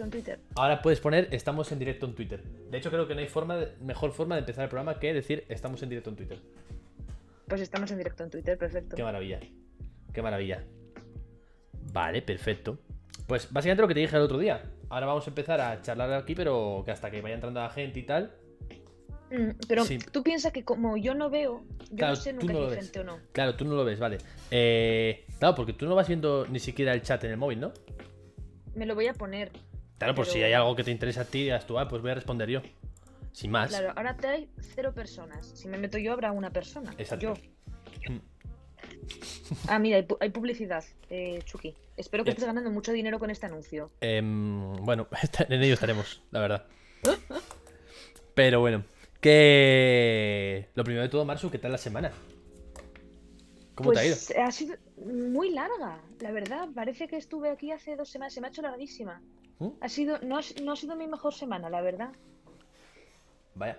directo en Twitter? Ahora puedes poner estamos en directo en Twitter. De hecho, creo que no hay forma mejor forma de empezar el programa que decir estamos en directo en Twitter. Pues estamos en directo en Twitter, perfecto. Qué maravilla. Qué maravilla. Vale, perfecto. Pues básicamente lo que te dije el otro día. Ahora vamos a empezar a charlar aquí, pero que hasta que vaya entrando la gente y tal. Mm, pero tú piensas que como yo no veo, yo no sé nunca si hay gente o no. Claro, tú no lo ves, vale. Eh, claro, porque tú no vas viendo ni siquiera el chat en el móvil, ¿no? Me lo voy a poner. Claro, pues si hay algo que te interesa a ti, digas tú, ah, pues voy a responder yo. Sin más. Claro, ahora te hay cero personas. Si me meto yo, habrá una persona. Exacto. Yo. Ah, mira, hay, publicidad, eh, Chucky. Espero que estés ganando mucho dinero con este anuncio. Em, bueno, en ello estaremos, la verdad. Pero bueno, que... Lo primero de todo, Marsu, ¿qué tal la semana? ¿Cómo te ha ido? Pues, ha sido muy larga, la verdad. Parece que estuve aquí hace dos semanas. Se me ha hecho larguísima. ¿Mm? Ha sido, no, ha, sido mi mejor semana, la verdad. Vaya.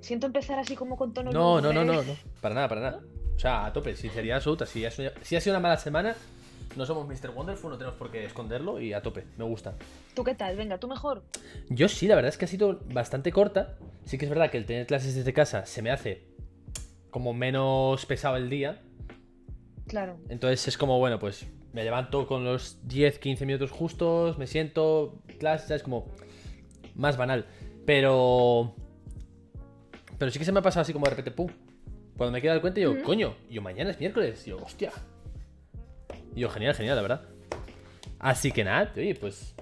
Siento empezar así como con tono. No, no, no, no, no. Para nada, para nada. O sea, a tope, sinceridad absoluta. Si ha, sido, si ha sido una mala semana, no somos Mr. Wonderful, no tenemos por qué esconderlo y a tope, me gusta. ¿Tú qué tal? Venga, ¿tú mejor? Yo sí, la verdad es que ha sido bastante corta. Sí que es verdad que el tener clases desde casa se me hace como menos pesado el día. Claro. Entonces es como, bueno, pues me levanto con los 10, 15 minutos justos, me siento, clases, es como más banal. Pero... Pero sí que se me ha pasado así como de repente, pum, cuando me queda el cuenta, yo, coño, yo mañana es miércoles. yo, hostia. Yo, genial, genial, la verdad. Así que nada, oye, pues.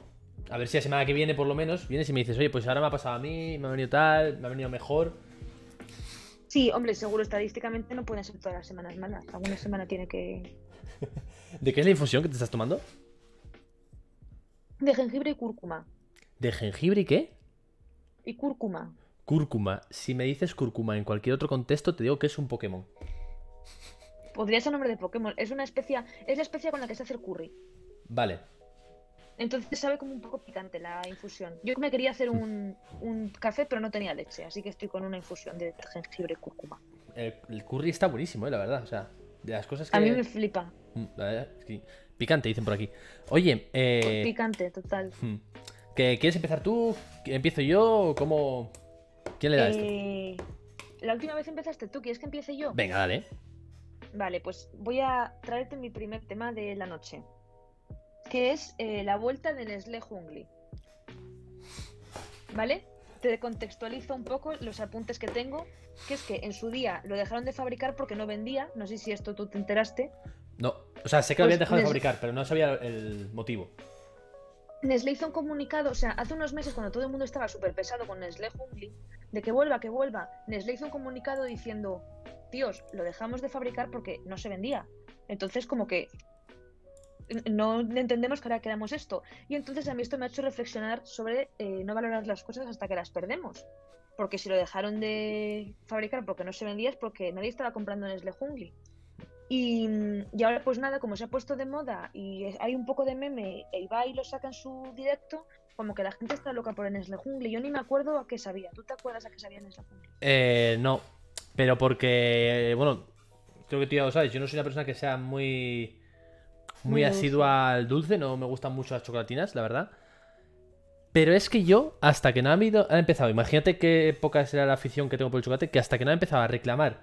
A ver si la semana que viene, por lo menos, vienes y me dices, oye, pues ahora me ha pasado a mí, me ha venido tal, me ha venido mejor. Sí, hombre, seguro estadísticamente no pueden ser todas las semanas malas. Alguna semana tiene que. ¿De qué es la infusión que te estás tomando? De jengibre y cúrcuma. ¿De jengibre y qué? Y cúrcuma. Cúrcuma. Si me dices cúrcuma en cualquier otro contexto, te digo que es un Pokémon. Podría ser nombre de Pokémon. Es una especie. Es la especie con la que se hace el curry. Vale. Entonces sabe como un poco picante la infusión. Yo me quería hacer un, café, pero no tenía leche, así que estoy con una infusión de jengibre y cúrcuma. El, curry está buenísimo, ¿eh? la verdad. O sea, de las cosas que. A mí me flipa. Mm, picante, dicen por aquí. Oye, eh. Picante, total. Hmm, ¿Quieres empezar tú? ¿Empiezo yo? ¿Cómo.? ¿Quién le da esto? Eh, la última vez empezaste tú, ¿quieres que empiece yo? Venga, dale. Vale, pues voy a traerte mi primer tema de la noche, que es eh, la vuelta de Nestlé Jungli. ¿Vale? Te contextualizo un poco los apuntes que tengo, que es que en su día lo dejaron de fabricar porque no vendía, no sé si esto tú te enteraste. No, o sea, sé que lo habían pues dejado de fabricar, pero no sabía el motivo. Nestlé hizo un comunicado, o sea, hace unos meses cuando todo el mundo estaba súper pesado con Nestlé Jungli, de que vuelva, que vuelva, Nestlé hizo un comunicado diciendo, tíos, lo dejamos de fabricar porque no se vendía. Entonces, como que no entendemos que ahora queramos esto. Y entonces a mí esto me ha hecho reflexionar sobre eh, no valorar las cosas hasta que las perdemos. Porque si lo dejaron de fabricar porque no se vendía es porque nadie estaba comprando Nestlé Jungli. Y, ahora pues nada, como se ha puesto de moda y hay un poco de meme, e Ibai lo saca en su directo, como que la gente está loca por Nesle Jungle. Yo ni me acuerdo a qué sabía. ¿Tú te acuerdas a qué sabía Jungle? Eh, no, pero porque, bueno, creo que tú ya lo sabes, yo no soy una persona que sea muy, muy, asidua al dulce, no me gustan mucho las chocolatinas, la verdad. Pero es que yo, hasta que no ha, ha empezado, imagínate qué época será la afición que tengo por el chocolate, que hasta que no ha empezado a reclamar,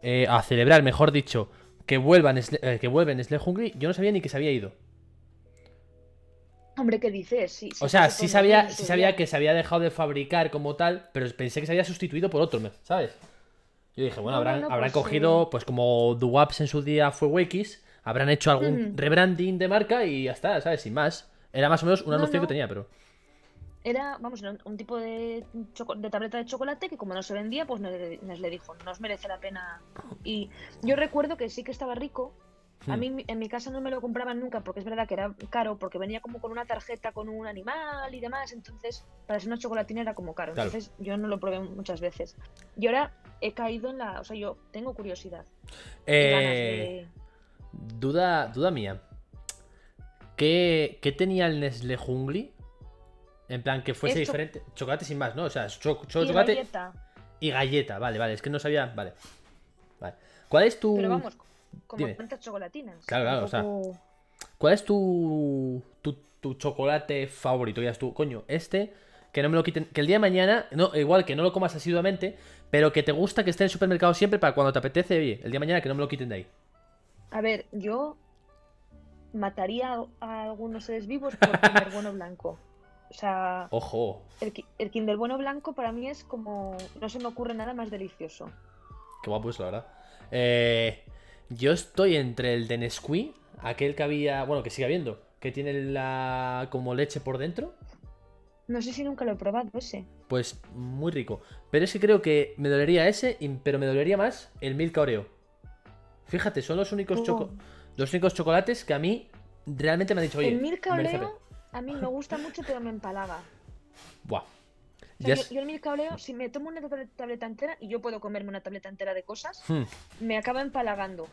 eh, a celebrar, mejor dicho, que vuelvan eh, que vuelven Nestlé Hungry, yo no sabía ni que se había ido. Hombre, ¿qué dices? Sí, o sea, sí sabía, sí sabía que se había dejado de fabricar como tal, pero pensé que se había sustituido por otro, ¿sabes? Yo dije, bueno, habrán, habrán pues, cogido, pues como Duwaps en su día fue Wakis, habrán hecho algún rebranding de marca y ya está, ¿sabes? Sin más. Era más o menos un anuncio que tenía, pero era, vamos, un tipo de, de, tableta de chocolate que como no se vendía, pues nos, le dijo, no os merece la pena. Y yo recuerdo que sí que estaba rico. A mí hmm. en mi casa no me lo compraban nunca porque es verdad que era caro, porque venía como con una tarjeta con un animal y demás, entonces para ser una chocolatina era como caro. Entonces yo no lo probé muchas veces. Y ahora he caído en la... O sea, yo tengo curiosidad. Eh, duda, duda mía. ¿Qué, ¿Qué tenía el Nestlé Jungli en plan, que fuese diferente. Chocolate sin más, ¿no? O sea, chocolate. Galleta. Y galleta, vale, vale. Es que no sabía. Vale. Vale. ¿Cuál es tu. Pero vamos, como cuántas chocolatinas. Claro, claro, o sea. ¿Cuál es tu, tu tu chocolate favorito? Ya tú, coño, este, que no me lo quiten, que el día de mañana, no, igual que no lo comas asiduamente, pero que te gusta que esté en el supermercado siempre para cuando te apetece, oye, el día de mañana que no me lo quiten de ahí. A ver, yo mataría a algunos seres vivos por Kinder Bueno Blanco. O sea, Ojo, el, el Kinder Bueno Blanco para mí es como. No se me ocurre nada más delicioso. qué guapo es, la verdad. Eh, yo estoy entre el de Nesquik, aquel que había, bueno, que sigue habiendo, que tiene la como leche por dentro. No sé si nunca lo he probado ese. Pues muy rico. Pero es que creo que me dolería ese, pero me dolería más el Milka Oreo. Fíjate, son los únicos, Oh. choco- los únicos chocolates que a mí realmente me han dicho, oye, el Milka Oreo a mí me gusta mucho, pero me empalaga. pe-". Buah. O yo, yo el Milka Oreo, si me tomo una tablet- tableta entera, y yo puedo comerme una tableta entera de cosas, Hmm. me acaba empalagando.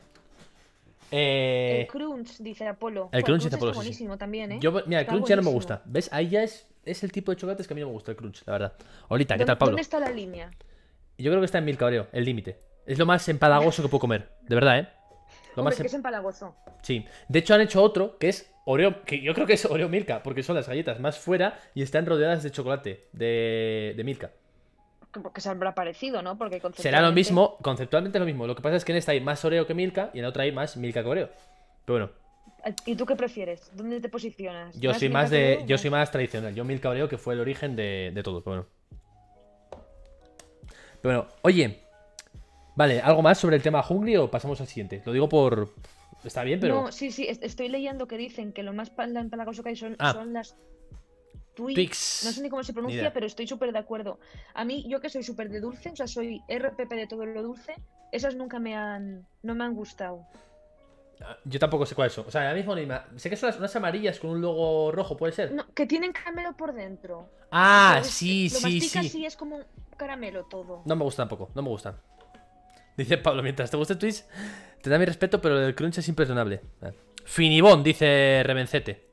Eh, el Crunch, dice Apolo. el Crunch dice está Apolo, sí, buenísimo también, ¿eh? yo, mira, el Está crunch ya no me gusta. ¿Ves? Ahí ya es, es el tipo de chocolates que a mí no me gusta el crunch, la verdad. Ahorita, ¿qué ¿Dónde- tal, Pablo? ¿Dónde está la línea? Yo creo que está en Milka Oreo, el límite. Es lo más empalagoso que puedo comer, de verdad, ¿eh? Lo Hombre, más que em- es empalagoso. Sí. De hecho, han hecho otro que es Oreo, que yo creo que es Oreo Milka, porque son las galletas más fuera y están rodeadas de chocolate, de, de Milka. Que, que se habrá parecido, ¿no? Porque Será lo conceptualmente- mismo, conceptualmente lo mismo. Lo que pasa es que en esta hay más Oreo que Milka y en la otra hay más Milka que Oreo. Pero bueno, ¿Y tú qué prefieres? ¿Dónde te posicionas? yo soy más de. Oreo? Yo soy más tradicional. Yo Milka Oreo, que fue el origen de, de todo. Pero bueno. Pero bueno, oye. Vale, ¿algo más sobre el tema Jungli o pasamos al siguiente? Lo digo por. Está bien, pero. No, sí, sí, est- estoy leyendo que dicen que lo más pa- empalagoso que hay son, Ah. son las Twix. No sé ni cómo se pronuncia, pero estoy súper de acuerdo. A mí, yo que soy súper de dulce, o sea, soy RPP de todo lo dulce, esas nunca me han, no me han gustado. Yo tampoco sé cuáles son. O sea, ahora mismo ni me- Sé que son las- unas amarillas con un logo rojo, ¿puede ser? No, que tienen caramelo por dentro. Ah, ¿Sabes? sí, Lo sí, masticas sí. y es como caramelo todo. No me gusta tampoco, no me gustan. Dice Pablo, mientras te guste Twitch, te da mi respeto, pero el crunch es imperdonable. Ah. Finibón, dice Revencete.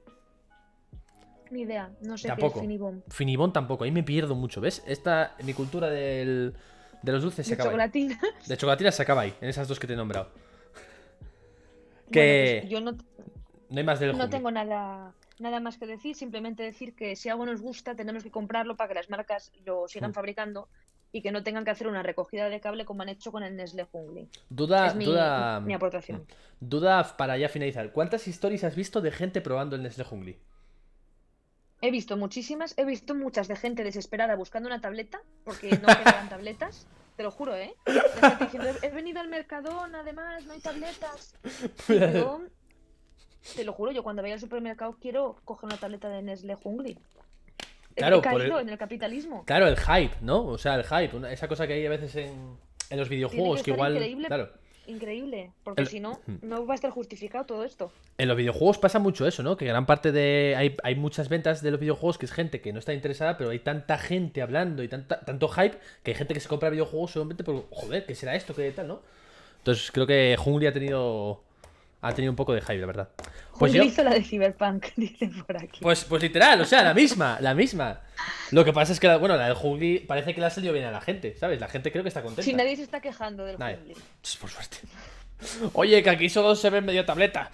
Ni idea, no sé qué Tampoco. es Finibom. Finibón tampoco, ahí me pierdo mucho, ¿ves? Esta, mi cultura del, de los dulces se acaba ahí. chocolatina. De chocolatina se acaba ahí, en esas dos que te he nombrado. Bueno, Que pues yo no, no hay más del no tengo nada, nada más que decir, simplemente decir que si algo nos gusta tenemos que comprarlo para que las marcas lo sigan Mm. fabricando y que no tengan que hacer una recogida de cable como han hecho con el Nestlé Jungli. Duda, es mi, duda, mi aportación. duda para ya finalizar. ¿Cuántas historias has visto de gente probando el Nestlé Jungli? He visto muchísimas, he visto muchas de gente desesperada buscando una tableta porque no quedaban tabletas. Te lo juro, ¿eh? Diciendo, he venido al Mercadona, además, no hay tabletas. Yo, te lo juro, yo cuando vaya al supermercado quiero coger una tableta de Nestlé Jungli. Claro, por el- en el capitalismo. Claro, el hype, ¿no? O sea, el hype, una- esa cosa que hay a veces en, en los videojuegos que, estar igual. increíble. Claro, Increíble, porque El- si no, no va a estar justificado todo esto. en los videojuegos pasa mucho eso, ¿no? Que gran parte de. Hay, hay muchas ventas de los videojuegos que es gente que no está interesada, pero hay tanta gente hablando y tanta, tanto hype que hay gente que se compra videojuegos solamente por. Joder, ¿qué será esto? ¿Qué tal, no? Entonces creo que Jungli ha tenido. Ha tenido un poco de hype, la verdad. Pues yo. hizo la de Cyberpunk, dicen por aquí. Pues, pues literal, o sea, la misma, la misma. Lo que pasa es que, la- bueno, la del Jungli parece que le ha salido bien a la gente, ¿sabes? La gente creo que está contenta. Si nadie se está quejando del Nadie. Jungli. Pues, Por suerte. Oye, que aquí solo se ve medio tableta.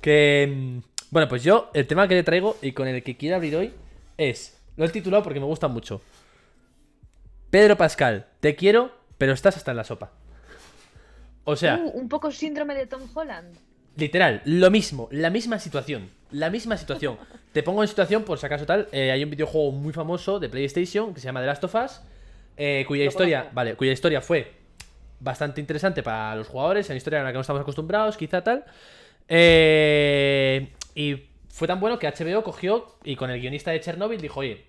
Que. mm, Bueno, pues yo, el tema que le traigo y con el que quiero abrir hoy es. Lo he titulado porque me gusta mucho. Pedro Pascal, te quiero, pero estás hasta en la sopa. O sea, Uh, un poco síndrome de Tom Holland. literal, lo mismo, la misma situación. La misma situación. Te pongo en situación, por si acaso tal. eh, hay un videojuego muy famoso de PlayStation que se llama The Last of Us. eh, cuya Lo historia. conozco. Vale, cuya historia fue bastante interesante para los jugadores. Es una historia a la que no estamos acostumbrados, quizá tal. Eh, y fue tan bueno que HBO cogió y con el guionista de Chernobyl dijo: Oye,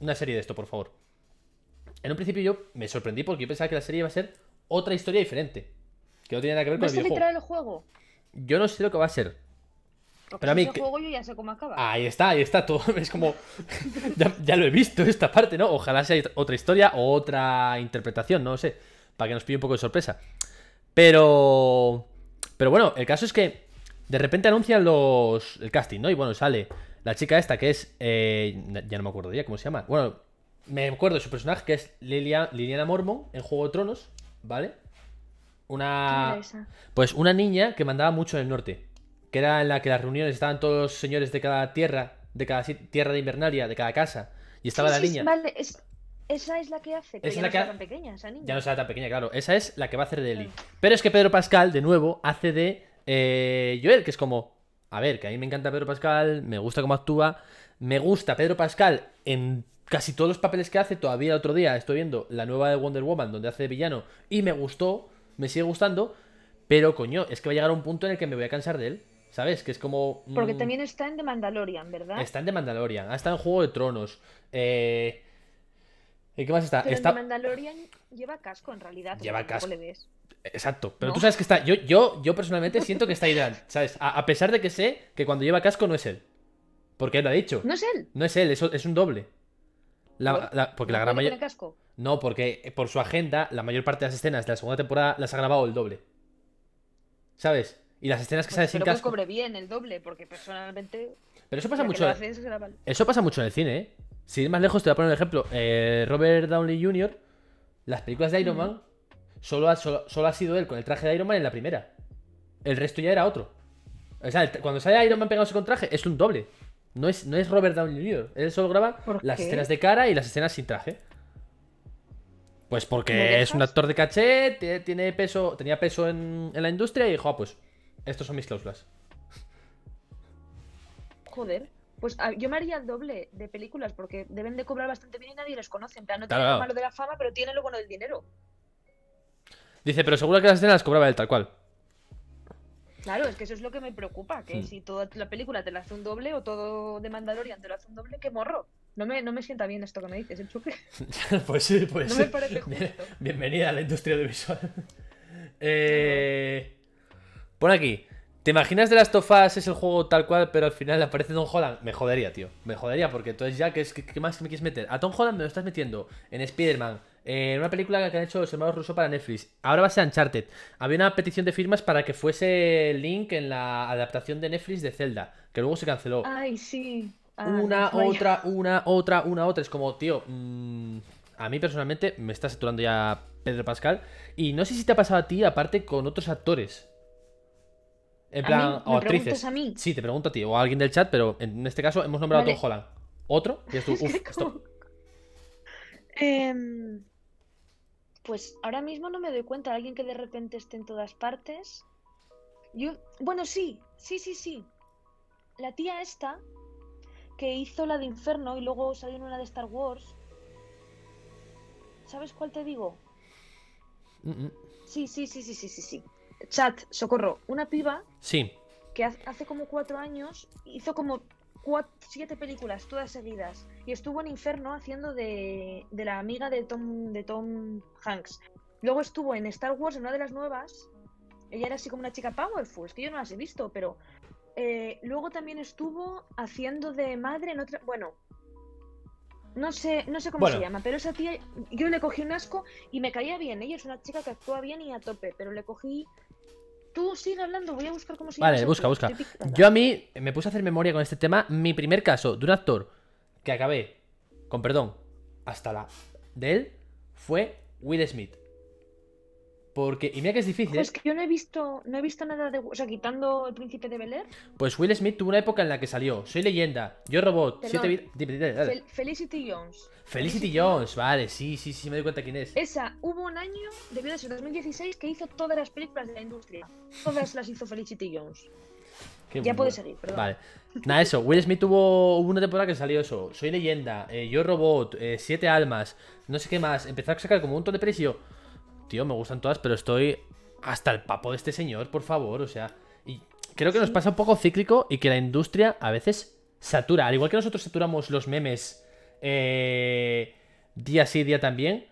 una serie de esto, por favor. En un principio yo me sorprendí porque yo pensaba que la serie iba a ser otra historia diferente. Que no tenía nada que ver ¿No con el es videojuego. literal el juego? Yo no sé lo que va a ser. Porque Pero a mí que- juego yo ya sé cómo acaba. Ahí está, ahí está todo. Es como. ya, ya lo he visto esta parte, ¿no? Ojalá sea otra historia o otra interpretación, no lo sé. Para que nos pille un poco de sorpresa. Pero. Pero bueno, el caso es que. De repente anuncian los. el casting, ¿no? Y bueno, sale la chica esta que es. eh, ya no me acuerdo ya cómo se llama. Bueno, me acuerdo de su personaje que es Lilia, Liliana Mormon en Juego de Tronos, ¿vale? ¿Quién Una. Pues una niña que mandaba mucho en el norte. que era en la que las reuniones estaban todos los señores de cada tierra, de cada tierra de Invernalia, de cada casa, y estaba Sí, la sí, niña. Vale, es- esa es la que hace. Que Esa ya es la no ha- tan pequeña, esa niña. Ya no será tan pequeña, claro. Esa es la que va a hacer de. Claro. Pero es que Pedro Pascal, de nuevo, hace de eh, Joel, que es como. A ver, que a mí me encanta Pedro Pascal, me gusta cómo actúa. Me gusta Pedro Pascal en casi todos los papeles que hace. Todavía el otro día estoy viendo la nueva de Wonder Woman, donde hace de villano, y me gustó, me sigue gustando. Pero coño, es que va a llegar a un punto en el que me voy a cansar de él. ¿Sabes? Que es como. Porque mm, también está en The Mandalorian, ¿verdad? Está en The Mandalorian, ha estado en Juego de Tronos. Eh. ¿Y qué más está? Pero está... en The Mandalorian lleva casco, en realidad. Lleva casco. le ves. Exacto, pero ¿No? tú sabes que está. Yo, yo, yo personalmente siento que está ideal, ¿sabes? A, a pesar de que sé que cuando lleva casco no es él. Porque él lo ha dicho. No es él. No es él, es, es un doble. La- la- porque ¿No la gran mayoría. casco? No, porque eh, por su agenda, la mayor parte de las escenas de la segunda temporada las ha grabado el doble. ¿Sabes? Y las escenas que Pues sale sin casco. cobre bien el doble, porque personalmente. Pero eso pasa mucho. Eso pasa mucho en el cine, ¿eh? Si ir más lejos, te voy a poner un ejemplo. Eh, Robert Downey Jr., las películas de Iron. Man, solo ha, solo, solo ha sido él con el traje de Iron Man en la primera. El resto ya era otro. O sea, cuando sale Iron Man pegándose con traje, es un doble. No es, no es Robert Downey Jr. Él solo graba ¿Por las qué? escenas de cara y las escenas sin traje. Pues ¿Me porque es un actor de caché, tie- tiene peso, tenía peso en, en la industria y dijo, ah, pues, estos son mis cláusulas. Joder. Pues ah, yo me haría el doble de películas porque deben de cobrar bastante bien y nadie les conoce. En plan, no Claro, tienen lo malo de la fama, pero tienen lo bueno del dinero. Dice, pero seguro que las escenas las cobraba él tal cual. Claro, es que eso es lo que me preocupa, que Hmm. si toda la película te la hace un doble o todo de Mandalorian te lo hace un doble, qué morro. No me, no me sienta bien esto que me dices, el chuque. pues sí, pues No me parece justo. Bienvenida a la industria audiovisual. eh... Pon aquí. ¿Te imaginas de las tofas es el juego tal cual, pero al final aparece Tom Holland? Me jodería, tío. Me jodería, porque entonces ya, ¿qué, qué, qué más me quieres meter? A Tom Holland me lo estás metiendo en Spider-Man, eh, en una película que han hecho los hermanos Russo para Netflix. Ahora va a ser Uncharted. Había una petición de firmas para que fuese Link en la adaptación de Netflix de Zelda, que luego se canceló. Ay, sí. Ah, Una, vaya. otra, una, otra, una, otra. Es como, tío, mm, a mí personalmente me está saturando ya Pedro Pascal. Y no sé si te ha pasado a ti, aparte con otros actores. En ¿A plan, mí? o ¿Me actrices. a mí? Sí, te pregunto a ti, o a alguien del chat, pero en este caso hemos nombrado Vale. a Tom Holland. ¿Otro? Y es tú, uf, stop. Em, pues ahora mismo no me doy cuenta alguien que de repente esté en todas partes. Yo, bueno, sí, sí, sí, sí. La tía esta que hizo la de Inferno y luego salió en una de Star Wars. ¿Sabes cuál te digo? Mm, mm. Sí, sí, sí, sí, sí, sí, sí. Chat, socorro. Una piba Sí, que hace como cuatro años hizo como siete películas, todas seguidas. Y estuvo en Inferno haciendo de, de la amiga de Tom, de Tom Hanks. Luego estuvo en Star Wars, en una de las nuevas. Ella era así como una chica powerful, es que yo no las he visto, pero... eh, luego también estuvo haciendo de madre en otra... Bueno, no sé, no sé cómo Bueno. se llama, pero esa tía, yo le cogí un asco y me caía bien. Ella es una chica que actúa bien y a tope, pero le cogí... Tú sigue hablando, voy a buscar cómo se llama. Vale, busca, busca. Yo a mí me puse a hacer memoria con este tema. Mi primer caso de un actor que acabé, con perdón, hasta la de él, fue Will Smith. Porque, y mira que es difícil, ¿eh? Pues que yo no he visto, no he visto nada de, o sea, quitando el príncipe de Bel Air, Pues Will Smith tuvo una época en la que salió Soy leyenda, Yo robot, siete dime, dale. Fel- Felicity Jones. Felicity Jones, vale, sí, sí, sí, me doy cuenta quién es. Esa, hubo un año, debió de ser 2016, que hizo todas las películas de la industria. Todas las hizo Felicity Jones. Qué ya puedes seguir, perdón. Vale. Nada, eso. Will Smith tuvo una temporada que salió eso. Soy leyenda, eh, Yo robot, eh, Siete almas, no sé qué más. Empezó a sacar como un montón de yo, tío, me gustan todas, pero estoy hasta el papo de este señor, por favor. O sea, y creo que nos pasa un poco cíclico y que la industria a veces satura. Al igual que nosotros saturamos los memes eh, día sí, día también.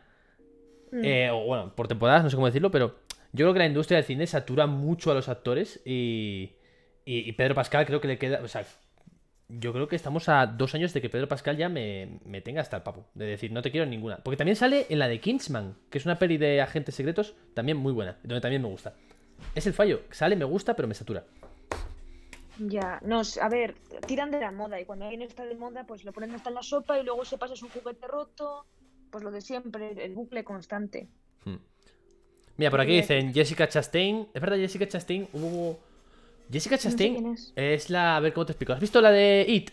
Mm. Eh, o bueno, por temporadas, no sé cómo decirlo, pero yo creo que la industria del cine satura mucho a los actores y, y, y Pedro Pascal creo que le queda, o sea, yo creo que estamos a dos años de que Pedro Pascal ya me, me tenga hasta el papo, de decir, no te quiero ninguna. Porque también sale en la de Kingsman, que es una peli de agentes secretos, también muy buena, donde también me gusta. Es el fallo, sale, me gusta, pero me satura. Ya, no, a ver, tiran de la moda y cuando alguien está de moda, pues lo ponen hasta en la sopa y luego se pasa un juguete roto, pues lo de siempre, el bucle constante. Hmm. Mira, por aquí dicen Jessica Chastain. Es verdad, Jessica Chastain hubo Jessica No sé Chastain es. es la. A ver cómo te explico. ¿Has visto la de It?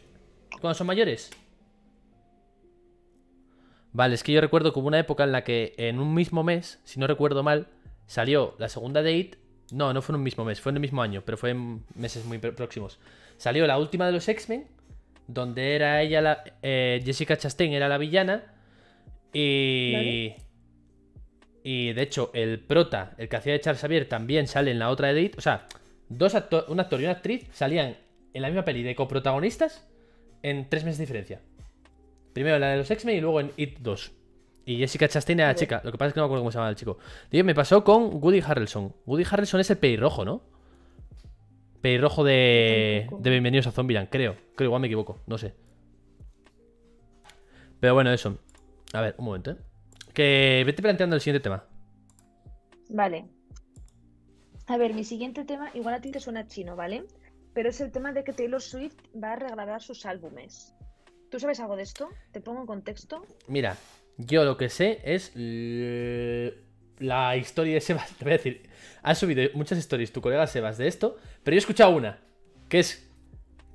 Cuando son mayores. Vale, es que yo recuerdo que hubo una época en la que en un mismo mes, si no recuerdo mal, salió la segunda de It. No, no fue en un mismo mes, fue en el mismo año, pero fue en meses muy pr- próximos. Salió la última de los X-Men, donde era ella la. eh, Jessica Chastain era la villana. Y. Vale. Y de hecho, el prota, el que hacía de Charles Xavier, también sale en la otra de It. O sea, dos acto- un actor y una actriz salían en la misma peli de coprotagonistas en tres meses de diferencia. Primero en la de los X-Men y luego en It 2. Y Jessica Chastain era la chica. Lo que pasa es que no me acuerdo cómo se llama el chico. Me pasó con Woody Harrelson. Woody Harrelson es el pelirrojo, ¿no? Pelirrojo de, de Bienvenidos a Zombieland, creo. Creo, igual me equivoco, no sé. Pero bueno, eso. A ver, un momento, ¿eh? Que vete planteando el siguiente tema. Vale. A ver, mi siguiente tema, igual a ti te suena chino, ¿vale? Pero es el tema de que Taylor Swift va a regrabar sus álbumes. ¿Tú sabes algo de esto? ¿Te pongo en contexto? Mira, yo lo que sé es la historia de Sebas. Te voy a decir, has subido muchas stories tu colega Sebas de esto, pero yo he escuchado una, que es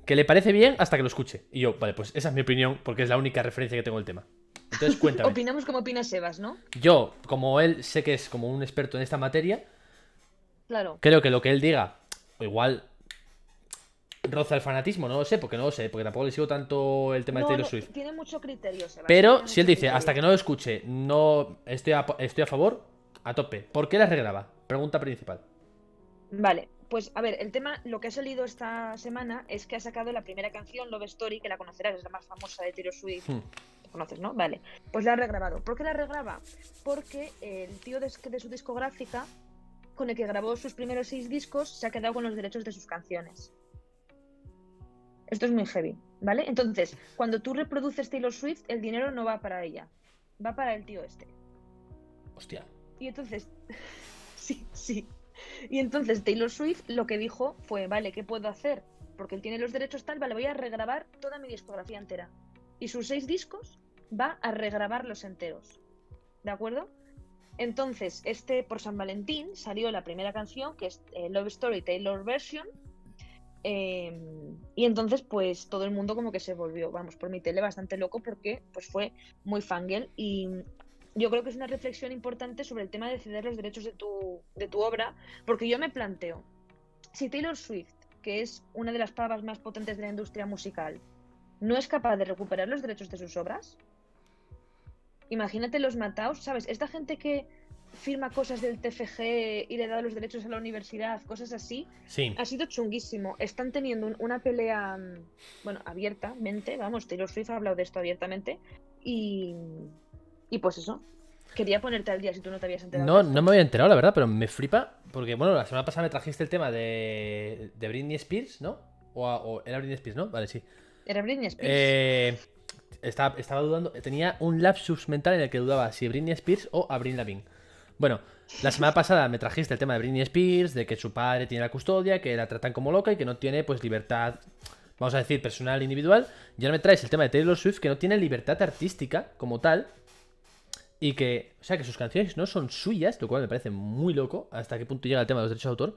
que le parece bien hasta que lo escuche. Y yo, vale, pues esa es mi opinión, porque es la única referencia que tengo del tema. Entonces, cuéntame. Opinamos como opina Sebas, ¿no? Yo, como él sé que es como un experto en esta materia, Claro. creo que lo que él diga, o igual roza el fanatismo, no lo sé, porque no lo sé, porque tampoco le sigo tanto el tema de Taylor no, Swift. tiene mucho criterio, Sebas. Pero si él dice, hasta que no lo escuche, no estoy a, estoy a favor, a tope. ¿Por qué las regraba? Pregunta principal. Vale, pues a ver, el tema, lo que ha salido esta semana es que ha sacado la primera canción, Love Story, que la conocerás, es la más famosa de Taylor Swift. Hmm. ¿La conoces, no? Vale. Pues la ha regrabado. ¿Por qué la regraba? Porque el tío de, de su discográfica, con el que grabó sus primeros seis discos, se ha quedado con los derechos de sus canciones. Esto es muy heavy, ¿vale? Entonces, cuando tú reproduces Taylor Swift, el dinero no va para ella, va para el tío este. Hostia. Y entonces, sí, sí. Y entonces Taylor Swift lo que dijo fue, vale, ¿qué puedo hacer? Porque él tiene los derechos tal, vale, voy a regrabar toda mi discografía entera. Y sus seis discos va a regrabarlos enteros. ¿De acuerdo? Entonces, este por San Valentín salió la primera canción, que es eh, Love Story Taylor Version. eh, y entonces, pues todo el mundo como que se volvió, vamos, por mi tele bastante loco porque pues fue muy fangirl y yo creo que es una reflexión importante sobre el tema de ceder los derechos de tu, de tu obra, porque yo me planteo, si Taylor Swift, que es una de las pavas más potentes de la industria musical, no es capaz de recuperar los derechos de sus obras, imagínate los mataos, ¿sabes? Esta gente que firma cosas del TFG y le da los derechos a la universidad, cosas así, Sí. ha sido chunguísimo. Están teniendo un- una pelea, mm, bueno, abiertamente, vamos, Taylor Swift ha hablado de esto abiertamente. Y, y pues eso, quería ponerte al día si tú no te habías enterado. No, no me había enterado, la verdad, pero me flipa. Porque, bueno, la semana pasada me trajiste el tema de, de Britney Spears, ¿no? O, o era Britney Spears, ¿no? Vale, sí. Era Britney Spears. Eh, estaba, estaba dudando, tenía un lapsus mental en el que dudaba si Britney Spears o Avril Lavigne. Bueno, la semana pasada me trajiste el tema de Britney Spears, de que su padre tiene la custodia, que la tratan como loca y que no tiene pues libertad, vamos a decir, personal individual. Y ahora me traes el tema de Taylor Swift, que no tiene libertad artística como tal. Y que, o sea, que sus canciones no son suyas, lo cual me parece muy loco, hasta qué punto llega el tema de los derechos de autor.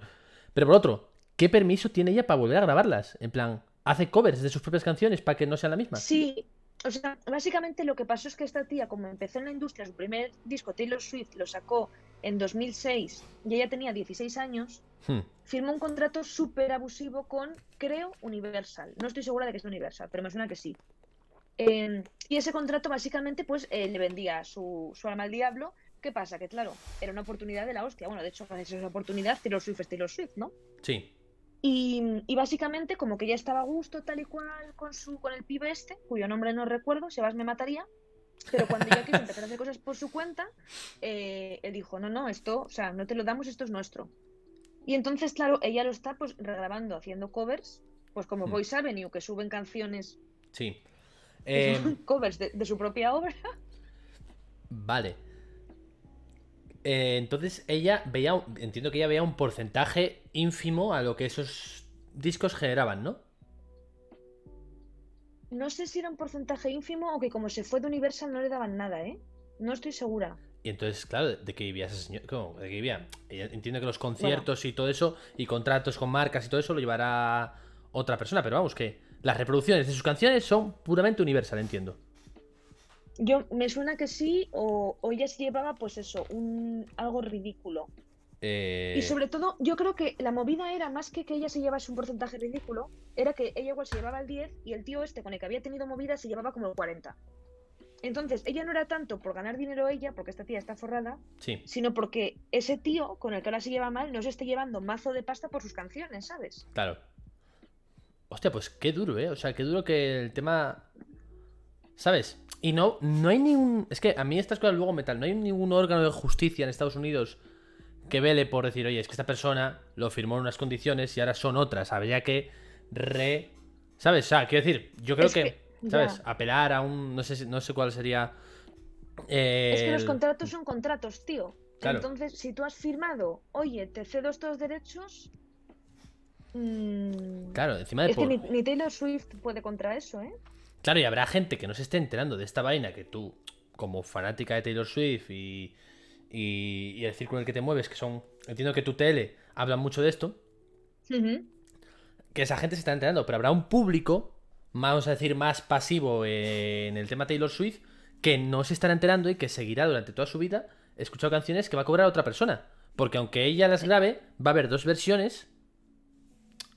Pero por otro, ¿qué permiso tiene ella para volver a grabarlas? En plan, ¿hace covers de sus propias canciones para que no sean la misma? Sí, o sea, básicamente lo que pasó es que esta tía, como empezó en la industria, su primer disco, Taylor Swift, lo sacó en 2006 y ella tenía 16 años, Hmm. firmó un contrato súper abusivo con, creo, Universal. No estoy segura de que sea Universal, pero me suena que sí. Eh, y ese contrato básicamente pues eh, le vendía su, su alma al diablo. ¿Qué pasa? Que claro, era una oportunidad de la hostia. Bueno, de hecho, gracias a esa oportunidad, Taylor Swift es Taylor Swift, ¿no? Sí. Y, y básicamente, como que ya estaba a gusto tal y cual con su con el pibe este, cuyo nombre no recuerdo, Sebas me mataría, pero cuando ya quiso empezar a hacer cosas por su cuenta, eh, él dijo, no, no, esto, o sea, no te lo damos, esto es nuestro. Y entonces, claro, ella lo está pues regrabando, haciendo covers, pues como Mm. Voice Avenue, que suben canciones, Sí. Eh, son covers de, de su propia obra. vale. Eh, entonces ella veía, entiendo que ella veía un porcentaje ínfimo a lo que esos discos generaban, ¿no? No sé si era un porcentaje ínfimo o que como se fue de Universal no le daban nada, ¿eh? No estoy segura. Y entonces, claro, ¿de qué vivía ese señor? ¿Cómo? ¿De qué vivía? Ella entiende que los conciertos y todo eso, y contratos con marcas y todo eso, lo llevará otra persona, pero vamos, que las reproducciones de sus canciones son puramente universal, entiendo. Yo me suena que sí, o, o ella se llevaba, pues eso, un algo ridículo. Eh, Y sobre todo, yo creo que la movida era más que que ella se llevase un porcentaje ridículo, era que ella igual se llevaba el 10 y el tío este con el que había tenido movida se llevaba como el 40. Entonces, ella no era tanto por ganar dinero ella, porque esta tía está forrada, Sí, sino porque ese tío con el que ahora se lleva mal no se esté llevando mazo de pasta por sus canciones, ¿sabes? claro. Hostia, pues qué duro, ¿eh? O sea, qué duro que el tema... ¿Sabes? Y no, no hay ningún... Es que a mí estas cosas luego metal, no hay ningún órgano de justicia en Estados Unidos que vele por decir, oye, es que esta persona lo firmó en unas condiciones y ahora son otras. Habría que re... ¿Sabes? O sea, quiero decir, yo creo Es que, que- ¿sabes? ya. Apelar a un... No sé, no sé cuál sería... Es que los el- contratos son contratos, tío. Claro. Entonces, si tú has firmado, oye, te cedo estos derechos. mm, Claro, encima de... Es que ni, ni Taylor Swift puede contra eso, ¿eh? Claro, y habrá gente que no se esté enterando de esta vaina que tú, como fanática de Taylor Swift y, y, y el círculo en el que te mueves, que son, entiendo que tu tele hablan mucho de esto, que esa gente se está enterando, pero habrá un público, vamos a decir, más pasivo en el tema Taylor Swift, que no se estará enterando y que seguirá durante toda su vida escuchando canciones que va a cobrar otra persona. Porque aunque ella las grabe, va a haber dos versiones.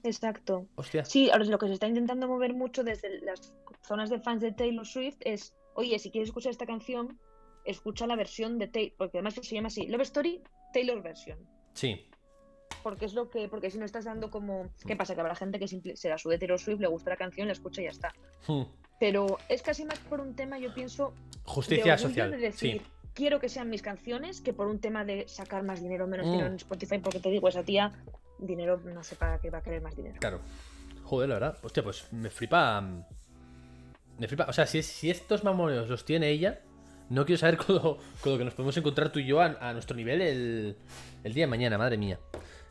Exacto. Hostia. Sí, ahora lo que se está intentando mover mucho desde las zonas de fans de Taylor Swift es, oye, si quieres escuchar esta canción, escucha la versión de Taylor, porque además se llama así, Love Story, Taylor Version. Sí. Porque es lo que, porque si no estás dando como, ¿qué pasa? Que habrá gente que simple, se la sube Taylor Swift, le gusta la canción, la escucha y ya está. Hmm. Pero es casi más por un tema, yo pienso, Justicia social. de decir, Sí. quiero que sean mis canciones, que por un tema de sacar más dinero o menos Mm. dinero en Spotify, porque te digo, esa tía, dinero, no sé para qué va a querer más dinero. Claro. Joder, la verdad. Hostia, pues me flipa. Me flipa. O sea, si, si estos mamoneos los tiene ella, no quiero saber con lo, con lo que nos podemos encontrar tú y yo a, a nuestro nivel el, el día de mañana, madre mía.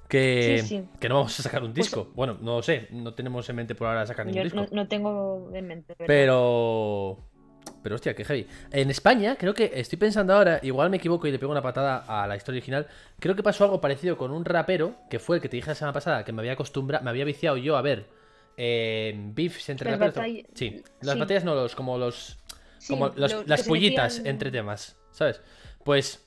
Que, Sí, sí. que no vamos a sacar un Pues- disco. bueno, no lo sé. No tenemos en mente por ahora sacar ningún Yo disco. no, no tengo en mente. ¿verdad? Pero. Pero hostia, qué heavy. En España, creo que estoy pensando ahora, igual me equivoco y le pego una patada a la historia original. Creo que pasó algo parecido con un rapero, que fue el que te dije la semana pasada, que me había acostumbrado, me había viciado yo a ver eh, beefs entre Las raperos. batall- Sí, las sí. batallas no, los, como los. Sí, como los- las pollitas metían- entre temas, ¿sabes? Pues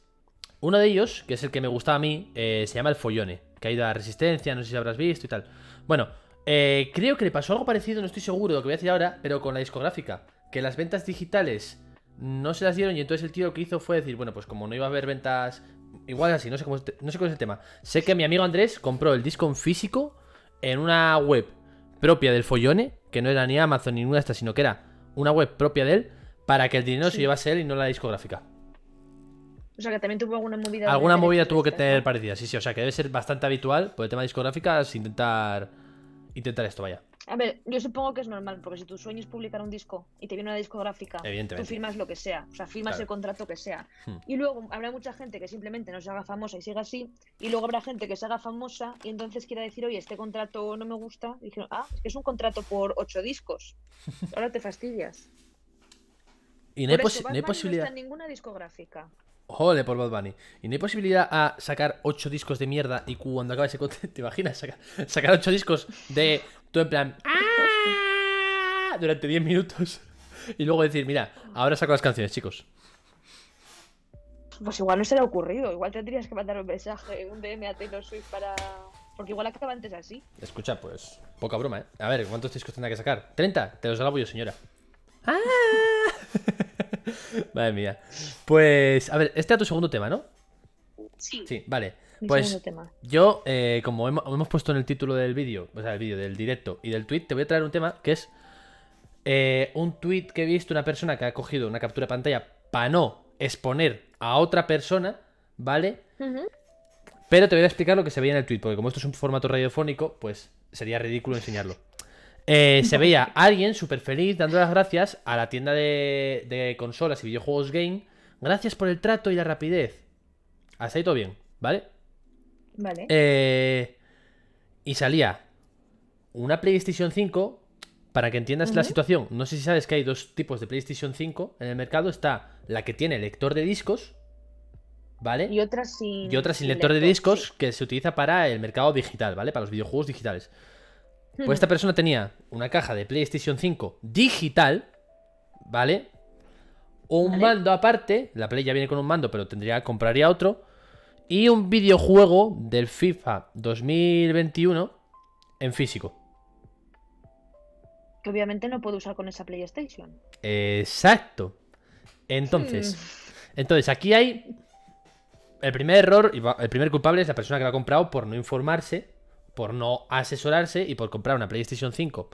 uno de ellos, que es el que me gustaba a mí, eh, se llama El Follone, que ha ido a Resistencia, no sé si habrás visto y tal. Bueno, eh, creo que le pasó algo parecido, no estoy seguro de lo que voy a decir ahora, pero con la discográfica, que las ventas digitales no se las dieron y entonces el tío lo que hizo fue decir, bueno, pues como no iba a haber ventas, igual así, no sé cómo es, no sé cómo es el tema. Sé que mi amigo Andrés compró el disco en físico en una web propia del Follone, que no era ni Amazon ni ninguna de estas, sino que era una web propia de él, para que el dinero se Sí. llevase él y no la discográfica. O sea, que también tuvo alguna movida. Alguna movida tuvo que tener ¿no? parecida, sí, sí, o sea que debe ser bastante habitual por el tema de discográficas intentar intentar esto, vaya. A ver, yo supongo que es normal, porque si tu sueño es publicar un disco y te viene una discográfica, tú firmas lo que sea, o sea, firmas Claro. el contrato que sea. Hmm. Y luego habrá mucha gente que simplemente no se haga famosa y siga así, y luego habrá gente que se haga famosa y entonces quiera decir, oye, este contrato no me gusta. Y dijeron, ah, es que es un contrato por ocho discos. Ahora te fastidias. Y no hay, Por posi- eso, no hay posibilidad. está en ninguna discográfica. Jole por Bad Bunny. Y no hay posibilidad a sacar 8 discos de mierda y cuando acabe ese contrato, ¿te imaginas? Sacar, sacar 8 discos de tú en plan "Ah", durante 10 minutos y luego decir, mira, ahora saco las canciones, chicos. Pues igual no se le ha ocurrido, igual tendrías que mandar un mensaje, un DM a Taylor Swift para. Porque igual acaba antes así. Escucha, pues, poca broma, ¿eh? A ver, ¿cuántos discos tendrá que sacar? ¿30? Te los grabo yo, señora. ¡Ah! Madre mía. Pues, a ver, este era tu segundo tema, ¿no? Sí. Sí, vale. Mi Pues tema. yo, eh, como hemo- hemos, puesto en el título del vídeo, o sea, el vídeo del directo y del tweet, te voy a traer un tema que es eh, un tweet que he visto una persona que ha cogido una captura de pantalla para no exponer a otra persona, ¿vale? Pero te voy a explicar lo que se veía en el tweet, porque como esto es un formato radiofónico, pues sería ridículo enseñarlo. Eh, se veía a alguien súper feliz dando las gracias a la tienda de, de consolas y videojuegos Game. Gracias por el trato y la rapidez. Hasta ahí todo bien, ¿vale? Vale. Eh, y salía una PlayStation 5. Para que entiendas la situación, no sé si sabes que hay dos tipos de PlayStation 5 en el mercado. Está la que tiene lector de discos, ¿vale? Y otras sin. Y otra sin lector de discos que se utiliza para el mercado digital, ¿vale? Para los videojuegos digitales. Pues esta persona tenía una caja de PlayStation 5 digital, ¿vale? Un Vale. mando aparte, la Play ya viene con un mando, pero tendría compraría otro. Y un videojuego del FIFA 2021 en físico. Que obviamente no puedo usar con esa PlayStation. Exacto. Entonces, Hmm. entonces aquí hay el primer error, el primer culpable es la persona que lo ha comprado por no informarse, por no asesorarse y por comprar una PlayStation 5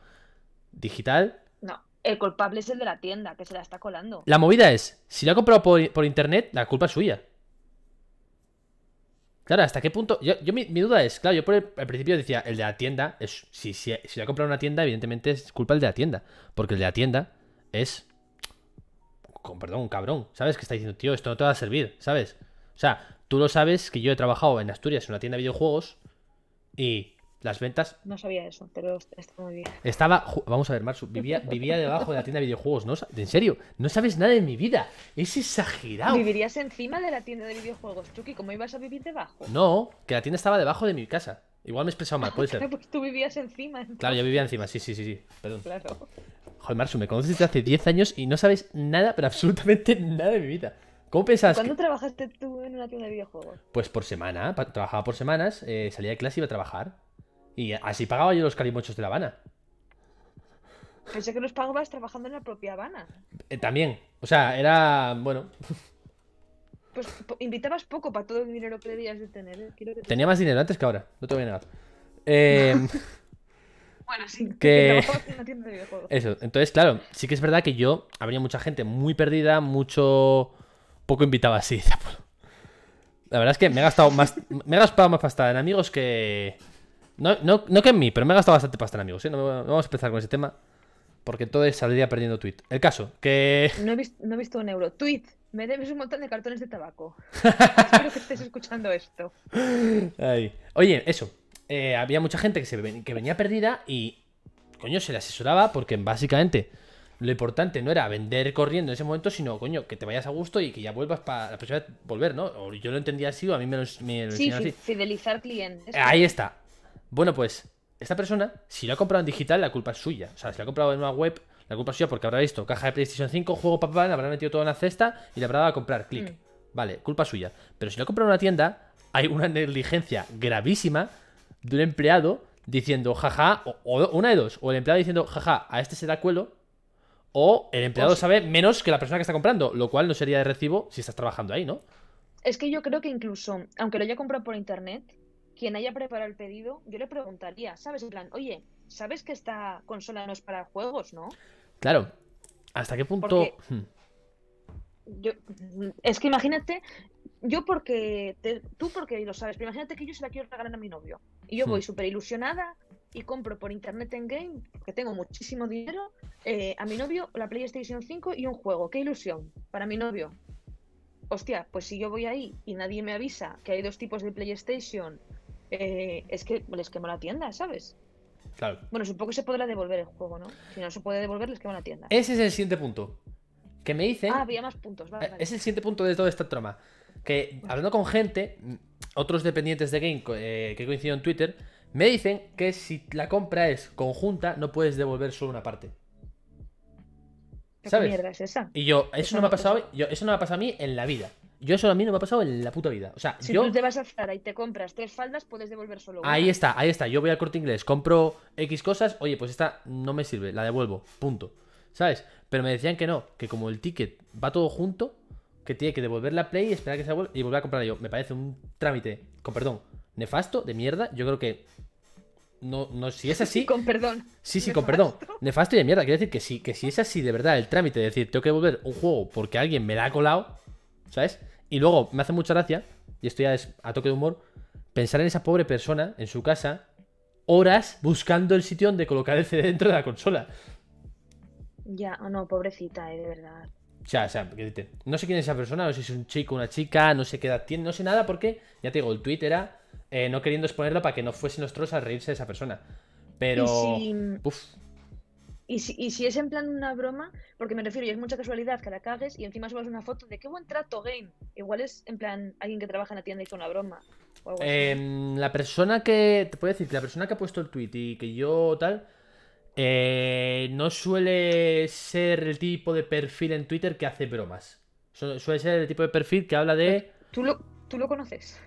digital No, el culpable es el de la tienda, que se la está colando. La movida es, si lo ha comprado por, por internet, la culpa es suya. Claro, ¿hasta qué punto? Yo, yo mi, duda es, claro, yo por el, al principio decía, el de la tienda, es, si, si, si lo ha comprado en una tienda, evidentemente es culpa el de la tienda. Porque el de la tienda es, con perdón, cabrón, ¿sabes? Que está diciendo, tío, esto no te va a servir, ¿sabes? O sea, tú lo sabes que yo he trabajado en Asturias en una tienda de videojuegos y las ventas No sabía eso, pero está muy bien. estaba. Vamos a ver, Marsu. Vivía, vivía debajo de la tienda de videojuegos. ¿no? En serio, no sabes nada de mi vida. Es exagerado. ¿Vivirías encima de la tienda de videojuegos, Chucky? ¿Cómo ibas a vivir debajo? No, que la tienda estaba debajo de mi casa. Igual me he expresado mal, puede ser. Claro, pues tú vivías encima. Claro, yo vivía encima, sí, sí, sí, sí. Perdón. Claro. Joder, Marsu, me conoces desde hace 10 años y no sabes nada, pero absolutamente nada de mi vida. ¿Cómo pensabas? ¿Cuándo que- trabajaste tú en una tienda de videojuegos? Pues por semana, trabajaba por semanas, eh, salía de clase y iba a trabajar. Y así pagaba yo los calimochos de La Habana. Pensé que los pagabas trabajando en la propia Habana. Eh, también. O sea, era. Bueno, Pues po- invitabas poco para todo el dinero que debías de tener. ¿eh? Quiero que te- tenía más dinero antes que ahora. No te voy a negar. Eh. Bueno, sí. que-. Eso, entonces, claro, sí que es verdad que yo habría mucha gente muy perdida, mucho. poco invitada así. La verdad es que me he gastado más. Me he gastado más pasta en amigos que. No, no, no que en mí, pero me he gastado bastante pasta en amigos, ¿eh? No, no vamos a empezar con ese tema. Porque entonces saldría perdiendo tweet. El caso, que. No he, vis- no he visto un euro. Tweet, me debes un montón de cartones de tabaco. Espero que estés escuchando esto. Ay. Oye, eso. eh, había mucha gente que, se ven- que venía perdida y. Coño, se le asesoraba porque básicamente lo importante no era vender corriendo en ese momento, sino, coño, que te vayas a gusto y que ya vuelvas para la próxima vez volver, ¿no? O yo lo entendía así o a mí me lo, me lo Sí, así. fidelizar clientes. Ahí está. Bueno, pues, esta persona, si lo ha comprado en digital, la culpa es suya. O sea, si lo ha comprado en una web, la culpa es suya porque habrá visto caja de PlayStation 5, juego papá, le habrá metido todo en la cesta y le habrá dado a comprar. Clic. Mm. Vale, culpa suya. Pero si lo ha comprado en una tienda, hay una negligencia gravísima de un empleado diciendo jaja, o, o una de dos, o el empleado diciendo jaja, a este se da cuelo, o el empleado sabe menos que la persona que está comprando, lo cual no sería de recibo si estás trabajando ahí, ¿no? Es que yo creo que incluso, aunque lo haya comprado por internet, quien haya preparado el pedido, yo le preguntaría, ¿sabes? En plan, oye, ¿sabes que esta consola no es para juegos, no? Claro. ¿Hasta qué punto? Porque- Hmm. Yo, es que imagínate, yo porque, te- tú porque lo sabes, pero imagínate que yo se la quiero regalar a mi novio. Y yo voy Hmm. súper ilusionada y compro por internet en game, porque tengo muchísimo dinero, eh, a mi novio la PlayStation 5 y un juego. ¡Qué ilusión! Para mi novio. Hostia, pues si yo voy ahí y nadie me avisa que hay dos tipos de PlayStation, eh, es que les quemo la tienda, ¿sabes? Claro. Bueno, supongo que se podrá devolver el juego, ¿no? Si no se puede devolver, les quemo la tienda. Ese es el siguiente punto. Que me dicen. Ah, había más puntos, vale, eh, vale. Es el siguiente punto de toda esta trama. Que hablando con gente, otros dependientes de Game eh, que he coincidido en Twitter, me dicen que si la compra es conjunta, no puedes devolver solo una parte. ¿Qué ¿sabes? mierda es esa? Y yo, eso, Eso no me ha pasado. eso- Yo, eso no me ha pasado a mí en la vida. Yo eso a mí no me ha pasado en la puta vida. O sea, Si yo. tú te vas a Zara y te compras tres faldas, puedes devolver solo una. Ahí está, ahí está. Yo voy al corte inglés, compro X cosas. Oye, pues esta no me sirve, la devuelvo. Punto. ¿Sabes? Pero me decían que no, que como el ticket va todo junto, que tiene que devolver la play, esperar que se devuelva y volver a comprarla yo. Me parece un trámite, con perdón, nefasto, de mierda. Yo creo que. No, no, si es así. Con perdón. Sí, sí, con perdón. Nefasto. Y de mierda. Quiero decir que sí, que si es así de verdad el trámite de decir, tengo que devolver un juego porque alguien me la ha colado, ¿sabes? Y luego me hace mucha gracia, y esto ya es a toque de humor, pensar en esa pobre persona en su casa, horas buscando el sitio donde colocar el CD dentro de la consola. Ya, oh no, pobrecita, eh, de verdad. O sea, o sea, no sé quién es esa persona, no sé si es un chico, una chica, no sé qué edad tiene, no sé nada porque, ya te digo, el tweet era eh, no queriendo exponerlo para que no fuesen los trolls a reírse de esa persona. Pero... Si- Uf, Y si, y si es en plan una broma, porque me refiero, y es mucha casualidad que la cagues y encima subas una foto de qué buen trato, game. Igual es en plan alguien que trabaja en la tienda hizo una broma. o algo así. Em, la persona que. Te puedo decir que la persona que ha puesto el tweet y que yo tal. eh, no suele ser el tipo de perfil en Twitter que hace bromas. Su- Suele ser el tipo de perfil que habla de. ¿Tú, lo, ¿Tú lo conoces?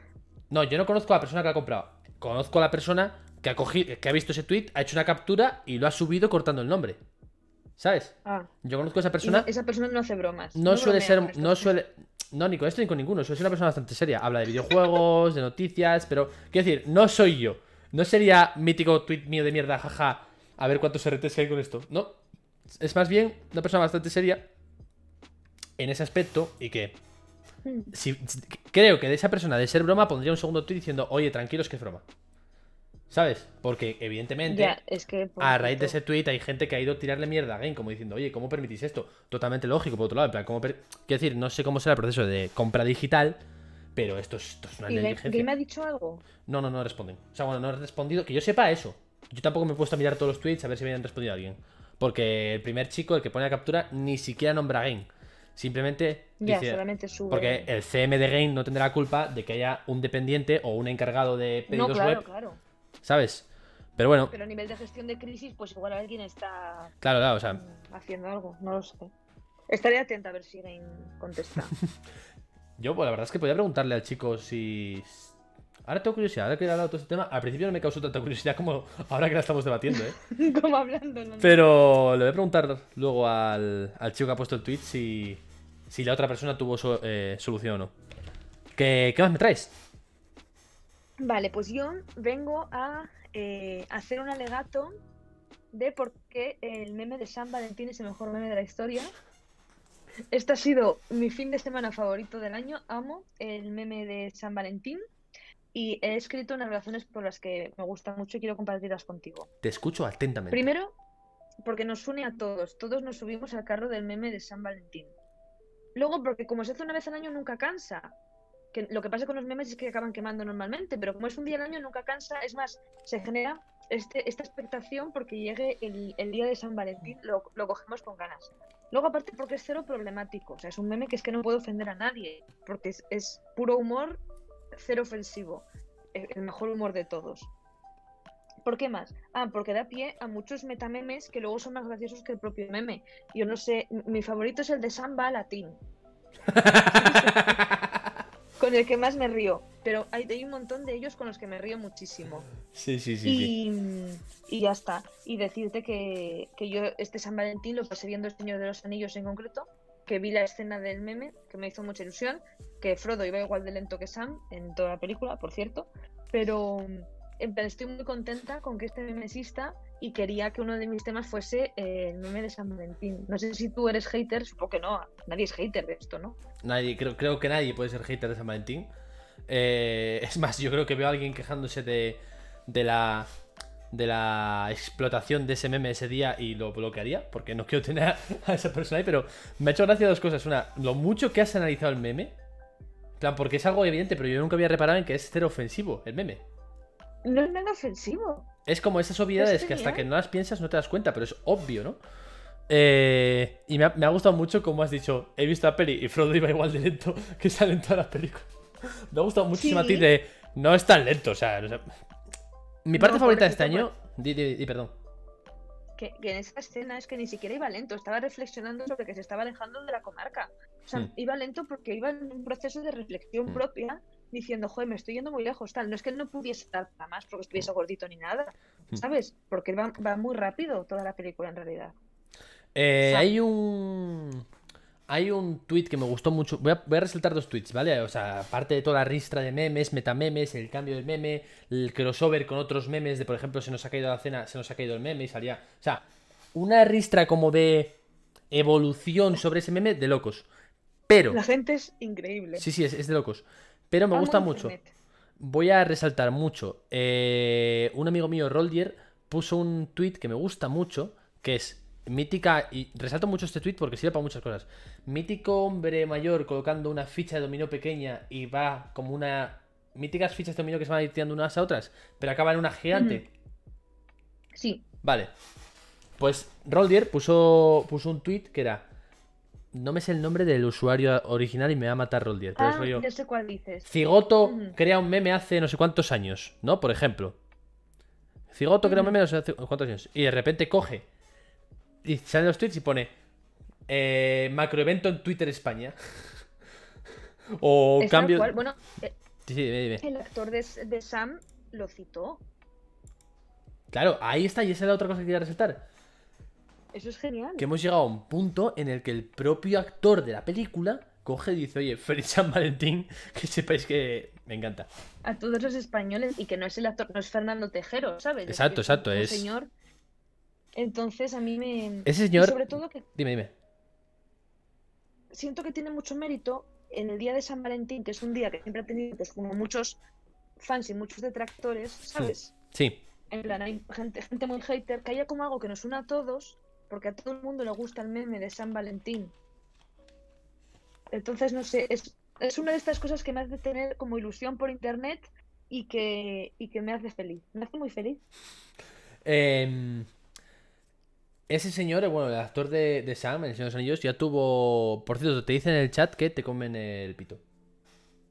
No, yo no conozco a la persona que ha comprado. Conozco a la persona que ha cogido, que ha visto ese tweet, ha hecho una captura y lo ha subido cortando el nombre. ¿Sabes? Ah, Yo conozco a esa persona. no- esa persona no hace bromas. No suele ser. No suele. No, ni con esto ni con ninguno. Suele ser una persona bastante seria. Habla de videojuegos, de noticias, pero. Quiero decir, no soy yo. No sería mítico tweet mío de mierda, jaja. A ver cuántos RTs hay con esto. No. Es más bien una persona bastante seria. En ese aspecto. Y que. Mm. Si, creo que de esa persona, de ser broma, pondría un segundo tweet diciendo, oye, tranquilos que es broma. ¿Sabes? Porque, evidentemente. Ya, es que. A raíz de ese tweet hay gente que ha ido a tirarle mierda a Game, como diciendo, oye, ¿cómo permitís esto? Totalmente lógico, por otro lado. En plan, ¿cómo Quiero decir, no sé cómo será el proceso de compra digital, pero esto es, esto es una ¿Y negligencia. Game ha dicho algo? No, no, no responden. O sea, bueno, no he respondido. Que yo sepa eso. Yo tampoco me he puesto a mirar todos los tweets a ver si me habían respondido a alguien. Porque el primer chico, el que pone la captura, ni siquiera nombra a Game. Simplemente Ya, dice. solamente sube. Porque el CM de Game no tendrá la culpa de que haya un dependiente o un encargado de No, pedidos claro, web, claro. ¿Sabes? Pero bueno, Pero a nivel de gestión de crisis, pues igual alguien está claro, claro, o sea, mm, haciendo algo, no lo sé. Estaré atenta a ver si Game contesta. Yo, pues la verdad es que podía preguntarle al chico si. Ahora tengo curiosidad, ahora que he hablado de todo este tema. Al principio no me causó tanta curiosidad como ahora que la estamos debatiendo, ¿eh? Como hablando, ¿no? Pero le voy a preguntar luego al, al chico que ha puesto el tweet si, si la otra persona tuvo so- eh, solución o no. ¿Qué, ¿Qué más me traes? Vale, pues yo vengo a eh, hacer un alegato de por qué el meme de San Valentín es el mejor meme de la historia. Este ha sido mi fin de semana favorito del año. Amo el meme de San Valentín y he escrito unas razones por las que me gusta mucho y quiero compartirlas contigo. Te escucho atentamente. Primero, porque nos une a todos. Todos nos subimos al carro del meme de San Valentín. Luego, porque como se hace una vez al año, nunca cansa. Que lo que pasa con los memes es que acaban quemando normalmente, pero como es un día al año, nunca cansa. Es más, se genera este, esta expectación porque llegue el, el día de San Valentín, lo, lo cogemos con ganas. Luego, aparte, porque es cero problemático. O sea, es un meme que es que no puede ofender a nadie, porque es, es puro humor, cero ofensivo. El, el mejor humor de todos. ¿Por qué más? Ah, porque da pie a muchos metamemes que luego son más graciosos que el propio meme. Yo no sé, mi favorito es el de Samba Latín, con el que más me río. Pero hay, hay un montón de ellos con los que me río muchísimo. Sí, sí, sí. sí. Y, y ya está. Y decirte que, que yo este San Valentín lo pasé viendo El Señor de los Anillos en concreto, que vi la escena del meme, que me hizo mucha ilusión, que Frodo iba igual de lento que Sam en toda la película, por cierto, pero estoy muy contenta con que este meme exista y quería que uno de mis temas fuese eh, el meme de San Valentín. No sé si tú eres hater, supongo que no, nadie es hater de esto, ¿no? Nadie, creo, creo que nadie puede ser hater de San Valentín. Eh, es más, yo creo que veo a alguien quejándose de, de la de la explotación de ese meme ese día y lo bloquearía, porque no quiero tener a esa persona ahí, pero me ha hecho gracia dos cosas. Una, lo mucho que has analizado el meme. Plan, porque es algo evidente, pero yo nunca había reparado en que es cero ofensivo el meme. No es nada ofensivo. Es como esas obviedades Es que hasta que no las piensas no te das cuenta, pero es obvio, ¿no? Eh, y me ha, me ha gustado mucho como has dicho, he visto la peli y Frodo iba igual de lento que sale en todas las películas. Me ha gustado muchísimo a ti Sí. de, no es tan lento, o sea... o sea, mi parte No, favorita de este año... Di, di- di, perdón. que, que en esa escena es que ni siquiera iba lento, estaba reflexionando sobre que se estaba alejando de la comarca. O sea, Hmm. iba lento porque iba en un proceso de reflexión Hmm. propia, diciendo, joder, me estoy yendo muy lejos, tal. No es que él no pudiese dar para más porque estuviese gordito ni nada, Hmm. ¿sabes? Porque va, va muy rápido toda la película en realidad. Eh, hay un... Hay un tweet que me gustó mucho. Voy a, voy a resaltar dos tweets, ¿vale? O sea, aparte de toda la ristra de memes, metamemes, el cambio del meme, el crossover con otros memes de, por ejemplo, se nos ha caído la cena, se nos ha caído el meme y salía. O sea, una ristra como de evolución sobre ese meme de locos. Pero. La gente es increíble. Sí, sí, es, es de locos. Pero me Amo gusta mucho. Internet. Voy a resaltar mucho. eh, un amigo mío, Roldier, puso un tweet que me gusta mucho, que es mítica, y resalto mucho este tweet porque sirve para muchas cosas. Mítico hombre mayor colocando una ficha de dominó pequeña y va como una... Míticas fichas de dominó que se van a ir tirando unas a otras, pero acaba en una gigante. Sí, Vale. Pues Roldier puso, puso un tweet que era. No me sé el nombre del usuario original y me va a matar Roldier. Pero es Ah, rollo. ya sé cuál dices. Cigoto crea un meme hace no sé cuántos años, ¿no? Por ejemplo. Cigoto crea un meme hace cuántos años. Y de repente coge. Y salen los tweets y pone. Eh, macroevento en Twitter España. o Es cambio. cual. Bueno, eh, Sí, sí, dime, dime. el actor de, de Sam lo citó. Claro, ahí está, y esa es la otra cosa que quería resaltar. Eso es genial. Que hemos llegado a un punto en el que el propio actor de la película coge y dice, oye, feliz San Valentín, que sepáis que me encanta. A todos los españoles y que no es el actor, no es Fernando Tejero, ¿sabes? Es Exacto, exacto, es- señor. Entonces a mí me. Ese y señor... sobre todo que Dime, dime. siento que tiene mucho mérito en el día de San Valentín, que es un día que siempre ha tenido pues como muchos fans y muchos detractores, ¿sabes? Sí, En plan, hay gente, gente muy hater, que haya como algo que nos una a todos, porque a todo el mundo le gusta el meme de San Valentín. Entonces, no sé, es, es una de estas cosas que me hace tener como ilusión por internet y que, y que me hace feliz. Me hace muy feliz. Em, ese señor, eh, bueno, el actor de, de Sam, El Señor de los Anillos, ya tuvo. Por cierto, te dice en el chat que te comen el pito.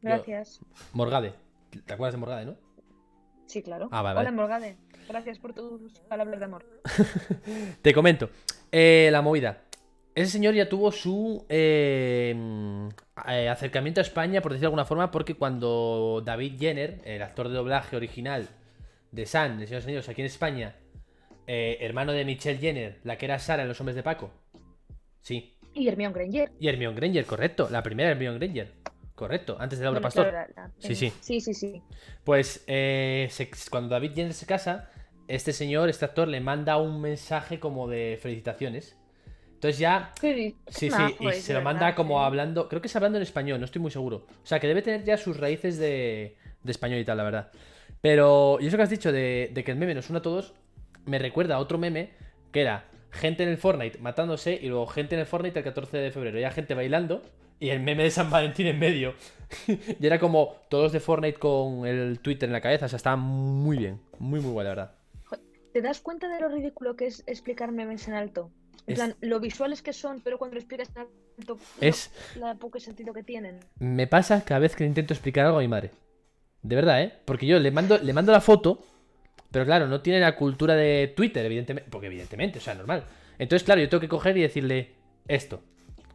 Gracias. Morgade. ¿Te acuerdas de Morgade, no? Sí, claro. Ah, vale, vale. Hola, Morgade. Gracias por tus palabras de amor. Te comento. Eh, la movida. Ese señor ya tuvo su eh, mm, eh, acercamiento a España, por decirlo de alguna forma, porque cuando David Jenner, el actor de doblaje original de San, de Señor Anillos, aquí en España, eh, hermano de Michelle Jenner, la que era Sara en Los Hombres de Paco. Sí. Y Hermione Granger. Y Hermione Granger, correcto. La primera Hermione Granger. Correcto. Antes de Laura Pastor. la- la- Sí, sí. Sí, sí, sí. Pues eh, se- cuando David Jenner se casa, este señor, este actor, le manda un mensaje como de felicitaciones. Entonces ya Sí, Sí, y se lo manda verdad, como sí. hablando, creo que es hablando en español, no estoy muy seguro. O sea, que debe tener ya sus raíces de, de español y tal, la verdad. Pero, y eso que has dicho de, de que el meme nos une a todos, me recuerda a otro meme que era gente en el Fortnite matándose y luego gente en el Fortnite el 14 de febrero, ya gente bailando y el meme de San Valentín en medio. y era como todos de Fortnite con el Twitter en la cabeza, o sea, estaba muy bien, muy, muy guay, la verdad. ¿Te das cuenta de lo ridículo que es explicar memes en alto? En Es- plan, lo visuales que son, pero cuando lo explicas en alto, Es, la poco sentido que tienen. Me pasa cada vez que intento explicar algo a mi madre. De verdad, ¿eh? Porque yo le mando, le mando la foto, pero claro, no tiene la cultura de Twitter, evidentemente. Porque evidentemente, o sea, normal. Entonces, claro, yo tengo que coger y decirle esto.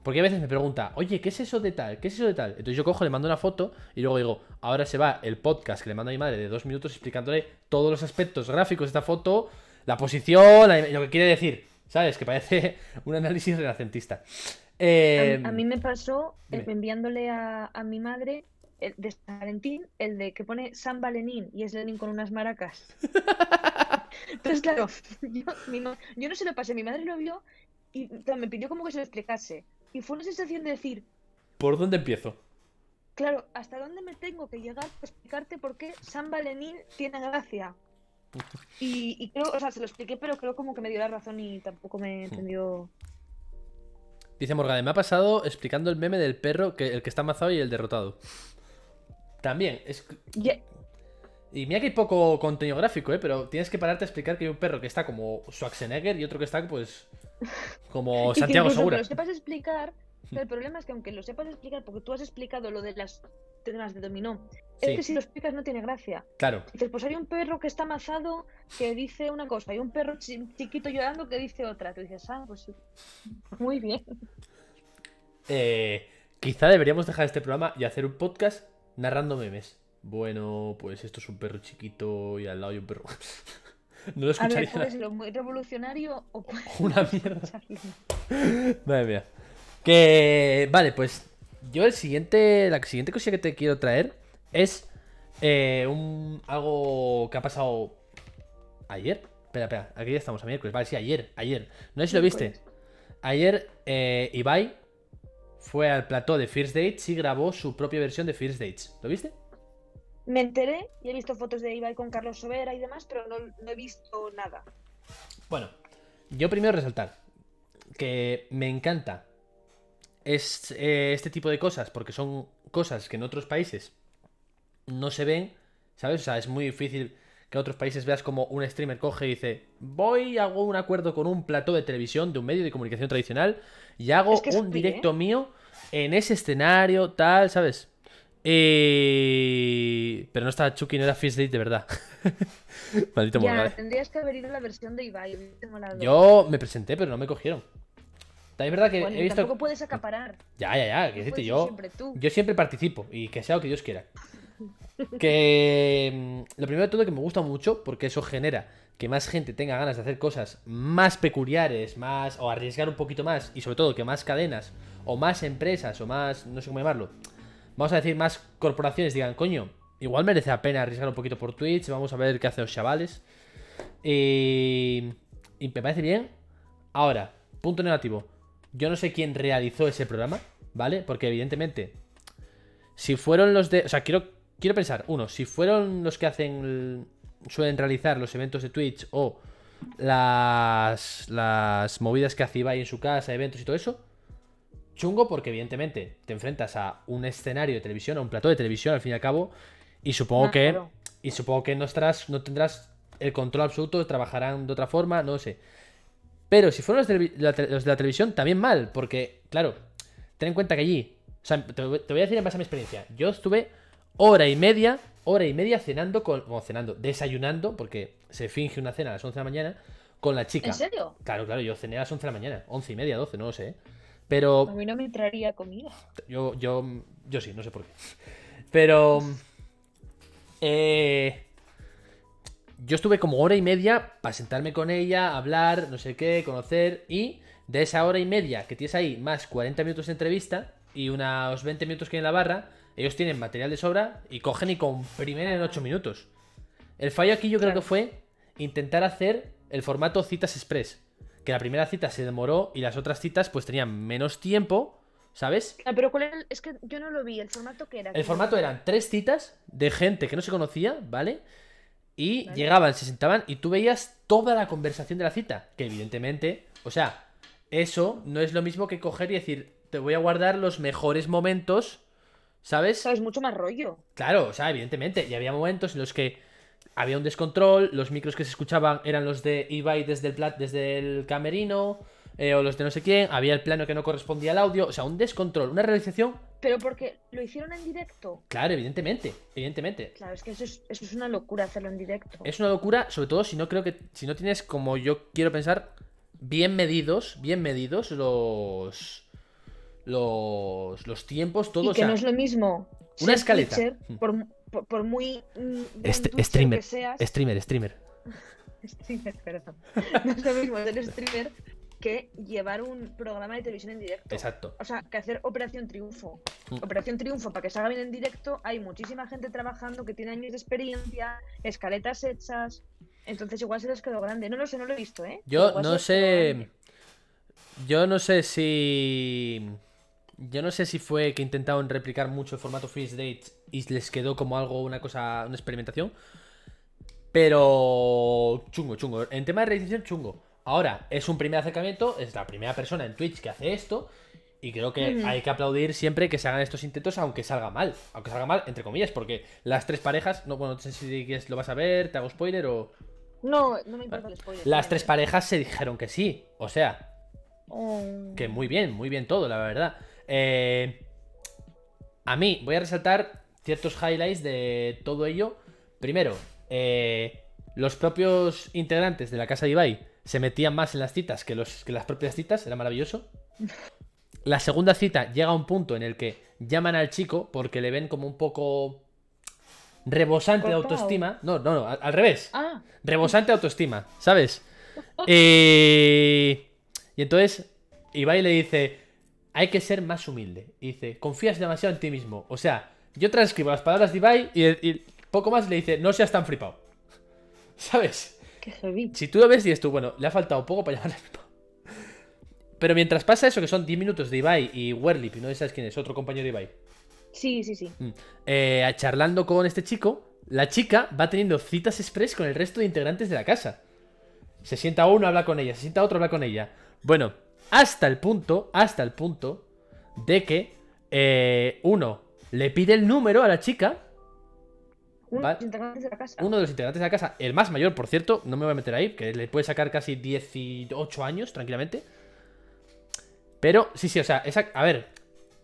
Porque a veces me pregunta, oye, ¿qué es eso de tal? ¿Qué es eso de tal? Entonces yo cojo, le mando una foto y luego digo, ahora se va el podcast que le mando a mi madre de dos minutos explicándole todos los aspectos gráficos de esta foto, la posición, la- lo que quiere decir. ¿Sabes? Que parece un análisis renacentista. A, Eh, a mí me pasó eh, dime. enviándole a, a mi madre el de San Valentín, el de que pone San Valenín y es Lenin con unas maracas. Entonces, claro, yo, mi yo no se lo pasé, mi madre lo vio y claro, me pidió como que se lo explicase. Y fue una sensación de decir, ¿Por dónde empiezo? claro, ¿hasta dónde me tengo que llegar para explicarte por qué San Valenín tiene gracia? Y, y creo, o sea, se lo expliqué, pero creo como que me dio la razón y tampoco me entendió. Dice Morgade, me ha pasado explicando el meme del perro, que el que está amazado y el derrotado. También, es... Y mira que hay poco contenido gráfico, ¿eh? Pero tienes que pararte a explicar que hay un perro que está como Schwarzenegger y otro que está, pues, como Y que Santiago Segura. lo sepas explicar, pero el problema es que aunque lo sepas explicar, porque tú has explicado lo de las temas de dominó, Sí. es que si lo explicas no tiene gracia. Claro, Dices, pues hay un perro que está amazado que dice una cosa, hay un perro chi- chiquito llorando que dice otra. Tú dices, ah, pues sí. Muy bien. eh, quizá deberíamos dejar este programa y hacer un podcast narrando memes. Bueno, pues esto es un perro chiquito y al lado hay un perro. no lo A ver, escucharía. puede ser muy revolucionario o Una mierda. Madre mía. Que. Vale, pues. Yo el siguiente. La siguiente cosa que te quiero traer es. eh, un. algo que ha pasado. ayer. Espera, espera. Aquí ya estamos a miércoles. Vale, sí, ayer. Ayer. No sé si lo viste. Ayer eh, Ibai fue al plató de First Dates y grabó su propia versión de First Dates. ¿Lo viste? Me enteré y he visto fotos de Ibai con Carlos Sobera y demás, pero no, no he visto nada. Bueno, yo primero resaltar que me encanta es, eh, este tipo de cosas porque son cosas que en otros países no se ven, ¿sabes? O sea, es muy difícil que en otros países veas como un streamer coge y dice, voy, hago un acuerdo con un plató de televisión, de un medio de comunicación tradicional, y hago Es que es un directo ¿eh? mío en ese escenario, tal, ¿sabes? Y... Pero no estaba Chucky, no era Fist Date de verdad. Maldito Ya, tendrías que haber ido a la versión de Ibai. Yo me presenté, pero no me cogieron. Es verdad que Bueno, he visto... tampoco puedes acaparar. Ya, ya, ya, que decirte, yo... siempre tú. Yo siempre participo y que sea lo que Dios quiera. Que mm, lo primero de todo que me gusta mucho porque eso genera que más gente tenga ganas de hacer cosas más peculiares, más o arriesgar un poquito más y sobre todo que más cadenas o más empresas o más no sé cómo llamarlo. Vamos a decir más corporaciones digan, "Coño, igual merece la pena arriesgar un poquito por Twitch, vamos a ver qué hacen los chavales." Y y me parece bien. Ahora, punto negativo. Yo no sé quién realizó ese programa, ¿vale? Porque evidentemente si fueron los de. O sea, quiero, quiero pensar, uno, si fueron los que hacen. el- suelen realizar los eventos de Twitch o las. las movidas que hace Ibai en su casa, eventos y todo eso. Chungo, porque evidentemente te enfrentas a un escenario de televisión, a un plató de televisión al fin y al cabo. Y supongo Ah, que. claro. Y supongo que no estarás. no tendrás el control absoluto, trabajarán de otra forma, no sé. Pero si fueron los de, la, los de la televisión, también mal, porque, claro, ten en cuenta que allí, o sea, te, voy- te voy a decir en base a mi experiencia, yo estuve hora y media, hora y media cenando con, bueno, cenando, desayunando, porque se finge una cena a las 11 de la mañana, con la chica. ¿En serio? Claro, claro, yo cené a las 11 de la mañana, 11 y media, 12, no lo sé. ¿eh? Pero A mí no me entraría comida. yo, yo, yo sí, no sé por qué. Pero. Eh, yo estuve como hora y media para sentarme con ella, hablar, no sé qué, conocer. Y de esa hora y media que tienes ahí, más 40 minutos de entrevista y unos 20 minutos que hay en la barra, ellos tienen material de sobra y cogen y comprimen en 8 minutos. El fallo aquí yo creo Claro. que fue intentar hacer el formato citas express. Que la primera cita se demoró y las otras citas pues tenían menos tiempo, ¿sabes? Ah, pero ¿cuál era? el- Es que yo no lo vi. ¿El formato qué era? El formato eran tres citas de gente que no se conocía, ¿vale? Y Vale. llegaban, se sentaban y tú veías toda la conversación de la cita. Que evidentemente, o sea, eso no es lo mismo que coger y decir, te voy a guardar los mejores momentos, ¿sabes? Sabes, mucho más rollo. Claro, o sea, evidentemente. Y había momentos en los que había un descontrol, los micros que se escuchaban eran los de Ibai desde el, plat- desde el camerino, eh, o los de no sé quién, había el plano que no correspondía al audio, o sea, un descontrol, una realización, Pero porque lo hicieron en directo. claro, evidentemente, evidentemente. Claro, es que eso es, eso es una locura hacerlo en directo. Es una locura, sobre todo si no creo que. Si no tienes, como yo quiero pensar, bien medidos, bien medidos los. Los. Los tiempos, todo. y o que sea, no es lo mismo. una escaleta. Por, por- por muy mm, Este- streamer, que seas. streamer, streamer. Streamer, perdón. No es lo mismo ser streamer que llevar un programa de televisión en directo. Exacto. O sea, que hacer Operación Triunfo. Mm. Operación Triunfo, para que salga bien en directo, hay muchísima gente trabajando que tiene años de experiencia, escaletas hechas. Entonces igual se les quedó grande. No lo sé, no lo he visto, ¿eh? Yo Igual no sé. Yo no sé si. Yo no sé si fue que intentaron replicar mucho el formato Freeze Dates y les quedó como algo, una cosa, una experimentación. Pero. Chungo, chungo. En tema de realización, chungo. Ahora, es un primer acercamiento, es la primera persona en Twitch que hace esto. Y creo que hay que aplaudir siempre que se hagan estos intentos, aunque salga mal. Aunque salga mal, entre comillas, porque las tres parejas. No, bueno, no sé si lo vas a ver, te hago spoiler o. No, no me importa el spoiler. Las tres parejas se dijeron que sí. O sea, Oh. que muy bien, muy bien todo, la verdad. Eh, a mí, voy a resaltar ciertos highlights de todo ello. Primero, eh, los propios integrantes de la casa de Ibai se metían más en las citas que, los, que las propias citas, era maravilloso. La segunda cita llega a un punto en el que llaman al chico porque le ven como un poco rebosante de autoestima. No, no, no, al, al revés. Ah, Rebosante de autoestima, ¿sabes? Eh, Y entonces Ibai le dice, hay que ser más humilde. Y dice, confías demasiado en ti mismo. O sea, yo transcribo las palabras de Ibai y, y poco más le dice, no seas tan flipado. ¿Sabes? qué. Si tú lo ves, dices tú, bueno, le ha faltado poco para llamarle flipado. Pero mientras pasa eso, que son 10 minutos de Ibai y Werlip, y no sabes quién es, otro compañero de Ibai, Sí, sí, sí. mm, eh, charlando con este chico, la chica va teniendo citas express con el resto de integrantes de la casa. Se sienta uno, habla con ella, se sienta otro, habla con ella. Bueno, hasta el punto, hasta el punto de que eh, uno le pide el número a la chica Uno ¿vale? de los integrantes de la casa. Uno de los integrantes de la casa, el más mayor, por cierto, no me voy a meter ahí, que le puede sacar casi 18 años tranquilamente. Pero, sí, sí, o sea, esa, a ver,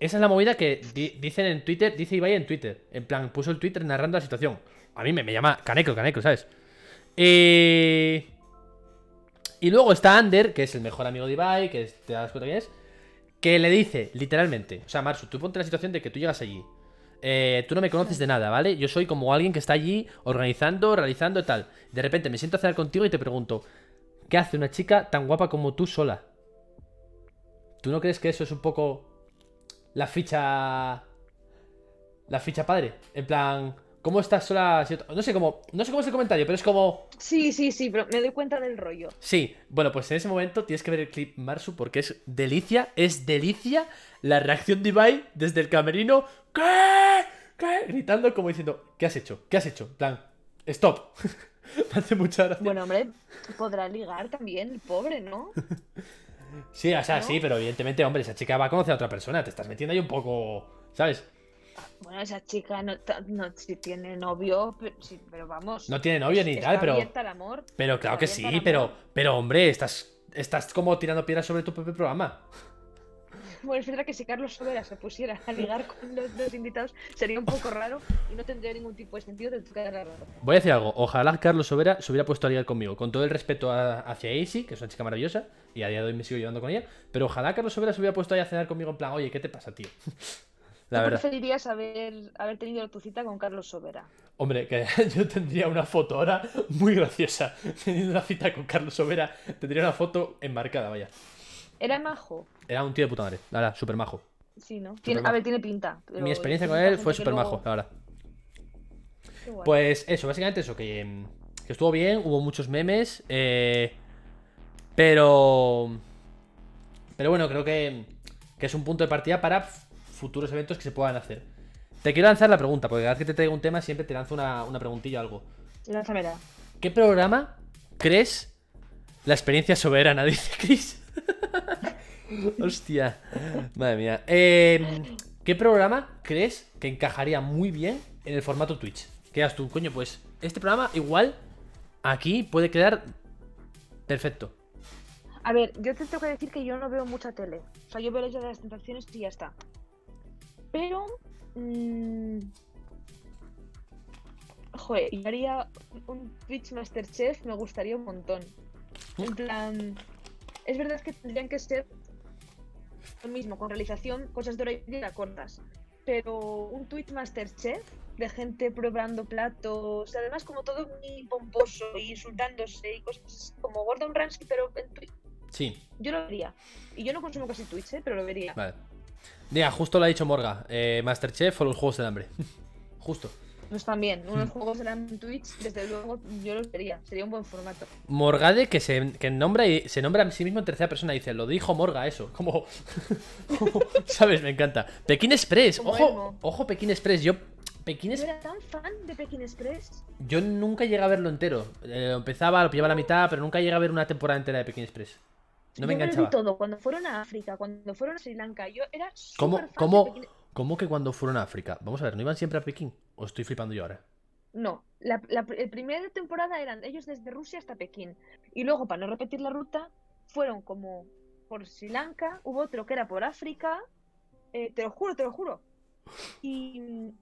esa es la movida que di- dicen en Twitter, dice Ibai en Twitter. En plan, puso el Twitter narrando la situación. A mí me, me llama Caneco, Caneco, ¿sabes? Eh, Y luego está Ander, que es el mejor amigo de Ibai, que es- te das cuenta quién es, que le dice, literalmente, o sea, Marsu, tú ponte la situación de que tú llegas allí. Eh, tú no me conoces de nada, ¿vale? Yo soy como alguien que está allí organizando, realizando tal. De repente me siento a cenar contigo y te pregunto, ¿qué hace una chica tan guapa como tú sola? ¿Tú no crees que eso es un poco la ficha... La ficha padre? En plan, ¿cómo estás sola? No sé cómo, no sé cómo es el comentario, pero es como... Sí, sí, sí, pero me doy cuenta del rollo. Sí, bueno, pues en ese momento tienes que ver el clip Marsu porque es delicia, es delicia la reacción de Ibai desde el camerino. ¿Qué? ¿Qué? Gritando como diciendo, ¿qué has hecho? ¿Qué has hecho? En plan, stop. Me hace mucha gracia. Bueno, hombre, podrá ligar también, el pobre, ¿no? sí, o sea, ¿no? sí, pero evidentemente, hombre, esa chica va a conocer a otra persona, te estás metiendo ahí un poco, ¿sabes? Bueno, esa chica no, si tiene novio, pero, pero vamos. No tiene novio ni está tal, pero... al amor. Pero claro que sí, pero, pero hombre, estás, estás como tirando piedras sobre tu propio programa. Bueno, es verdad que si Carlos Sobera se pusiera a ligar con los dos invitados sería un poco raro y no tendría ningún tipo de sentido de raro. Voy a decir algo. Ojalá Carlos Sobera se hubiera puesto a ligar conmigo. Con todo el respeto a- hacia Easy, que es una chica maravillosa. Y a día de hoy me sigo llevando con ella. Pero ojalá Carlos Sobera se hubiera puesto ahí a cenar conmigo en plan, oye, ¿qué te pasa, tío? La ¿Tú verdad. preferirías haber, haber tenido tu cita con Carlos Sobera? Hombre, que yo tendría una foto ahora muy graciosa. Teniendo una cita con Carlos Sobera, tendría una foto enmarcada, vaya. ¿Era majo? Era un tío de puta madre. La verdad, súper majo. Sí, ¿no? Tiene, a ver, tiene pinta. pero Mi experiencia con él fue súper majo, la verdad. Pues eso, básicamente eso, que, mm, que estuvo bien, hubo muchos memes, eh, pero... Pero bueno, creo que, que es un punto de partida para futuros eventos que se puedan hacer. Te quiero lanzar la pregunta, porque cada vez que te traigo un tema siempre te lanzo una, una preguntilla o algo. Lánzamela. ¿Qué programa crees la experiencia soberana? Dice Chris. Hostia, madre mía. Eh, ¿Qué programa crees que encajaría muy bien en el formato Twitch? Que digas tú, coño, pues este programa igual aquí puede quedar perfecto. A ver, yo te tengo que decir que yo no veo mucha tele. O sea, yo veo la isla de las tentaciones y ya está. Pero. mm, joder, yo haría un Twitch Masterchef, me gustaría un montón. En plan. Es verdad que tendrían que ser lo mismo, con realización, cosas de hora y media cortas. Pero un Twitch Masterchef de gente probando platos, además como todo muy pomposo y insultándose y cosas así, como Gordon Ramsay, pero en Twitch. Sí, Yo lo vería. Y yo no consumo casi Twitch, ¿eh? pero lo vería. vale. Mira, justo lo ha dicho Morga. eh, Masterchef o los Juegos del Hambre. justo. Pues también, unos juegos en Twitch, desde luego, yo los vería. Sería un buen formato. Morgade que se que nombra y se nombra a sí mismo en tercera persona dice, lo dijo Morga eso, como, ¿sabes? Me encanta. Pekín Express, Como ojo, ojo Pekín Express, yo Pekín Express, era tan fan de Pekin Express. yo nunca llegué a verlo entero. Eh, empezaba, lo pillaba a la mitad, pero nunca llegué a ver una temporada entera de Pekín Express. No me yo lo enganchaba. vi todo. Cuando fueron a África, cuando fueron a Sri Lanka, yo era ¿Cómo, fan cómo, de Pekín- cómo que cuando fueron a África? Vamos a ver, ¿no iban siempre a Pekín? ¿O estoy flipando yo ahora? No, la, la, pr- primera temporada eran ellos desde Rusia hasta Pekín. Y luego, para no repetir la ruta, fueron como por Sri Lanka, hubo otro que era por África. eh, te lo juro, te lo juro. Y,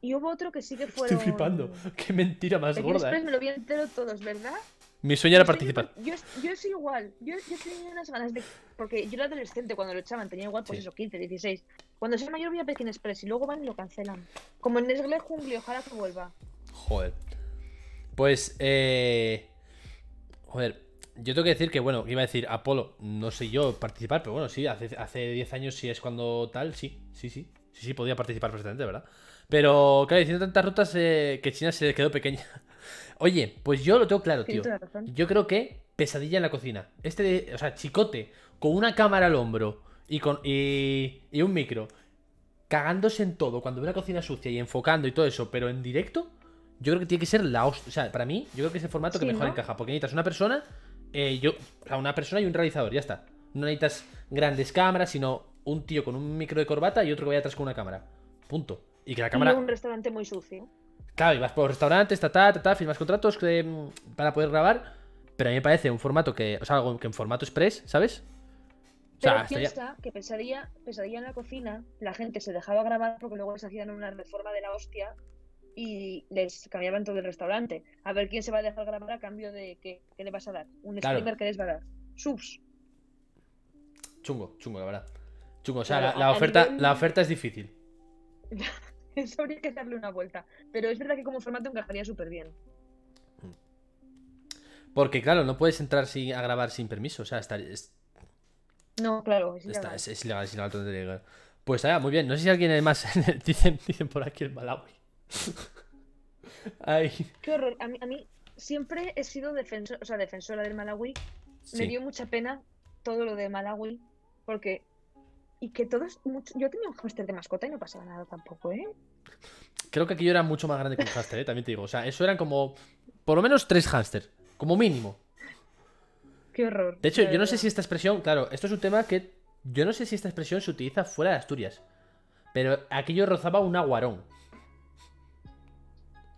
y hubo otro que sí que fueron. Estoy flipando. Qué mentira más Pekín gorda, Express ¿eh? me lo vi entero todos, ¿verdad? Mi sueño era Yo participar. Yo, yo soy igual. Yo, yo tenía unas ganas de. Porque yo era adolescente cuando lo echaban, tenía igual, pues Sí. eso, 15, 16. Cuando sea mayor voy a Pekín Express y luego van y lo cancelan. Como en Nestlé Jungli, ojalá que vuelva. Joder. Pues, eh... Joder, yo tengo que decir que, bueno, iba a decir Apolo, no sé yo participar, pero bueno, sí, hace, hace 10 años sí es cuando tal, sí, sí, sí. Sí, sí, podía participar perfectamente, ¿verdad? Pero, claro, diciendo tantas rutas eh, que China se quedó pequeña. Oye, pues yo lo tengo claro, tío. Yo creo que pesadilla en la cocina. Este de, o sea, chicote, con una cámara al hombro y con y, y un micro, cagándose en todo cuando ve la cocina sucia y enfocando y todo eso, pero en directo, yo creo que tiene que ser la hostia. O sea, para mí, yo creo que es el formato que Sí, mejor ¿no? encaja. Porque necesitas una persona, eh, yo, o sea, una persona y un realizador, ya está. No necesitas grandes cámaras, sino un tío con un micro de corbata y otro que vaya atrás con una cámara. Punto. Y que la Y cámara. un restaurante muy sucio. Claro, y vas por los restaurantes, ta, ta, ta, ta, firmas contratos mm, para poder grabar. Pero a mí me parece un formato que. O sea, algo que en formato express, ¿sabes? O Pero sea, estaría- piensa que pesadilla, pesadilla en la cocina, la gente se dejaba grabar porque luego les hacían una reforma de la hostia y les cambiaban todo el restaurante. A ver quién se va a dejar grabar a cambio de qué, qué le vas a dar. Un Claro. streamer que les va a dar. Subs. Chungo, chungo, la verdad. Chungo, o sea, Claro, la, oferta, nivel- la oferta es difícil. Eso habría que darle una vuelta. Pero es verdad que como formato encajaría súper bien. Porque, claro, no puedes entrar sin, a grabar sin permiso. O sea, está, es, No, claro, es está- ilegal. es, es ilegal, es ilegal, todo ilegal. Pues ah, muy bien. No sé si alguien además dicen, dicen por aquí el Malawi. Ay, Qué horror. A mí, a mí siempre he sido defensor, o sea, defensora del Malawi. Me dio mucha pena todo lo de Malawi porque y que todos mucho... yo tenía un hámster de mascota y no pasaba nada tampoco, ¿eh? Creo que aquello era mucho más grande que un hámster, ¿eh? también te digo. O sea, eso eran como. Por lo menos tres hámster. Como mínimo. Qué horror. De hecho, yo no sé si esta expresión. Claro, esto es un tema que. Yo no sé si esta expresión se utiliza fuera de Asturias. Pero aquello rozaba un aguarón.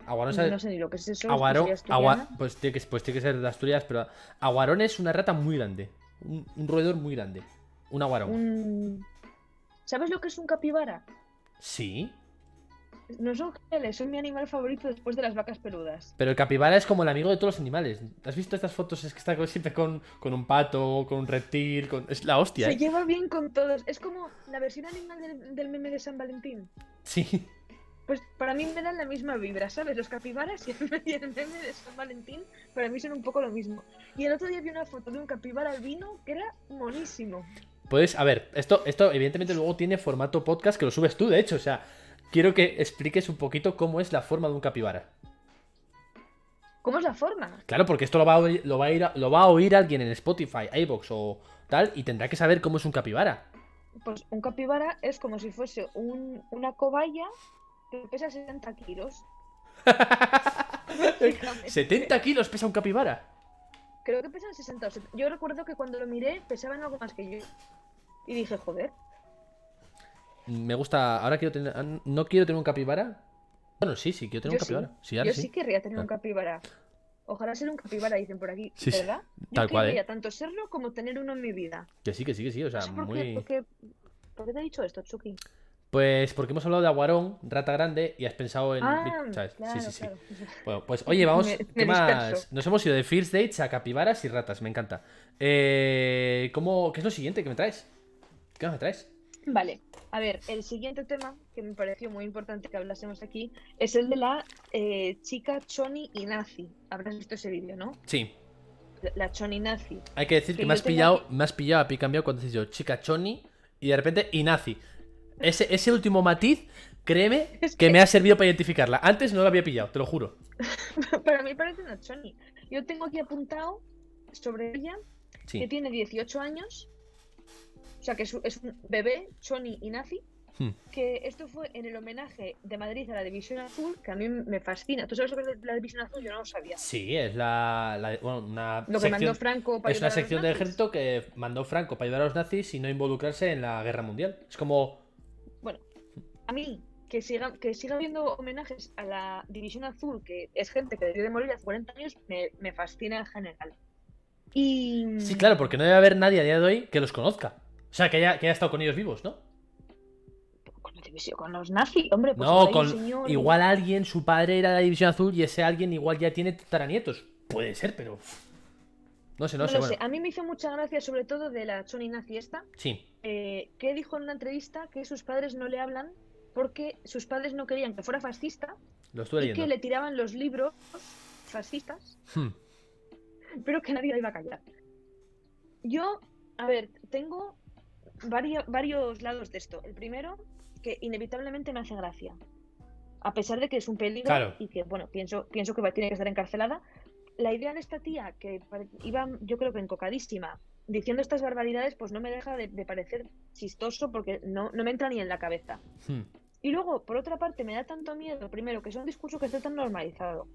Aguarón, ¿sabes? No sé ni lo que es eso. Aguarón, es agua- pues, tiene que, pues tiene que ser de Asturias, pero aguarón es una rata muy grande. Un, un roedor muy grande. Un aguarón. Un- ¿Sabes lo que es un capibara? Sí. No son geles, son mi animal favorito después de las vacas peludas. Pero el capibara es como el amigo de todos los animales. ¿Has visto estas fotos? Es que está siempre con, con un pato, con un reptil. Con... Es la hostia, Se ¿eh? lleva bien con todos. Es como la versión animal del, del meme de San Valentín. Sí. Pues para mí me dan la misma vibra, ¿sabes? Los capibaras y el, y el meme de San Valentín para mí son un poco lo mismo. Y el otro día vi una foto de un capibara albino que era monísimo. Puedes, a ver, esto, esto evidentemente luego tiene formato podcast que lo subes tú, de hecho. O sea, quiero que expliques un poquito cómo es la forma de un capibara. ¿Cómo es la forma? Claro, porque esto lo va a oír, lo va a ir, lo va a oír alguien en Spotify, iBox o tal, y tendrá que saber cómo es un capibara. Pues un capibara es como si fuese un- una cobaya que pesa 60 kilos. Básicamente. 70 kilos pesa un capibara. Creo que pesan 60 o 70. Yo recuerdo que cuando lo miré pesaban algo más que yo. Y dije, joder, Me gusta. Ahora quiero tener. ah, No quiero tener un capibara. Bueno, sí, sí, quiero tener Yo un capibara. sí. Sí, ahora yo sí. sí querría tener Ah. un capibara. Ojalá ser un capibara, dicen por aquí, Sí, ¿verdad? Yo tal cual, ¿eh? tanto serlo como tener uno en mi vida. Que sí, que sí, que sí. O sea, No sé por, qué, muy. por qué- por qué te he dicho esto, Chucky? Pues porque hemos hablado de aguarón, rata grande, y has pensado en. Ah, ¿Sabes? claro, sí, sí, sí. claro. Bueno, pues oye, vamos. Me- ¿Qué me más? Nos hemos ido de First Dates a capibaras y ratas, me encanta. Eh, ¿cómo, ¿Qué es lo siguiente que me traes? ¿Qué me traes? Vale, a ver, el siguiente tema que me pareció muy importante que hablásemos aquí es el de la eh, chica Choni y Nazi. Habrás visto ese vídeo, ¿no? Sí, La Choni Nazi. hay que decir que Que me has yo pillado, aquí- me has pillado a pie cambiado cuando has dicho chica choni y de repente Inazi. Ese, ese último matiz, créeme que me ha servido para identificarla. Antes no lo había pillado, te lo juro. Para mí parece una Choni. Yo tengo aquí apuntado sobre ella que tiene 18 años. O sea, que es, un- es un bebé, Choni y Nazi. Hmm. Que esto fue en el homenaje de Madrid a la División Azul, que a mí me fascina. ¿Tú sabes lo que es la División Azul? Yo no lo sabía. Sí, es la, la- bueno, una Lo que sección, mandó Franco para es una ayudar sección del ejército que mandó Franco para ayudar a los nazis y no involucrarse en la guerra mundial. Es como a mí, que siga, que siga habiendo homenajes a la División Azul, que es gente que debió de morir hace 40 años, me, me fascina en general. Y. Sí, claro, porque no debe haber nadie a día de hoy que los conozca. O sea, que haya, que haya estado con ellos vivos, ¿no? Con la división, con los nazis, hombre, pues no, con. señor Igual alguien, su padre era de la División Azul y ese alguien igual ya tiene tataranietos. Puede ser, pero. No sé, no, No, sé, bueno. sé. A mí me hizo mucha gracia, sobre todo de la Choni Nazi esta, Sí. eh, que dijo en una entrevista que sus padres no le hablan porque sus padres no querían que fuera fascista Lo y que le tiraban los libros fascistas Hmm. pero que nadie la iba a callar. Yo, a ver, tengo varia- varios lados de esto. El primero, que inevitablemente me hace gracia. A pesar de que es un peligro Claro. y que, bueno, pienso, pienso que va, tiene que estar encarcelada. La idea de esta tía, que iba, yo creo que encocadísima, diciendo estas barbaridades, pues no me deja de, de parecer chistoso porque no, no me entra ni en la cabeza. Hmm. Y luego, por otra parte, me da tanto miedo, primero, que es un discurso que esté tan normalizado.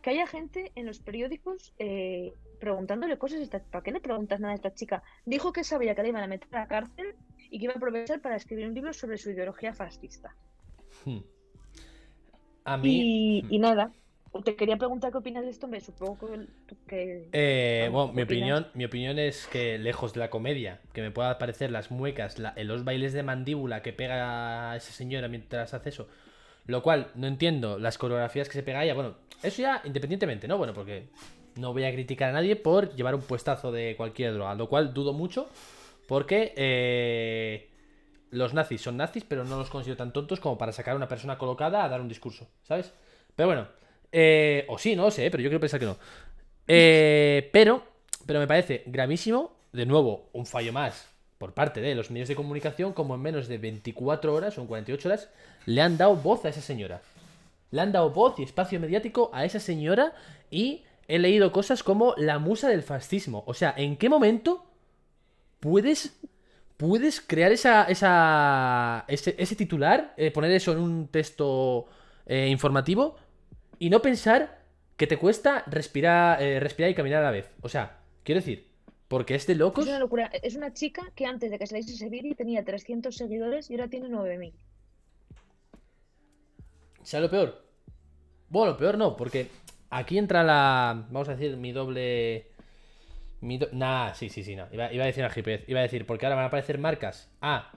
Que haya gente en los periódicos eh, preguntándole cosas a esta ¿Para qué le preguntas nada a esta chica? Dijo que sabía que la iban a meter a la cárcel y que iba a aprovechar para escribir un libro sobre su ideología fascista. Hmm. A mí. Y, y nada, te quería preguntar qué opinas de esto, me supongo que... Eh, bueno, ¿qué mi opinas? opinión, mi opinión es que lejos de la comedia, que me pueda parecer las muecas, la- los bailes de mandíbula que pega esa señora mientras hace eso, lo cual no entiendo las coreografías que se pega ella, bueno, eso ya independientemente, ¿no? Bueno, porque no voy a criticar a nadie por llevar un puestazo de cualquier droga, lo cual dudo mucho, porque eh, los nazis son nazis, pero no los considero tan tontos como para sacar a una persona colocada a dar un discurso, ¿sabes? Pero bueno, eh, o sí, no lo sé, pero yo quiero pensar que no. Eh, pero, pero me parece gravísimo, de nuevo, un fallo más por parte de los medios de comunicación, como en menos de 24 horas o en 48 horas le han dado voz a esa señora. Le han dado voz y espacio mediático a esa señora y he leído cosas como la musa del fascismo. O sea, ¿en qué momento puedes, puedes crear esa, esa, ese, titular, eh, poner eso en un texto eh, informativo y no pensar que te cuesta respirar, eh, respirar y caminar a la vez? O sea, quiero decir, porque es de locos. Es una locura. Es una chica que antes de que saliese ese vídeo tenía 300 seguidores y ahora tiene 9.000. ¿Sabes lo peor? Bueno, lo peor no, porque aquí entra la. Vamos a decir, mi doble. Mi do- Nah, sí, sí, sí, no. Iba, iba a decir una. Iba a decir, porque ahora van a aparecer marcas. Ah,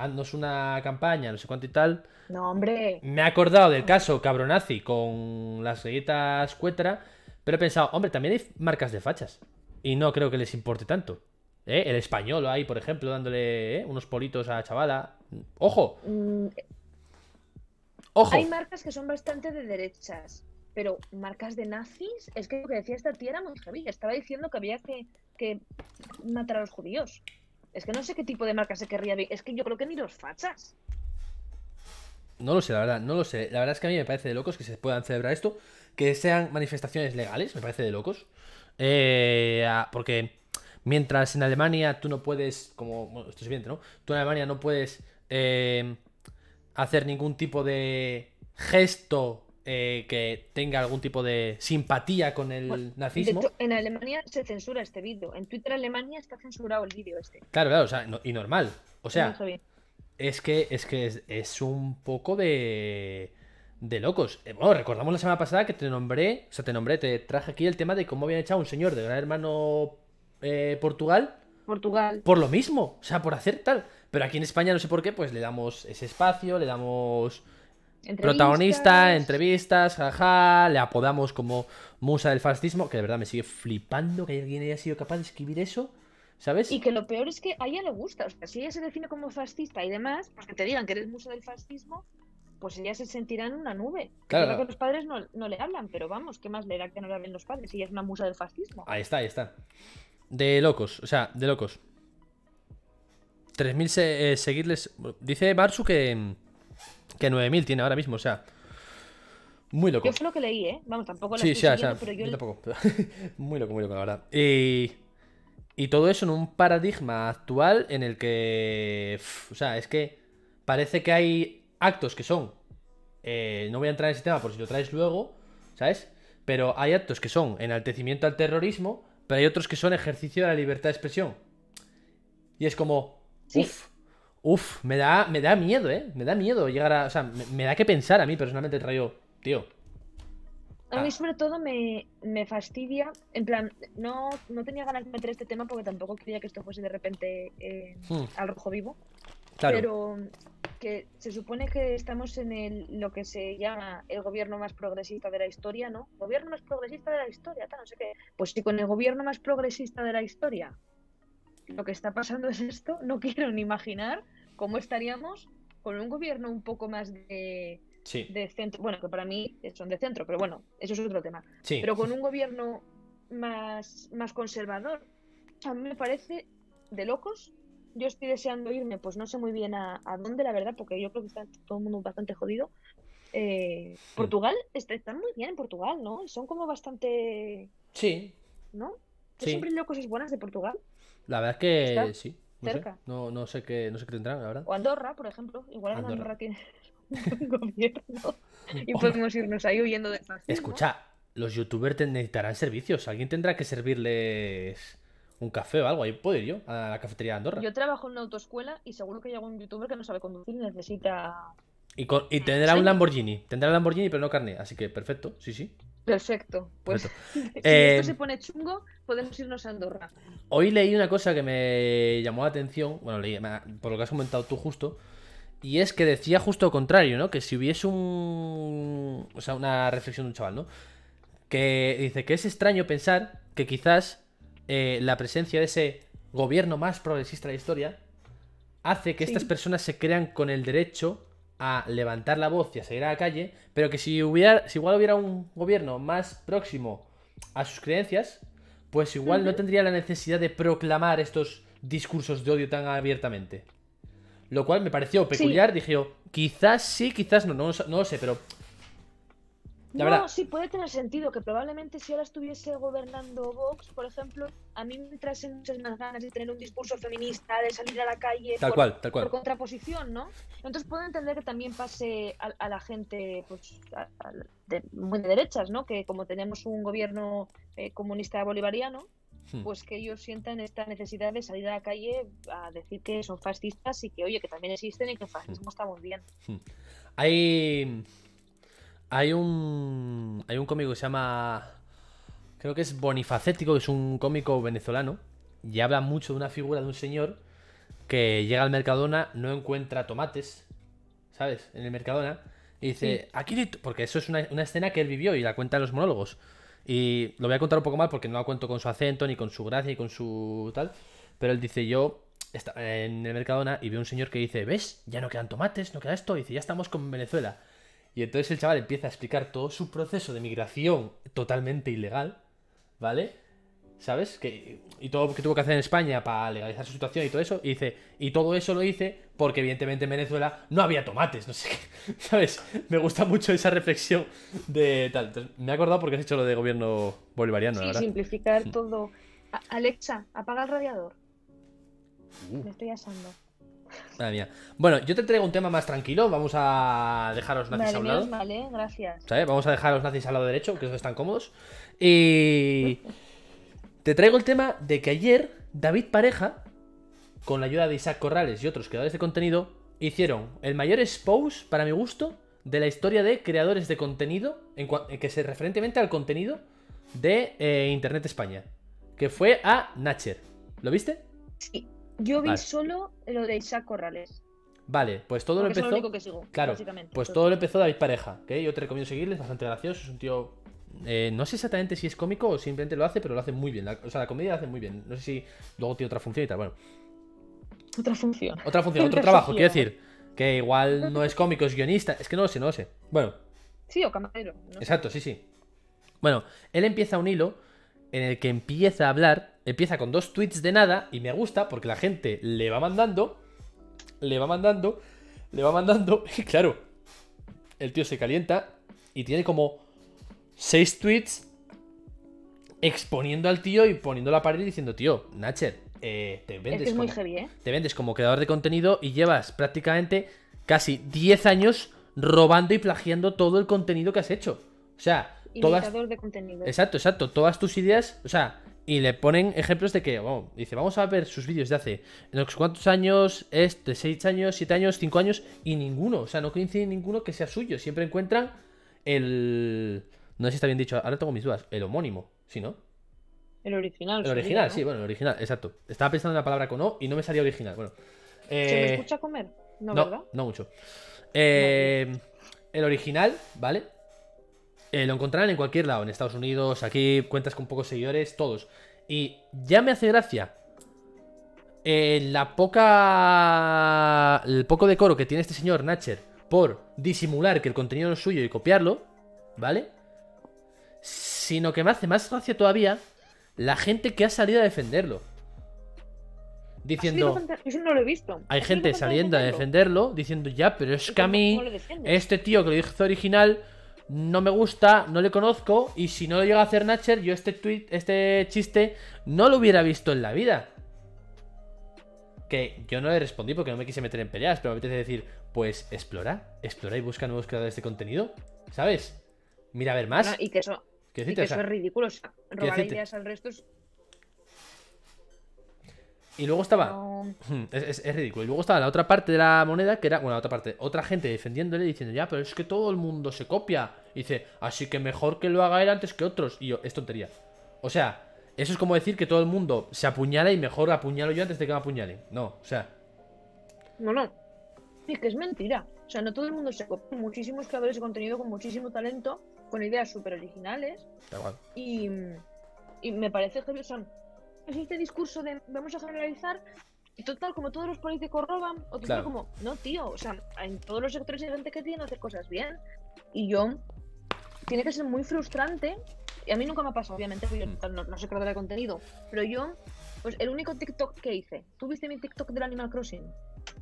haznos una campaña, no sé cuánto y tal. No, hombre. Me he acordado del caso cabronazi con las galletas cuetra, pero he pensado, hombre, también hay marcas de fachas. Y no creo que les importe tanto. ¿Eh? El español ahí, por ejemplo, dándole ¿eh? unos politos a la chavala. Ojo, mm, ojo. Hay marcas que son bastante de derechas, pero marcas de nazis, es que lo que decía esta tía era muy heavy. Estaba diciendo que había que, que matar a los judíos. Es que no sé qué tipo de marca se querría. vi- Es que yo creo que ni los fachas. No lo sé, la verdad, no lo sé. La verdad es que a mí me parece de locos que se puedan celebrar esto, que sean manifestaciones legales, me parece de locos. Eh, porque mientras en Alemania tú no puedes, como, bueno, esto es evidente, ¿no? Tú en Alemania no puedes eh, hacer ningún tipo de gesto eh, que tenga algún tipo de simpatía con el Bueno, nazismo. hecho, en Alemania se censura este vídeo. En Twitter Alemania está censurado el vídeo este. Claro, claro, o sea, no- y normal. O sea. Es que es, que es, es un poco de, de locos. Eh, Bueno, recordamos la semana pasada que te nombré, o sea, te nombré, te traje aquí el tema de cómo habían echado a un señor de Gran Hermano eh, Portugal Portugal. por lo mismo, o sea, por hacer tal. Pero aquí en España no sé por qué, pues le damos ese espacio, le damos protagonista, entrevistas. jaja, le apodamos como musa del fascismo, que de verdad me sigue flipando que alguien haya sido capaz de escribir eso, ¿sabes? Y que lo peor es que a ella le gusta. O sea, si ella se define como fascista y demás, pues que te digan que eres musa del fascismo, pues ella se sentirá en una nube. Claro. Que los padres no, no le hablan, pero vamos, ¿qué más le da que no le hablen los padres si ella es una musa del fascismo? Ahí está, ahí está. De locos, o sea, de locos. 3.000 se- eh, seguirles. Dice Marsu que, que 9.000 tiene ahora mismo, o sea. Muy loco. Yo fue lo que leí, ¿eh? Vamos, tampoco la Sí, estoy sea, pero yo yo tampoco. muy loco, muy loco, la verdad. Y, y todo eso en un paradigma actual en el que. o sea, es que parece que hay actos que son. eh, no voy a entrar en ese tema por si lo traes luego, ¿sabes? Pero hay actos que son enaltecimiento al terrorismo, pero hay otros que son ejercicio de la libertad de expresión. Y es como. Sí. Uf, uf, me da, me da miedo, ¿eh? Me da miedo llegar a. O sea, me, me da que pensar a mí personalmente, traigo. Tío. A mí Ah. sobre todo me, me fastidia, en plan, no, no tenía ganas de meter este tema porque tampoco quería que esto fuese de repente eh, Hmm, al rojo vivo, claro. pero que se supone que estamos en el, lo que se llama el gobierno más progresista de la historia, ¿no? Gobierno más progresista de la historia, tal, no sé qué. Pues si con el gobierno más progresista de la historia lo que está pasando es esto, no quiero ni imaginar cómo estaríamos con un gobierno un poco más de, Sí, de centro, bueno, que para mí son de centro, pero bueno, eso es otro tema sí. pero con un gobierno más, más conservador. A mí me parece de locos. Yo estoy deseando irme, pues no sé muy bien a, a dónde, la verdad, porque yo creo que está todo el mundo bastante jodido. Eh, Portugal, está, están muy bien en Portugal, ¿no? Son como bastante, Sí, ¿no? Yo siempre leo cosas buenas de Portugal. La verdad es que Está sí. No sé. cerca. No, no sé qué, no sé qué tendrán, la verdad. O Andorra, por ejemplo. Igual Andorra. Andorra tiene un gobierno. Y podemos irnos ahí huyendo de fascismo. Escucha, los youtubers necesitarán servicios. Alguien tendrá que servirles un café o algo. Ahí puedo ir yo, a la cafetería de Andorra. Yo trabajo en una autoescuela y seguro que hay algún youtuber que no sabe conducir y necesita Y, con- y tendrá un Lamborghini. Tendrá Lamborghini, pero no carne. Así que perfecto, sí, sí. Perfecto. Pues Perfecto. si Eh, esto se pone chungo, podemos irnos a Andorra. Hoy leí una cosa que me llamó la atención, bueno, leí, por lo que has comentado tú justo, y es que decía justo lo contrario, ¿no? Que si hubiese un... O sea, una reflexión de un chaval, ¿no? Que dice que es extraño pensar que quizás eh, la presencia de ese gobierno más progresista de la historia hace que Sí. estas personas se crean con el derecho a levantar la voz y a salir a la calle, pero que si hubiera, si igual hubiera un gobierno más próximo a sus creencias, pues igual no tendría la necesidad de proclamar estos discursos de odio tan abiertamente. Lo cual me pareció peculiar, dije yo, quizás sí, quizás no, no, no lo sé, pero... La no, verdad- sí puede tener sentido que probablemente si ahora estuviese gobernando Vox, por ejemplo, a mí me trae muchas más ganas de tener un discurso feminista, de salir a la calle Tal por, cual, tal por cual. contraposición, ¿no? Entonces puedo entender que también pase a, a la gente pues, a- a- de, muy de derechas, ¿no? Que como tenemos un gobierno eh, comunista bolivariano, Hmm. pues que ellos sientan esta necesidad de salir a la calle a decir que son fascistas y que, oye, que también existen y que el fascismo está muy bien. Hay. Hay un. Hay un cómico que se llama. Creo que es Bonifacético, que es un cómico venezolano. Y habla mucho de una figura de un señor que llega al Mercadona, no encuentra tomates, ¿sabes? En el Mercadona. Y dice, aquí no hay to-". Porque eso es una, una escena que él vivió y la cuenta en los monólogos. Y lo voy a contar un poco mal porque no la cuento con su acento, ni con su gracia, ni con su tal. Pero él dice, yo estaba en el Mercadona y veo un señor que dice, ¿ves? Ya no quedan tomates, no queda esto. Y dice, ya estamos con Venezuela. Y entonces el chaval empieza a explicar todo su proceso de migración totalmente ilegal, ¿vale? ¿Sabes? Que, y todo lo que tuvo que hacer en España para legalizar su situación y todo eso. Y dice, y todo eso lo hice porque evidentemente en Venezuela no había tomates, no sé qué. ¿Sabes? Me gusta mucho esa reflexión de tal. Entonces, me he acordado porque has hecho lo de gobierno bolivariano, la Sí, verdad. simplificar todo. A- Alexa, apaga el radiador. Uh. Me estoy asando. Madre mía. Bueno, yo te traigo un tema más tranquilo. Vamos a dejar a los nazis Vale, a un lado. mal, ¿eh? Gracias. ¿sabes? Vamos a dejar a los nazis al lado derecho, que están cómodos. Y te traigo el tema de que ayer David Pareja, con la ayuda de Isaac Corrales y otros creadores de contenido, hicieron el mayor expose, para mi gusto, de la historia de creadores de contenido, en, en que se referentemente al contenido de eh, Internet España, que fue a Natcher. ¿Lo viste? Sí, yo vi Vale. solo lo de Isaac Corrales. Vale, pues todo lo Porque es lo empezó. único que sigo, Claro, básicamente. pues todo lo empezó David Pareja, que yo te recomiendo seguirle, es bastante gracioso, es un tío... eh, no sé exactamente si es cómico o simplemente lo hace, pero lo hace muy bien. la- o sea, la comedia la hace muy bien. No sé si luego tiene otra función y tal. Bueno, Otra función. otra función, otro trabajo, función. quiero decir. Que igual no es cómico, es guionista. Es que no lo sé, no lo sé. Bueno, Sí, o camarero. no sé. exacto, sí, sí. Bueno, él empieza un hilo en el que empieza a hablar, empieza con dos tweets de nada y me gusta porque la gente le va mandando, le va mandando, le va mandando y claro, el tío se calienta y tiene como seis tweets exponiendo al tío y poniendo la pared y diciendo, tío, Nacher, eh, te Es vendes que es muy como- heavy, ¿eh? te vendes como creador de contenido y llevas prácticamente casi 10 años robando y plagiando todo el contenido que has hecho. O sea, todas... De contenido. Exacto, exacto. Todas tus ideas, o sea, y le ponen ejemplos de que, bueno, dice, vamos a ver sus vídeos de hace no sé cuántos años, es de 6 años, 7 años, 5 años, y ninguno, o sea, no coincide ninguno que sea suyo. Siempre encuentran el... No sé si está bien dicho, ahora tengo mis dudas. El homónimo, ¿sí, no? El original. El original, ¿no? sí, bueno, el original, exacto. Estaba pensando en la palabra con O y no me salía original. Bueno. ¿Se me Eh, escucha comer? No, no, ¿verdad? no mucho. Eh, el original, ¿vale? Eh, lo encontrarán en cualquier lado, en Estados Unidos, aquí, cuentas con pocos seguidores, todos. Y ya me hace gracia eh, la poca. El poco decoro que tiene este señor Natcher por disimular que el contenido no es suyo y copiarlo, ¿vale? Sino que me hace más gracia todavía la gente que ha salido a defenderlo. Diciendo. Eso no lo he visto. Hay ¿Has gente saliendo a defenderlo? diciendo ya, pero es ¿Y que a mí, este tío que lo hizo original, no me gusta, no le conozco, y si no lo llega a hacer Natcher, yo este tweet, este chiste, no lo hubiera visto en la vida. Que yo no le respondí porque no me quise meter en peleas, pero me apetece decir, pues explora, explora y busca nuevos creadores de contenido, ¿sabes? Mira a ver más. No, y que eso, y que eso es ridículo. o sea, robar ideas al resto es. Y luego estaba. No, Es, es- es ridículo. Y luego estaba la otra parte de la moneda, que era, bueno, la otra parte, otra gente defendiéndole, diciendo, ya, pero es que todo el mundo se copia. Y dice, así que mejor que lo haga él antes que otros. Y yo, es tontería. O sea, eso es como decir que todo el mundo se apuñala y mejor apuñalo yo antes de que me apuñalen. No, o sea, no, no. Es que es mentira. O sea, no todo el mundo se copia. Muchísimos creadores de contenido con muchísimo talento, con ideas súper originales. da igual. Y, y me parece que son. Es este discurso de vamos a generalizar. Y total, como todos los políticos roban, o total, Claro. como, no, tío, o sea, en todos los sectores hay gente que tiene que hacer cosas bien. Y yo, tiene que ser muy frustrante. Y a mí nunca me ha pasado, obviamente, porque yo Mm. no, no soy creadora de contenido. Pero yo, pues el único TikTok que hice, ¿tú viste mi TikTok del Animal Crossing?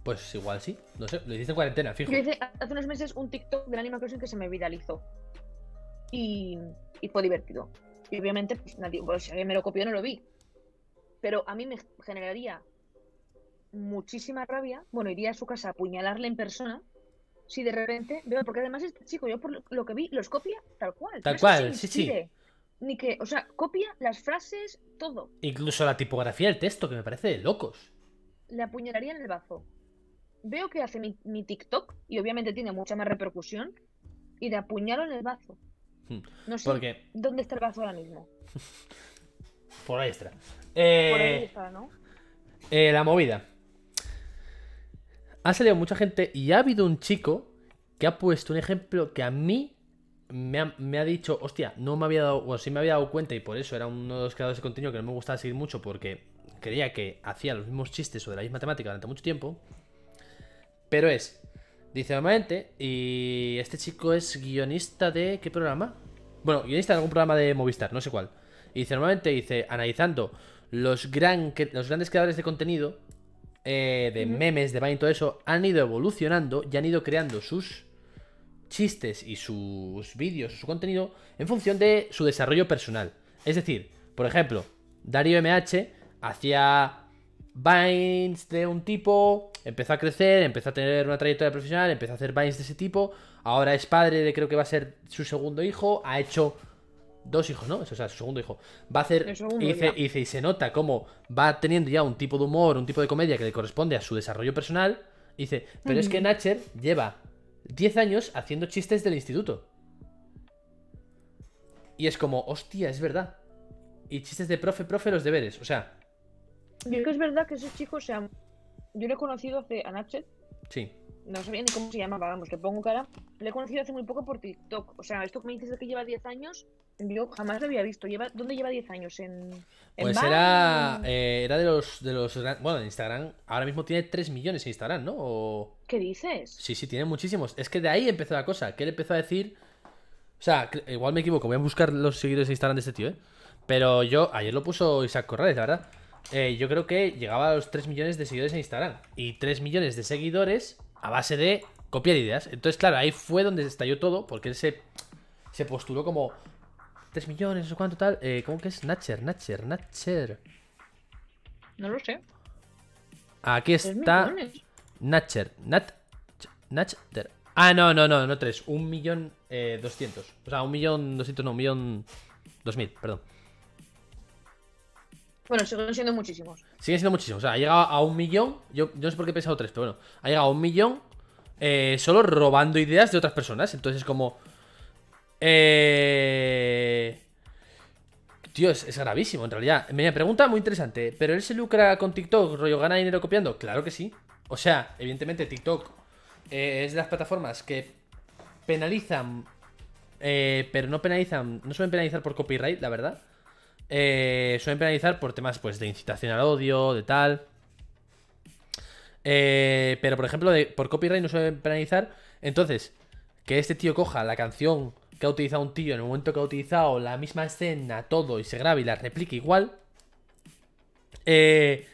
Pues igual sí. No sé, lo hiciste en cuarentena, fijo. Yo hice hace unos meses un TikTok del Animal Crossing que se me viralizó. Y, y fue divertido. Y obviamente, pues nadie, pues, si alguien me lo copió, no lo vi. Pero a mí me generaría muchísima rabia. Bueno, iría a su casa a apuñalarle en persona. Si de repente veo, porque además este chico, yo por lo- que vi, los copia tal cual. Tal No cual, sí, sí. Ni que, o sea, copia las frases, todo. Incluso la tipografía del texto, que me parece de locos. le apuñalaría en el bazo. Veo que hace mi, mi TikTok y obviamente tiene mucha más repercusión y le apuñalo en el bazo. Hmm. No sé Porque dónde está el bazo ahora mismo. por ahí está. Por Eh, ahí está, ¿no? Eh, la movida. Ha salido mucha gente y ha habido un chico que ha puesto un ejemplo que a mí me ha, me ha dicho, hostia, no me había dado, o sí me había dado cuenta y por eso era uno de los creadores de contenido que no me gustaba seguir mucho porque creía que hacía los mismos chistes o de la misma temática durante mucho tiempo. Pero es, dice normalmente, y este chico es guionista de, ¿qué programa? Bueno, guionista de algún programa de Movistar, no sé cuál. Y dice, normalmente dice, analizando los, gran, los grandes creadores de contenido, eh, de memes, de Vine y todo eso, han ido evolucionando y han ido creando sus chistes y sus vídeos, su contenido, en función de su desarrollo personal. Es decir, por ejemplo, Darío MH hacía Vines de un tipo, empezó a crecer, empezó a tener una trayectoria profesional, empezó a hacer Vines de ese tipo, ahora es padre de creo que va a ser su segundo hijo, ha hecho dos hijos, ¿no? O sea, su segundo hijo. Va a hacer, segundo, y dice, y dice, y se nota cómo va teniendo ya un tipo de humor, un tipo de comedia que le corresponde a su desarrollo personal. Y dice, pero es que Ujú. Natcher lleva 10 años haciendo chistes del instituto. Y es como, hostia, es verdad. Y chistes de profe, profe, los deberes. O sea, Yo creo que es verdad que ese chico, o sea, yo lo he conocido hace a Natchet, sí. No sabía ni cómo se llamaba, vamos, le pongo cara. Le he conocido hace muy poco por TikTok. O sea, esto que me dices de que lleva 10 años, yo jamás lo había visto. Lleva, ¿Dónde lleva 10 años? ¿En, en Pues era, eh, era de los, de los... Bueno, en Instagram, ahora mismo tiene 3 millones en Instagram, ¿no? O... ¿Qué dices? Sí, sí, tiene muchísimos. Es que de ahí empezó la cosa. Que él empezó a decir. O sea, igual me equivoco. Voy a buscar los seguidores de Instagram de este tío, ¿eh? Pero yo. Ayer lo puso Isaac Corrales, la verdad. Eh, yo creo que llegaba a los 3 millones de seguidores en Instagram. Y 3 millones de seguidores a base de copiar ideas. Entonces, claro, ahí fue donde se estalló todo. Porque él se, se postuló como. 3 millones, no sé cuánto tal. Eh, ¿Cómo que es? Natcher, Natcher, Natcher. No lo sé. Aquí está. Natcher. Nat. Natcher. Ah, no, no, no, no tres. Un millón eh, doscientos. O sea, un millón doscientos, no, un millón dos mil, perdón. Bueno, siguen siendo muchísimos. Siguen siendo muchísimos. O sea, ha llegado a un millón. Yo, yo no sé por qué he pensado tres, pero bueno. Ha llegado a un millón eh, solo robando ideas de otras personas. Entonces es como. Eh. Tío, es, es gravísimo en realidad. Me pregunta muy interesante. ¿Pero él se lucra con TikTok, rollo gana dinero copiando? Claro que sí. O sea, evidentemente TikTok eh, es de las plataformas que penalizan. eh, pero no penalizan. No suelen penalizar por copyright, la verdad. Eh, suelen penalizar por temas pues de incitación al odio, de tal. Eh, pero por ejemplo, de- por copyright no suelen penalizar. Entonces, que este tío coja la canción que ha utilizado un tío en el momento que ha utilizado la misma escena, todo, y se grabe y la replique igual. eh,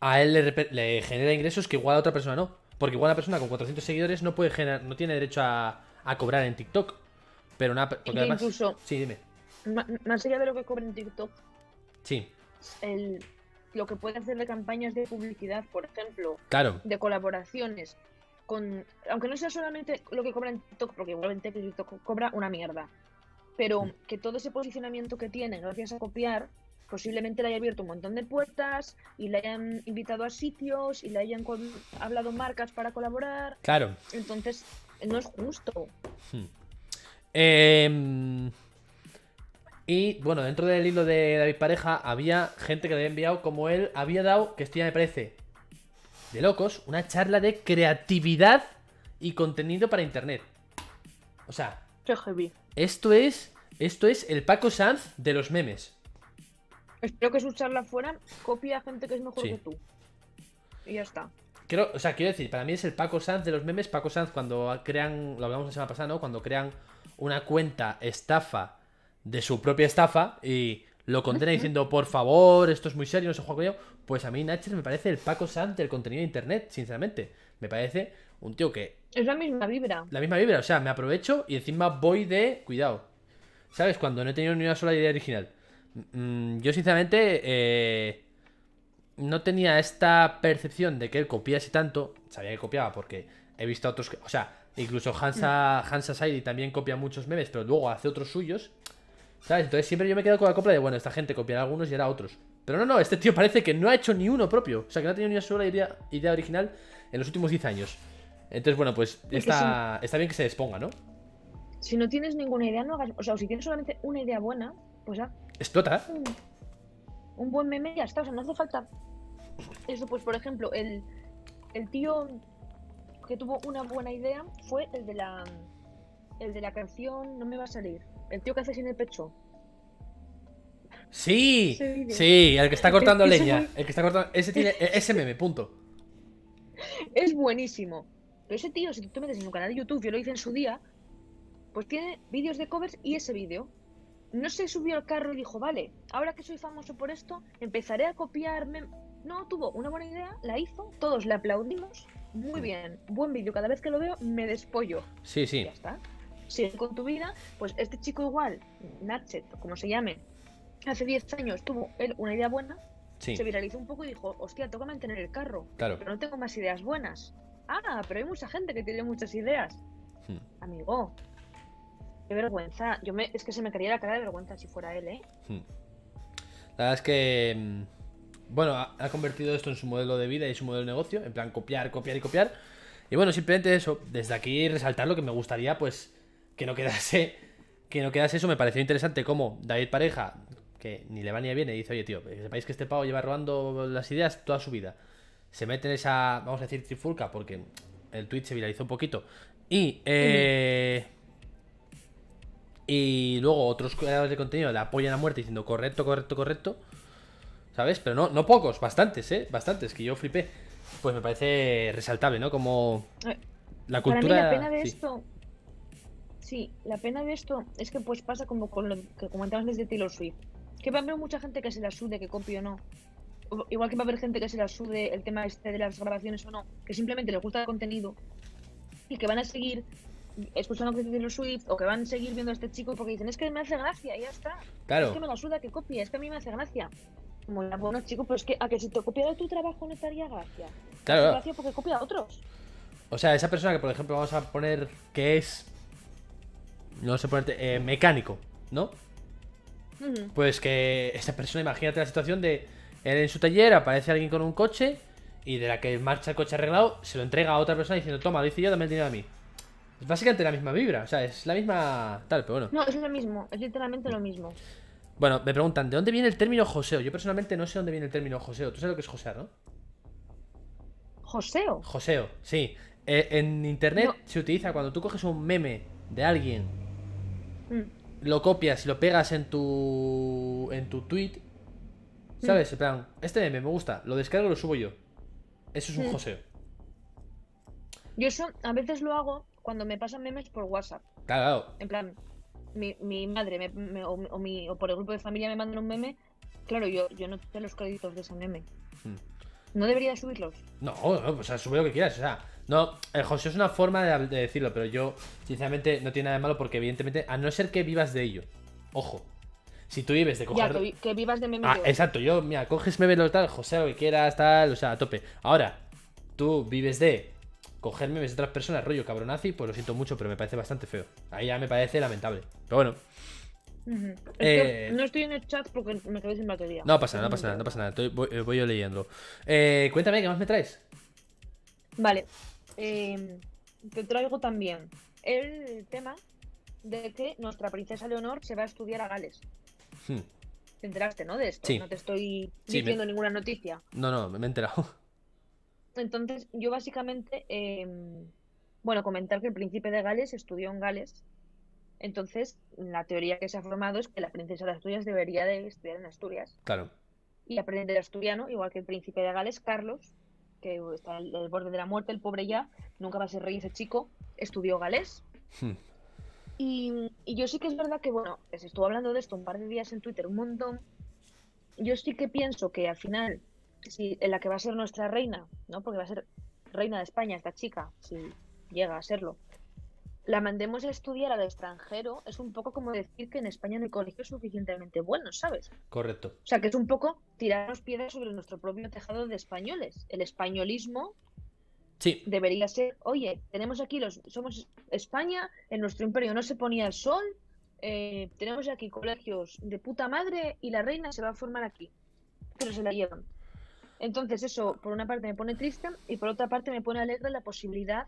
a él le, le genera ingresos que igual a otra persona no. Porque igual una persona con 400 seguidores no puede generar, no tiene derecho a, a cobrar en TikTok. Pero una. Porque que además. incluso- Sí, dime. Más allá de lo que cobra en TikTok, Sí, el, lo que puede hacer de campañas de publicidad, por ejemplo, claro. de colaboraciones, con aunque no sea solamente lo que cobra en TikTok, porque igualmente TikTok cobra una mierda, pero que todo ese posicionamiento que tiene gracias a copiar, posiblemente le haya abierto un montón de puertas y le hayan invitado a sitios y le hayan hablado marcas para colaborar. Claro. Entonces, no es justo. Hmm. Em, y bueno, dentro del hilo de David Pareja había gente que le había enviado como él había dado, que esto ya me parece de locos, una charla de creatividad y contenido para internet. O sea, Qué heavy. esto es esto es el Paco Sanz de los memes. Espero que su charla fuera copia a gente que es mejor Sí. que tú. Y ya está. Creo, o sea, quiero decir, para mí es el Paco Sanz de los memes. Paco Sanz cuando crean, lo hablamos la semana pasada, ¿no? Cuando crean una cuenta estafa de su propia estafa y lo condena diciendo, por favor, esto es muy serio, no se juega con ello. Pues a mí Natcher me parece el Paco Sanz del contenido de internet, sinceramente. Me parece un tío que Es la misma vibra. la misma vibra, o sea, me aprovecho y encima voy de cuidado. ¿Sabes? Cuando no he tenido ni una sola idea original. Mm, yo, sinceramente, eh, no tenía esta percepción de que él copiase tanto. Sabía que copiaba porque he visto a otros. que- o sea, incluso Hansa, Hansa Saidi también copia muchos memes, pero luego hace otros suyos. ¿Sabes? Entonces siempre yo me quedo con la copla de, bueno, esta gente copiará algunos y hará otros. Pero no, no, este tío parece que no ha hecho ni uno propio. O sea, que no ha tenido ni una sola idea, idea original en los últimos 10 años. Entonces, bueno, pues está, está bien que se exponga, ¿no? Si no tienes ninguna idea, no hagas. O sea, o si tienes solamente una idea buena, pues haz Explota. un, un buen meme y ya está. O sea, no hace falta. Eso, pues, por ejemplo, el, el tío que tuvo una buena idea fue el de la. El de la canción No me va a salir. El tío que hace sin el pecho. Sí, sí, el que está cortando leña. El que está cortando. Ese tiene. Ese meme, punto. Es buenísimo. Pero ese tío, si tú te metes en su canal de YouTube, yo lo hice en su día, pues tiene vídeos de covers y ese vídeo. No se subió al carro y dijo, vale, ahora que soy famoso por esto, empezaré a copiarme. No, tuvo una buena idea, la hizo, todos le aplaudimos. Muy bien, buen vídeo. Cada vez que lo veo, me despollo. Sí, sí. Ya está. Sigue con tu vida. Pues este chico igual, Natchet, o como se llame, hace 10 años tuvo él una idea buena, Sí, se viralizó un poco y dijo, hostia, toca mantener el carro claro. pero no tengo más ideas buenas. Ah, pero hay mucha gente que tiene muchas ideas. Hmm. Amigo, qué vergüenza. Yo me, es que se me caería la cara de vergüenza si fuera él, ¿eh? Hmm. La verdad es que. mm, Bueno, ha convertido esto en su modelo de vida y su modelo de negocio. En plan, copiar, copiar y copiar. Y bueno, simplemente eso. Desde aquí resaltar lo que me gustaría, pues. Que no quedase. Que no quedase eso. Me pareció interesante como David Pareja. Que ni le va ni le viene. Dice, oye, tío, que sepáis que este pavo lleva robando las ideas toda su vida. Se mete en esa. Vamos a decir trifulca. Porque el tweet se viralizó un poquito. Y. Eh. Y luego otros creadores de contenido le apoyan a muerte diciendo correcto, correcto, correcto. ¿Sabes? Pero no, no pocos, bastantes, ¿eh? Bastantes, que yo flipé. Pues me parece resaltable, ¿no? Como Eh, la Para mí cultura... la pena de sí. esto... Sí, la pena de esto es que pues pasa como con lo que comentamos desde Taylor Swift. Que va a haber mucha gente que se la sude, que copie o no. O- Igual que va a haber gente que se la sude el tema este de las grabaciones o no. Que simplemente les gusta el contenido. Y que van a seguir escuchando que Taylor Swift o que van a seguir viendo a este chico porque dicen es que me hace gracia y ya está. Claro. Es que me la suda que copie, es que a mí me hace gracia. Como ya, bueno, chico, pero es que a que si te copiara tu trabajo no te haría gracia. Claro. gracia porque copia a otros. O sea, esa persona que, por ejemplo, vamos a poner que es... No sé ponerte... eh, mecánico, ¿no? Pues que esa persona, imagínate la situación de... Él en su taller aparece alguien con un coche y de la que marcha el coche arreglado se lo entrega a otra persona diciendo, toma, lo hice yo, dame el dinero a mí. Es básicamente la misma vibra, o sea, es la misma tal, pero bueno. No, es lo mismo, es literalmente lo mismo. Bueno, me preguntan, ¿de dónde viene el término joseo? Yo personalmente no sé dónde viene el término joseo. ¿Tú sabes lo que es josear, no? Joseo. Joseo, sí. Eh, en internet No. se utiliza cuando tú coges un meme de alguien, Mm. lo copias y lo pegas en tu en tu tweet, ¿sabes? En plan, este meme me gusta, lo descargo y lo subo yo. Eso es un Mm. joseo. Yo eso a veces lo hago cuando me pasan memes por WhatsApp. Claro, claro. En plan, mi, mi madre me- me- o, o mi- o por el grupo de familia me mandan un meme. Claro, yo, yo no sé los créditos de ese meme. No debería subirlos. No, no, o sea, sube lo que quieras. O sea, no, el joseo es una forma de, de decirlo, pero yo, sinceramente, no tiene nada de malo porque, evidentemente, a no ser que vivas de ello. Ojo. Si tú vives de Ya, coger. que, vi- que vivas de memes. Ah, exacto, yo, mira, coges memes lo tal, José, lo que quieras, tal, o sea, a tope. Ahora, tú vives de coger memes de otras personas, rollo cabronazi, pues lo siento mucho, pero me parece bastante feo. Ahí ya me parece lamentable. Pero bueno, Eh, no estoy en el chat porque me quedé sin batería. No pasa nada, no pasa nada, no pasa nada. Estoy- voy, voy yo leyendo. Eh, cuéntame, ¿qué más me traes? Vale. eh, te traigo también el tema de que nuestra princesa Leonor se va a estudiar a Gales. Hmm. Te enteraste, ¿no? De esto. Sí. No te estoy Sí, me- diciendo ninguna noticia. No, no, me he enterado. Entonces, yo básicamente, eh, bueno, comentar que el príncipe de Gales estudió en Gales. Entonces, la teoría que se ha formado es que la princesa de Asturias debería de estudiar en Asturias Claro. y aprender asturiano, igual que el príncipe de Gales, Carlos, que está al, al borde de la muerte, el pobre ya, nunca va a ser rey ese chico, estudió galés. Hmm. Y, y yo sí que es verdad que, bueno, se estuvo hablando de esto un par de días en Twitter, un montón. Yo sí que pienso que al final, si en la que va a ser nuestra reina, ¿no? Porque va a ser reina de España esta chica, si llega a serlo, la mandemos a estudiar al extranjero, es un poco como decir que en España no hay colegios suficientemente buenos, ¿sabes? Correcto. O sea, que es un poco tirarnos piedras sobre nuestro propio tejado de españoles. El españolismo Sí, debería ser, oye, tenemos aquí los, somos España, en nuestro imperio no se ponía el sol, eh, tenemos aquí colegios de puta madre y la reina se va a formar aquí, pero se la llevan. Entonces eso, por una parte me pone triste y por otra parte me pone alegre la posibilidad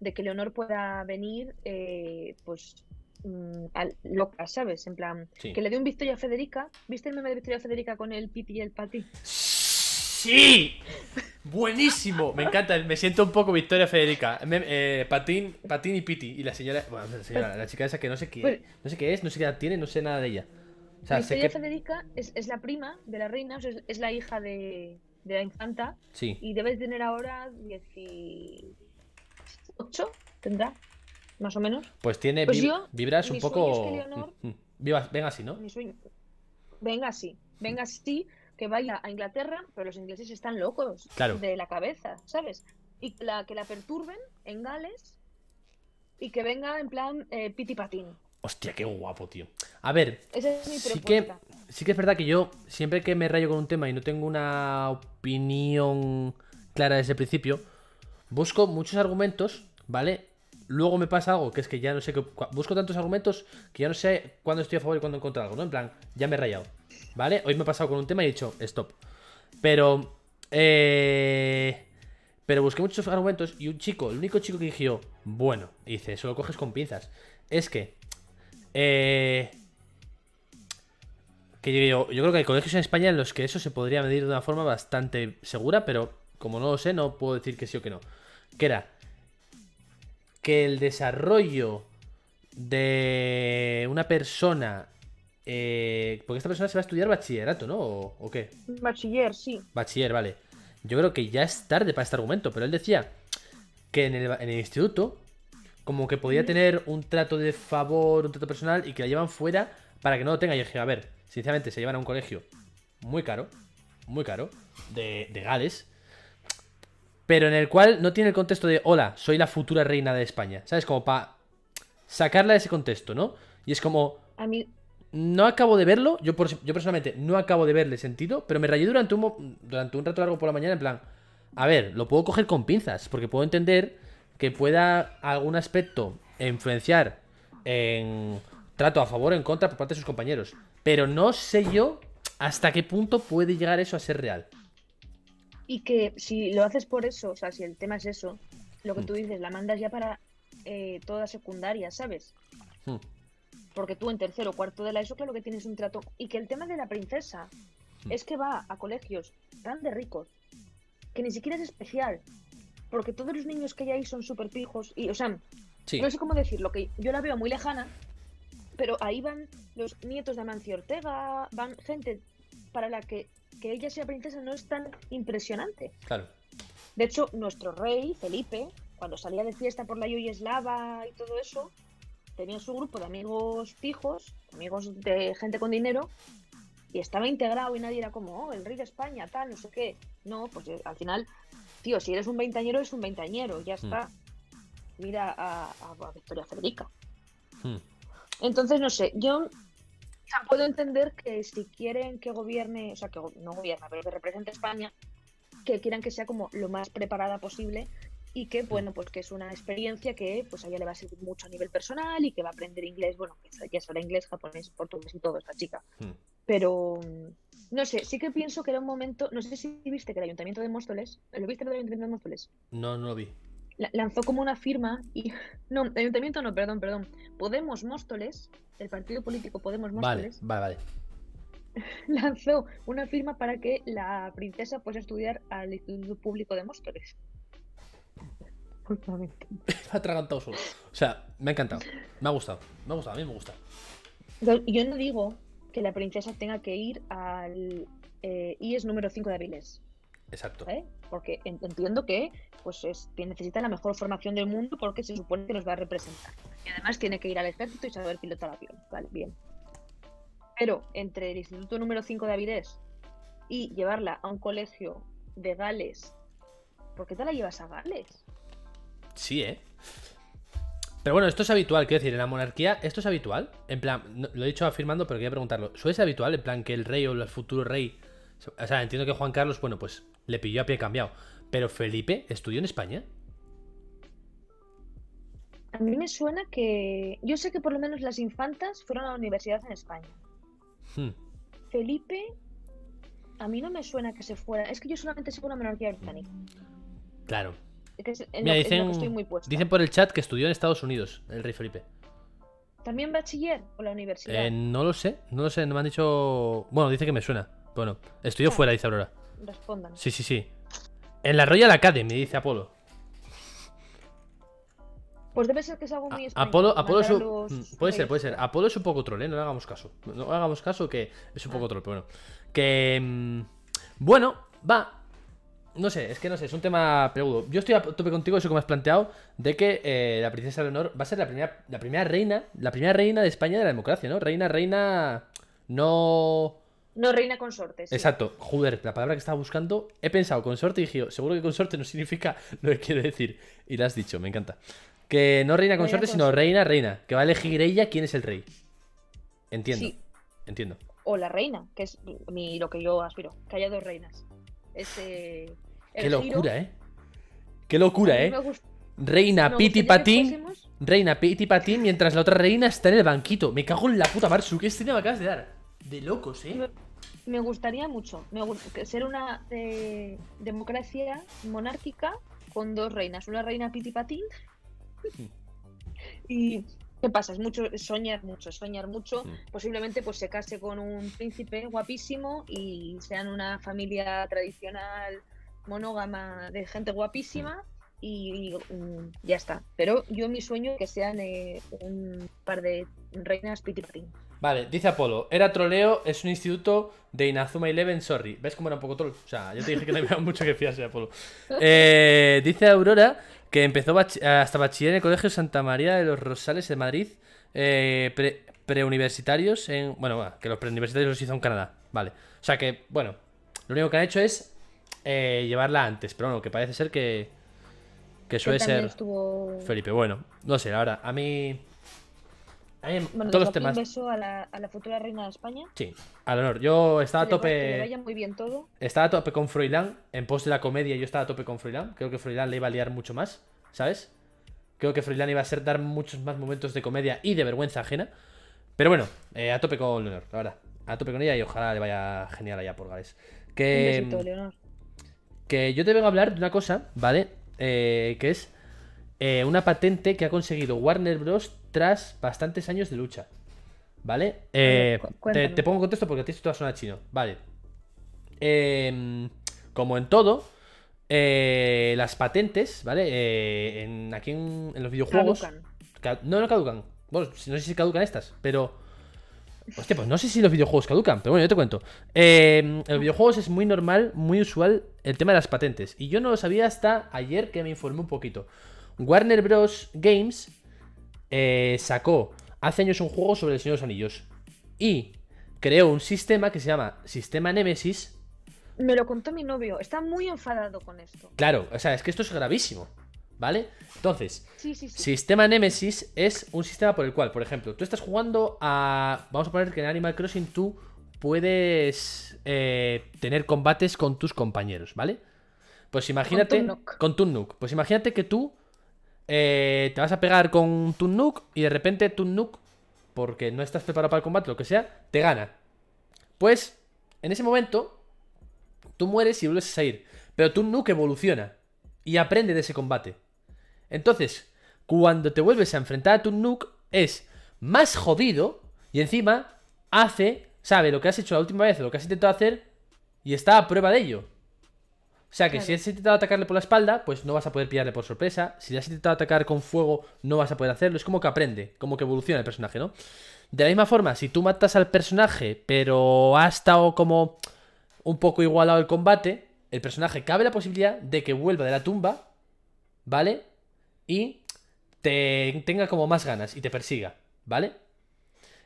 de que Leonor pueda venir, eh, pues, mm, al- loca, ¿sabes? En plan, Sí. que le dé un Victoria Federica. ¿Viste el meme de Victoria Federica con el pipi y el pati? ¡Sí! Buenísimo. Me encanta. Me siento un poco Victoria Federica. Me- eh, patín, patín y Piti. Y la señora, bueno, la señora, la chica esa que no sé qué, Pues- no sé qué es, no sé qué edad tiene, no sé nada de ella. O sea, Victoria que Federica es, es la prima de la reina, o sea, es, es la hija de, de la infanta sí. y debe tener ahora 18, tendrá, más o menos. Pues tiene Pues vib- yo, vibras un poco. sueño es que Leonor- Mm, mm. Viva- venga así, ¿no? Mi sueño. Venga así, venga así, que vaya a Inglaterra, pero los ingleses están locos Claro. de la cabeza, ¿sabes? Y que la, que la perturben en Gales y que venga en plan eh, piti patín. Hostia, qué guapo, tío. A ver, Esa es mi sí que, sí que es verdad que yo, siempre que me rayo con un tema y no tengo una opinión clara desde el principio, busco muchos argumentos, ¿vale? Luego me pasa algo que es que ya no sé qué. Busco tantos argumentos que ya no sé cuándo estoy a favor y cuándo en contra algo, ¿no? En plan, ya me he rayado, ¿vale? Hoy me he pasado con un tema y he dicho, stop. Pero. Eh. Pero busqué muchos argumentos y un chico, el único chico que dijo, bueno, dice, eso lo coges con pinzas. Es que. Eh. Que yo, yo creo que hay colegios en España en los que eso se podría medir de una forma bastante segura, pero como no lo sé, no puedo decir que sí o que no. Que era que el desarrollo de una persona. eh, porque esta persona se va a estudiar bachillerato, ¿no? ¿O, o qué? Bachiller, sí. Bachiller, vale. Yo creo que ya es tarde para este argumento, pero él decía que en el, en el instituto, como que podía tener un trato de favor, un trato personal, y que la llevan fuera para que no lo tenga. Y dije, a ver, sinceramente, se llevan a un colegio muy caro, muy caro, de, de Gales, pero en el cual no tiene el contexto de, hola, soy la futura reina de España, ¿sabes? Como para sacarla de ese contexto, ¿no? Y es como, A mí, no acabo de verlo, yo, por- yo personalmente no acabo de verle sentido, pero me rayé durante un, durante un rato largo por la mañana en plan, a ver, lo puedo coger con pinzas, porque puedo entender que pueda algún aspecto influenciar en trato a favor o en contra por parte de sus compañeros, pero no sé yo hasta qué punto puede llegar eso a ser real. Y que si lo haces por eso, o sea, si el tema es eso, lo que Mm. tú dices, la mandas ya para eh, toda secundaria, ¿sabes? Hmm. Porque tú en tercero o cuarto de la ESO, claro que tienes un trato. Y que el tema de la princesa Mm. es que va a colegios tan de ricos que ni siquiera es especial. Porque todos los niños que hay ahí son súper pijos. Y, o sea, Sí, no sé cómo decirlo, que yo la veo muy lejana, pero ahí van los nietos de Amancio Ortega, van gente para la que que ella sea princesa no es tan impresionante. claro. De hecho, nuestro rey, Felipe, cuando salía de fiesta por la Yugoslava y todo eso, tenía su grupo de amigos fijos, amigos de gente con dinero, y estaba integrado y nadie era como, oh, el rey de España, tal, no sé qué. No, pues eh, al final, tío, si eres un veintañero, eres un veintañero, ya está. Mira a, a- a Victoria Federica. Hmm. Entonces, no sé, yo sea, puedo entender que si quieren que gobierne, o sea, que no gobierna, pero que represente a España, que quieran que sea como lo más preparada posible y que, bueno, pues que es una experiencia que pues a ella le va a servir mucho a nivel personal y que va a aprender inglés, bueno, que ya sabrá inglés, japonés, portugués y todo esta chica. Hmm. Pero, no sé, sí que pienso que era un momento, no sé si viste que el Ayuntamiento de Móstoles, ¿lo viste el Ayuntamiento de Móstoles? No, no lo vi. La- lanzó como una firma y, no, Ayuntamiento no, perdón, perdón, Podemos Móstoles, el partido político Podemos Vale, Móstoles, vale, vale. lanzó una firma para que la princesa fuese a estudiar al Instituto Público de Móstoles. Justamente. Me ha atragantado solo. O sea, me ha encantado. Me ha gustado. Me ha gustado, a mí me gusta. Yo yo no digo que la princesa tenga que ir al eh, IES número 5 de Avilés, Exacto. ¿eh? porque en- entiendo que pues es, que necesita la mejor formación del mundo porque se supone que nos va a representar. Y además tiene que ir al ejército y saber pilotar avión. Vale, bien. Pero entre el instituto número 5 de Avilés y llevarla a un colegio de Gales, ¿por qué te la llevas a Gales? Sí, ¿eh? Pero bueno, esto es habitual, quiero decir, en la monarquía, ¿esto es habitual? En plan, no- lo he dicho afirmando, pero quería preguntarlo. ¿Suele ser habitual, en plan, que el rey o el futuro rey... O sea, entiendo que Juan Carlos, bueno, pues le pilló a pie cambiado. Pero Felipe estudió en España. A mí me suena que... Yo sé que por lo menos las infantas fueron a la universidad en España. Hmm. Felipe, a mí no me suena que se fuera. Es que yo solamente sigo una monarquía británica. Claro. Es en, Mira, lo, en lo dicen, que estoy muy puesta. dicen por el chat que estudió en Estados Unidos, el rey Felipe. ¿También bachiller o la universidad? Eh, no lo sé, no lo sé, no me han dicho... Bueno, dice que me suena. Bueno, estudió Ah. fuera, dice Aurora. Respondan. Sí, sí, sí. En la Royal Academy, dice Apolo. Pues debe ser que es algo muy español. Apolo, Apolo es un- mm, Puede ser, puede ser. Apolo es un poco troll, ¿eh? No le hagamos caso. No le hagamos caso que es un poco Ah. troll, pero bueno. Que. mm, Bueno, va. No sé, es que no sé, es un tema peludo. Yo estoy a tope contigo, eso que me has planteado, de que eh, la princesa Leonor va a ser la primera, la primera reina, la primera reina de España de la democracia, ¿no? Reina, reina. No. No, reina consorte. sí. Exacto, joder, la palabra que estaba buscando, he pensado consorte y dije, seguro que consorte no significa lo que quiere decir. Y lo has dicho, me encanta. Que no reina consorte, sino consorte. reina, reina. Que va a elegir ella quién es el rey. Entiendo, Sí. entiendo. O la reina, que es mi, lo que yo aspiro. Que haya dos reinas. Ese. Qué giro, locura, ¿eh? Qué locura, ¿eh? gust- Reina Piti Patín, fuésemos- reina Piti Patín, mientras la otra reina está en el banquito. Me cago en la puta Marsu, ¿qué estrella me acabas de dar? De locos, ¿eh? Me, gustaría mucho me ser una eh, democracia monárquica con dos reinas, una reina pitipatín y ¿qué pasa? Es mucho soñar mucho, soñar mucho, Mm. posiblemente pues se case con un príncipe guapísimo y sean una familia tradicional monógama de gente guapísima y, y, mm, ya está. Pero yo mi sueño es que sean eh, un par de reinas pitipatín. Vale, dice Apolo, era troleo, es un instituto de Inazuma Eleven, sorry. ¿Ves cómo era un poco troll? O sea, yo te dije que no había mucho que fiarse de Apolo. Eh, dice Aurora que empezó bach- hasta bachiller en el Colegio Santa María de los Rosales en Madrid, eh, pre- preuniversitarios en... Bueno, que los preuniversitarios los hizo en Canadá. Vale. O sea que, bueno, lo único que han hecho es eh, llevarla antes, pero bueno, que parece ser que, que suele ser estuvo... Felipe. Bueno, no sé, verdad, a mí... A mí Bueno, todos los temas... un beso a la, a la futura reina de España. Sí, al honor. Yo estaba a va- que le tope. vaya muy bien todo. Estaba a tope con Froilán. En pos de la comedia, yo estaba a tope con Froilán. Creo que Froilán le iba a liar mucho más, ¿sabes? Creo que Froilán iba a ser dar muchos más momentos de comedia y de vergüenza ajena. Pero bueno, eh, a tope con Leonor, la verdad. A tope con ella y ojalá le vaya genial allá por Gales. Un Que, besito, Leonor. que yo te vengo a hablar de una cosa, ¿vale? Eh, que es eh, una patente que ha conseguido Warner Bros. tras bastantes años de lucha. ¿Vale? Eh, te, pongo en contexto porque a ti esto te va a sonar chino. Vale. Em, como en todo, eh, las patentes, ¿vale? Eh, en, aquí en, en los videojuegos. Caducan. No, no caducan. Bueno, no sé si caducan estas, pero. Hostia, pues no sé si los videojuegos caducan, pero bueno, yo te cuento. Eh, en los videojuegos es muy normal, muy usual el tema de las patentes. Y yo no lo sabía hasta ayer que me informé un poquito. Warner Bros. Games eh, sacó hace años un juego sobre el Señor de los Anillos. Y creó un sistema que se llama Sistema Nemesis. Me lo contó mi novio. Está muy enfadado con esto. Claro, o sea, es que esto es gravísimo. ¿Vale? Entonces, Sí, sí, sí. Sistema Nemesis es un sistema por el cual, por ejemplo, tú estás jugando a. Vamos a poner que en Animal Crossing tú puedes eh, tener combates con tus compañeros, ¿vale? Pues imagínate. Con Tunnuk. Pues imagínate que tú eh, te vas a pegar con Tunnuk y de repente Tunnuk, porque no estás preparado para el combate, lo que sea, te gana. Pues, en ese momento, tú mueres y vuelves a salir. Pero Tunnuk evoluciona y aprende de ese combate. Entonces, cuando te vuelves a enfrentar a Tunnuk, es más jodido y encima hace, sabe lo que has hecho la última vez, lo que has intentado hacer y está a prueba de ello. O sea que si has intentado atacarle por la espalda, pues no vas a poder pillarle por sorpresa. Si le has intentado atacar con fuego, no vas a poder hacerlo. Es como que aprende, como que evoluciona el personaje, ¿no? De la misma forma, si tú matas al personaje, pero ha estado como un poco igualado el combate, el personaje cabe la posibilidad de que vuelva de la tumba, ¿vale? Y te tenga como más ganas y te persiga, ¿vale?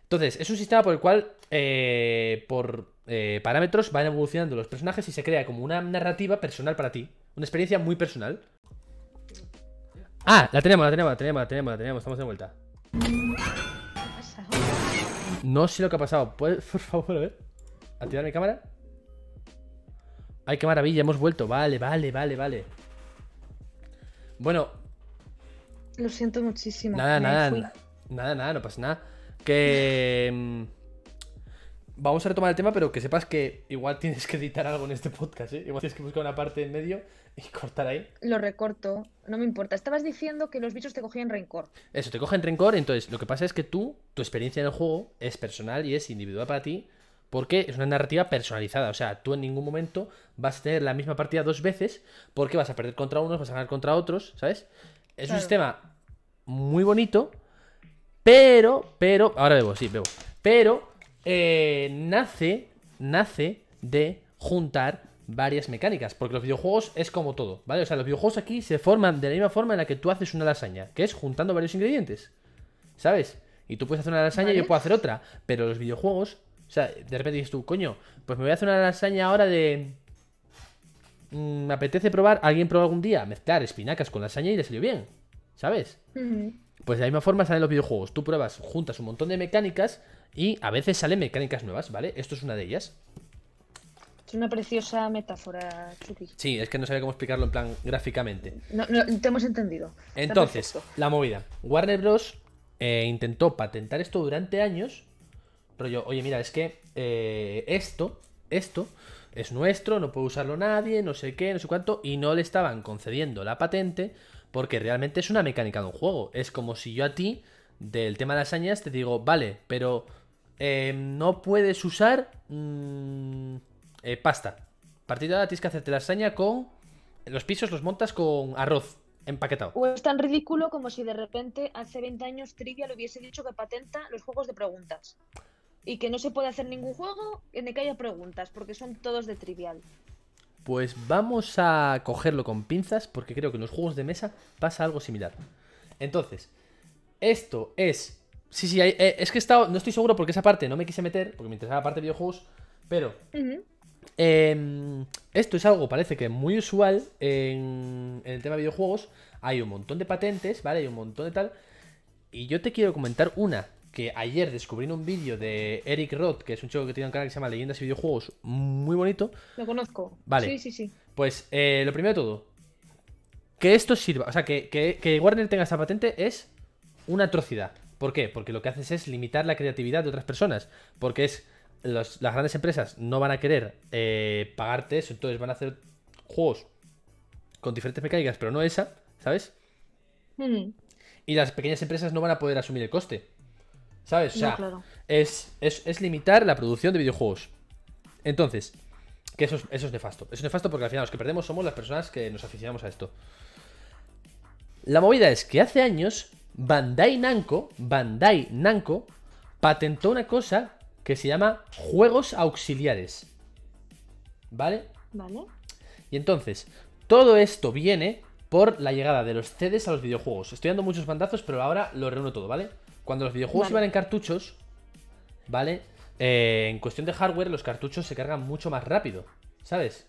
Entonces, es un sistema por el cual, eh, por eh, parámetros, van evolucionando los personajes y se crea como una narrativa personal para ti. Una experiencia muy personal. Ah, la tenemos, la tenemos, la tenemos, la tenemos, la tenemos, estamos de vuelta. No sé lo que ha pasado. ¿Puedes, por favor, a ver? ¿Activar mi cámara? Ay, qué maravilla, hemos vuelto. Vale, vale, vale, vale. Bueno. Lo siento muchísimo. Nada, nada, nada, nada, no pasa nada. Que... Vamos a retomar el tema, pero que sepas que igual tienes que editar algo en este podcast, ¿eh? Igual tienes que buscar una parte en medio y cortar ahí. Lo recorto, no me importa. Estabas diciendo que los bichos te cogían rencor. Eso, te cogen rencor, entonces lo que pasa es que tú, tu experiencia en el juego es personal y es individual para ti, porque es una narrativa personalizada. O sea, tú en ningún momento vas a tener la misma partida dos veces, porque vas a perder contra unos, vas a ganar contra otros, ¿sabes? Es un sistema muy bonito, pero, pero, ahora bebo, sí, bebo. Pero eh, nace, nace de juntar varias mecánicas, porque los videojuegos es como todo, ¿vale? O sea, los videojuegos aquí se forman de la misma forma en la que tú haces una lasaña, que es juntando varios ingredientes, ¿sabes? Y tú puedes hacer una lasaña y yo puedo hacer otra, pero los videojuegos, o sea, de repente dices tú, coño, pues me voy a hacer una lasaña ahora de... Mm, me apetece probar, alguien probó algún día mezclar espinacas con lasaña y le salió bien, ¿sabes? Pues de la misma forma salen los videojuegos. Tú pruebas, juntas un montón de mecánicas y a veces salen mecánicas nuevas, ¿vale? Esto es una de ellas. Es una preciosa metáfora, Chucky. Sí, es que no sabía cómo explicarlo en plan gráficamente. No, no te hemos entendido. Entonces, la movida. Warner Bros. Eh, intentó patentar esto durante años. Rollo, oye, mira, es que eh, esto, esto es nuestro, no puede usarlo nadie, no sé qué, no sé cuánto, y no le estaban concediendo la patente porque realmente es una mecánica de un juego. Es como si yo a ti, del tema de las hazañas, te digo, vale, pero em, no puedes usar mm, eh, pasta. A partir de ahora tienes que hacerte la lasaña con... Los pisos los montas con arroz empaquetado. O es tan ridículo como si de repente hace 20 años Trivial hubiese dicho que patenta los juegos de preguntas. Y que no se puede hacer ningún juego en el que haya preguntas, porque son todos de Trivial. Pues vamos a cogerlo con pinzas porque creo que en los juegos de mesa pasa algo similar. Entonces, esto es... Sí, sí, eh, es que he estado... No estoy seguro porque esa parte no me quise meter, porque me interesaba la parte de videojuegos, pero... Em, esto es algo, parece que muy usual en, en el tema de videojuegos. Hay un montón de patentes, ¿vale? Hay un montón de tal. Y yo te quiero comentar una que ayer descubrí en un vídeo de Eric Roth, que es un chico que tiene un canal que se llama Leyendas y Videojuegos, muy bonito. Lo conozco. Vale. Sí, sí, sí. Pues eh, lo primero de todo, que esto sirva, o sea, que, que, Warner tenga esta patente es una atrocidad. ¿Por qué? Porque lo que haces es limitar la creatividad de otras personas. Porque es. las grandes empresas no van a querer eh, pagarte eso, entonces van a hacer juegos con diferentes mecánicas, pero no esa, ¿sabes? Mm. Y las pequeñas empresas no van a poder asumir el coste. ¿Sabes? O sea, es, es, limitar la producción de videojuegos. Entonces, que eso es, eso es nefasto. Eso es nefasto porque al final los que perdemos somos las personas que nos aficionamos a esto. La movida es que hace años Bandai Namco, Bandai Namco, patentó una cosa que se llama juegos auxiliares. ¿Vale? Vale. Y entonces, todo esto viene por la llegada de los CDs a los videojuegos. Estoy dando muchos bandazos, pero ahora lo reúno todo, ¿vale? Cuando los videojuegos iban en cartuchos, ¿vale? Eh, en cuestión de hardware, los cartuchos se cargan mucho más rápido, ¿sabes?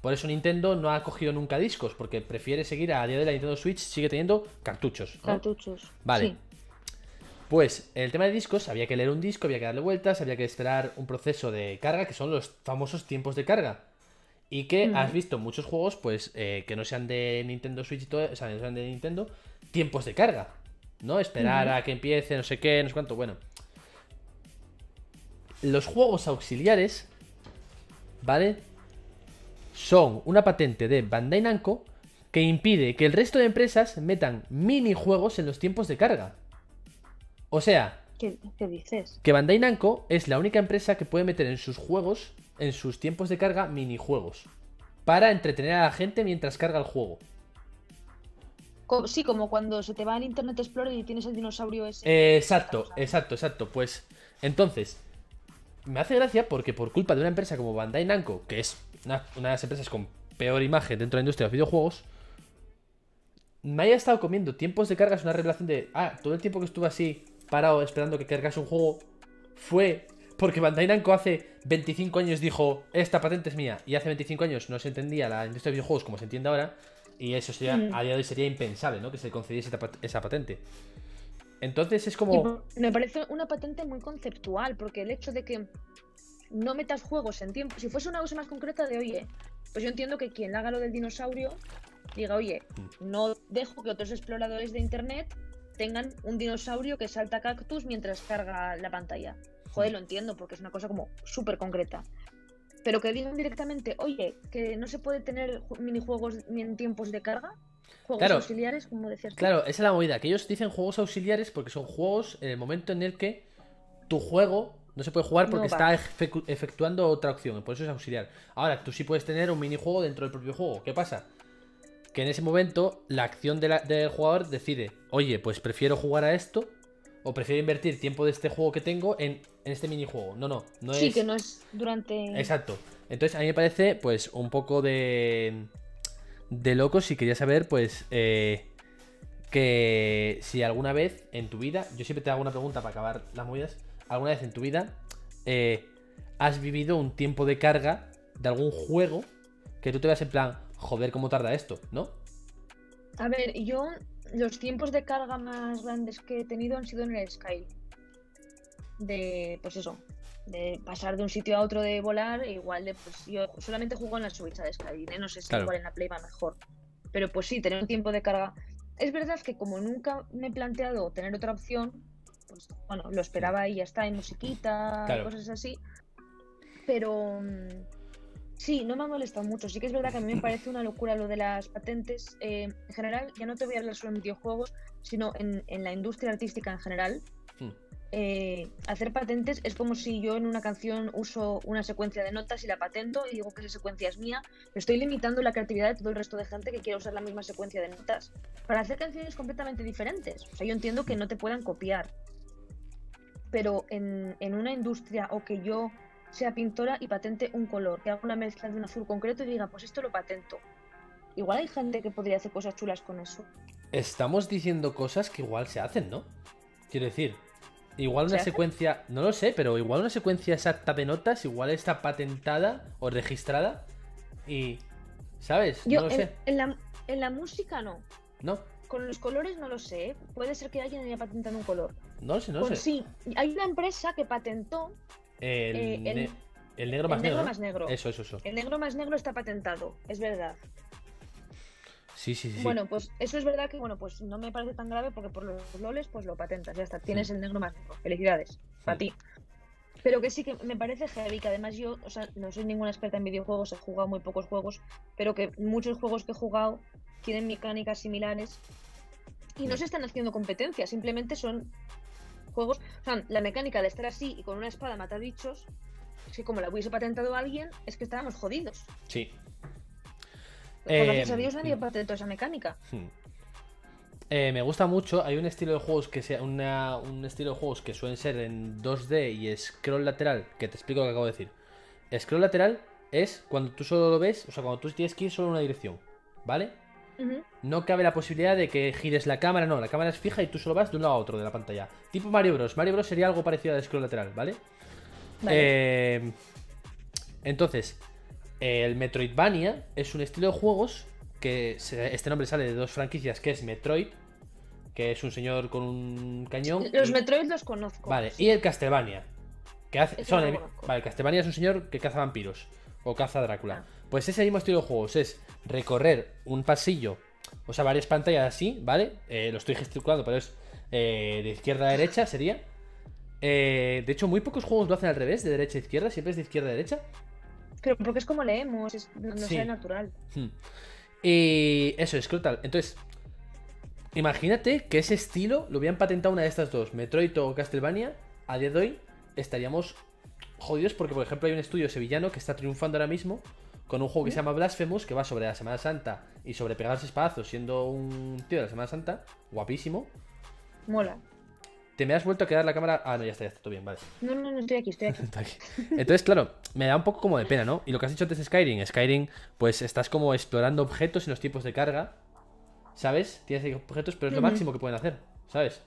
Por eso Nintendo no ha cogido nunca discos, porque prefiere seguir a día de la Nintendo Switch, sigue teniendo cartuchos. Cartuchos. Vale. Pues en el tema de discos había que leer un disco, había que darle vueltas, había que esperar un proceso de carga, que son los famosos tiempos de carga. Y que has visto muchos juegos, pues, eh, que no sean de Nintendo Switch y todo, o sea, no sean de Nintendo, tiempos de carga. ¿No? Esperar a que empiece, no sé qué, no sé cuánto. Bueno. Los juegos auxiliares, ¿vale? Son una patente de Bandai Namco que impide que el resto de empresas metan minijuegos en los tiempos de carga. O sea, ¿Qué, qué dices? que Bandai Namco es la única empresa que puede meter en sus juegos, en sus tiempos de carga, minijuegos. Para entretener a la gente mientras carga el juego. Sí, como cuando se te va el Internet Explorer y tienes el dinosaurio ese. Eh, exacto, exacto, exacto. Pues entonces, me hace gracia porque por culpa de una empresa como Bandai Namco, que es una, una de las empresas con peor imagen dentro de la industria de los videojuegos, me haya estado comiendo tiempos de carga es una revelación de, ah, todo el tiempo que estuve así parado esperando que cargase un juego fue porque Bandai Namco hace 25 años dijo, esta patente es mía, y hace 25 años no se entendía la industria de videojuegos como se entiende ahora, y eso sería, Mm. a día de hoy sería impensable, ¿no? Que se concediese esa pat- esa patente. Entonces es como... me parece una patente muy conceptual, porque el hecho de que no metas juegos en tiempo. Si fuese una cosa más concreta de, oye, pues yo entiendo que quien haga lo del dinosaurio diga, oye, no dejo que otros exploradores de internet tengan un dinosaurio que salta cactus mientras carga la pantalla. Joder, lo entiendo, porque es una cosa como súper concreta. Pero que digan directamente, oye, que no se puede tener ju- minijuegos ni en tiempos de carga. Juegos Claro. auxiliares, como decías. Claro, esa es la movida, que ellos dicen juegos auxiliares porque son juegos en el momento en el que tu juego no se puede jugar porque No está efectuando otra opción, por eso es auxiliar. Ahora, tú sí puedes tener un minijuego dentro del propio juego. ¿Qué pasa? Que en ese momento la acción de la- del jugador decide, oye, pues prefiero jugar a esto o prefiero invertir tiempo de este juego que tengo en, en este minijuego. No, no, no sí, es... que no es durante. Exacto. Entonces a mí me parece pues un poco de... De loco si quería saber pues... eh, que si alguna vez en tu vida, yo siempre te hago una pregunta para acabar las movidas, alguna vez en tu vida eh, has vivido un tiempo de carga de algún juego que tú te veas en plan, joder, ¿cómo tarda esto? ¿No? A ver, yo los tiempos de carga más grandes que he tenido han sido en el Sky. De, pues eso, de pasar de un sitio a otro de volar, igual de, pues yo solamente juego en la Switch de Sky, ¿eh? no sé si Claro. igual en la Play va mejor. Pero pues sí, tener un tiempo de carga. Es verdad que como nunca me he planteado tener otra opción, pues bueno, lo esperaba y ya está, en musiquita, Claro. cosas así. Pero mm, sí, no me ha molestado mucho. Sí que es verdad que a mí me parece una locura lo de las patentes. eh, en general, ya no te voy a hablar solo en videojuegos, sino en, en la industria artística en general. Hmm. eh, hacer patentes es como si yo en una canción uso una secuencia de notas y la patento y digo que esa secuencia es mía. Estoy limitando la creatividad de todo el resto de gente que quiera usar la misma secuencia de notas para hacer canciones completamente diferentes. O sea, yo entiendo que no te puedan copiar, pero en, en una industria o que yo sea pintora y patente un color, que haga una mezcla de un azul concreto y diga, pues esto lo patento. Igual hay gente que podría hacer cosas chulas con eso. Estamos diciendo cosas que igual se hacen, ¿no? Quiero decir, igual ¿Se una hacen? secuencia, no lo sé, pero igual una secuencia exacta de notas, igual está patentada o registrada y, ¿sabes? Yo no lo en, sé, en la, en la música no. ¿no? Con los colores no lo sé. ¿eh? Puede ser que alguien haya patentado un color. No lo sé, no lo Con sé. sí, hay una empresa que patentó El, eh, el- ne- el negro más el negro. negro ¿no? más negro. Eso, eso, eso. el negro más negro está patentado, es verdad. Sí, sí, sí. sí. Bueno, pues eso es verdad que bueno, pues no me parece tan grave porque por los loles pues lo patentas, ya está, tienes el negro más negro. Felicidades para Mm. ti. Pero que sí que me parece heavy, que además yo, o sea, no soy ninguna experta en videojuegos, he jugado muy pocos juegos, pero que muchos juegos que he jugado tienen mecánicas similares y no se están haciendo competencia, simplemente son juegos, o sea, la mecánica de estar así y con una espada matar bichos, es que como la hubiese patentado alguien, es que estábamos jodidos. Sí. Pues gracias Eh, a Dios nadie mm. patentó esa mecánica. Hmm. Eh, me gusta mucho. Hay un estilo de juegos que sea una- un estilo de juegos que suelen ser en 2D y scroll lateral. Que te explico lo que acabo de decir. Scroll lateral es cuando tú solo lo ves, o sea, cuando tú tienes que ir solo en una dirección, ¿vale? No cabe la posibilidad de que gires la cámara, no, la cámara es fija y tú solo vas de un lado a otro de la pantalla. Tipo Mario Bros. Mario Bros sería algo parecido al scroll lateral, ¿vale? Vale. Eh, entonces, el Metroidvania es un estilo de juegos que se- este nombre sale de dos franquicias, que es Metroid, que es un señor con un cañón. Los y- Metroid los conozco. Vale, y el Castlevania. Que hace, son no el- vale, Castlevania es un señor que caza vampiros. o Caza Drácula. Pues ese mismo estilo de juegos es recorrer un pasillo, o sea, varias pantallas así, ¿vale? Eh, lo estoy gesticulando, pero es eh, de izquierda a derecha, sería. Eh, de hecho, muy pocos juegos lo hacen al revés, de derecha a izquierda, siempre es de izquierda a derecha. Pero porque es como leemos, es- no, no Sí. natural. Hmm. Y eso, es brutal. Entonces, imagínate que ese estilo lo hubieran patentado una de estas dos, Metroid o Castlevania, a día de hoy estaríamos jodidos porque, por ejemplo, hay un estudio sevillano que está triunfando ahora mismo con un juego que se llama Blasphemous, que va sobre la Semana Santa y sobre pegarse espadazos siendo un tío de la Semana Santa, guapísimo. Mola. Te me has vuelto a quedar la cámara. Ah, no, ya está, ya está todo bien, vale. No, no, no estoy aquí, estoy aquí. Entonces, claro, me da un poco como de pena, ¿no? Y lo que has dicho antes de Skyrim, Skyrim, pues estás como explorando objetos en los tipos de carga, ¿sabes? Tienes ahí objetos, pero es lo máximo que pueden hacer, ¿sabes?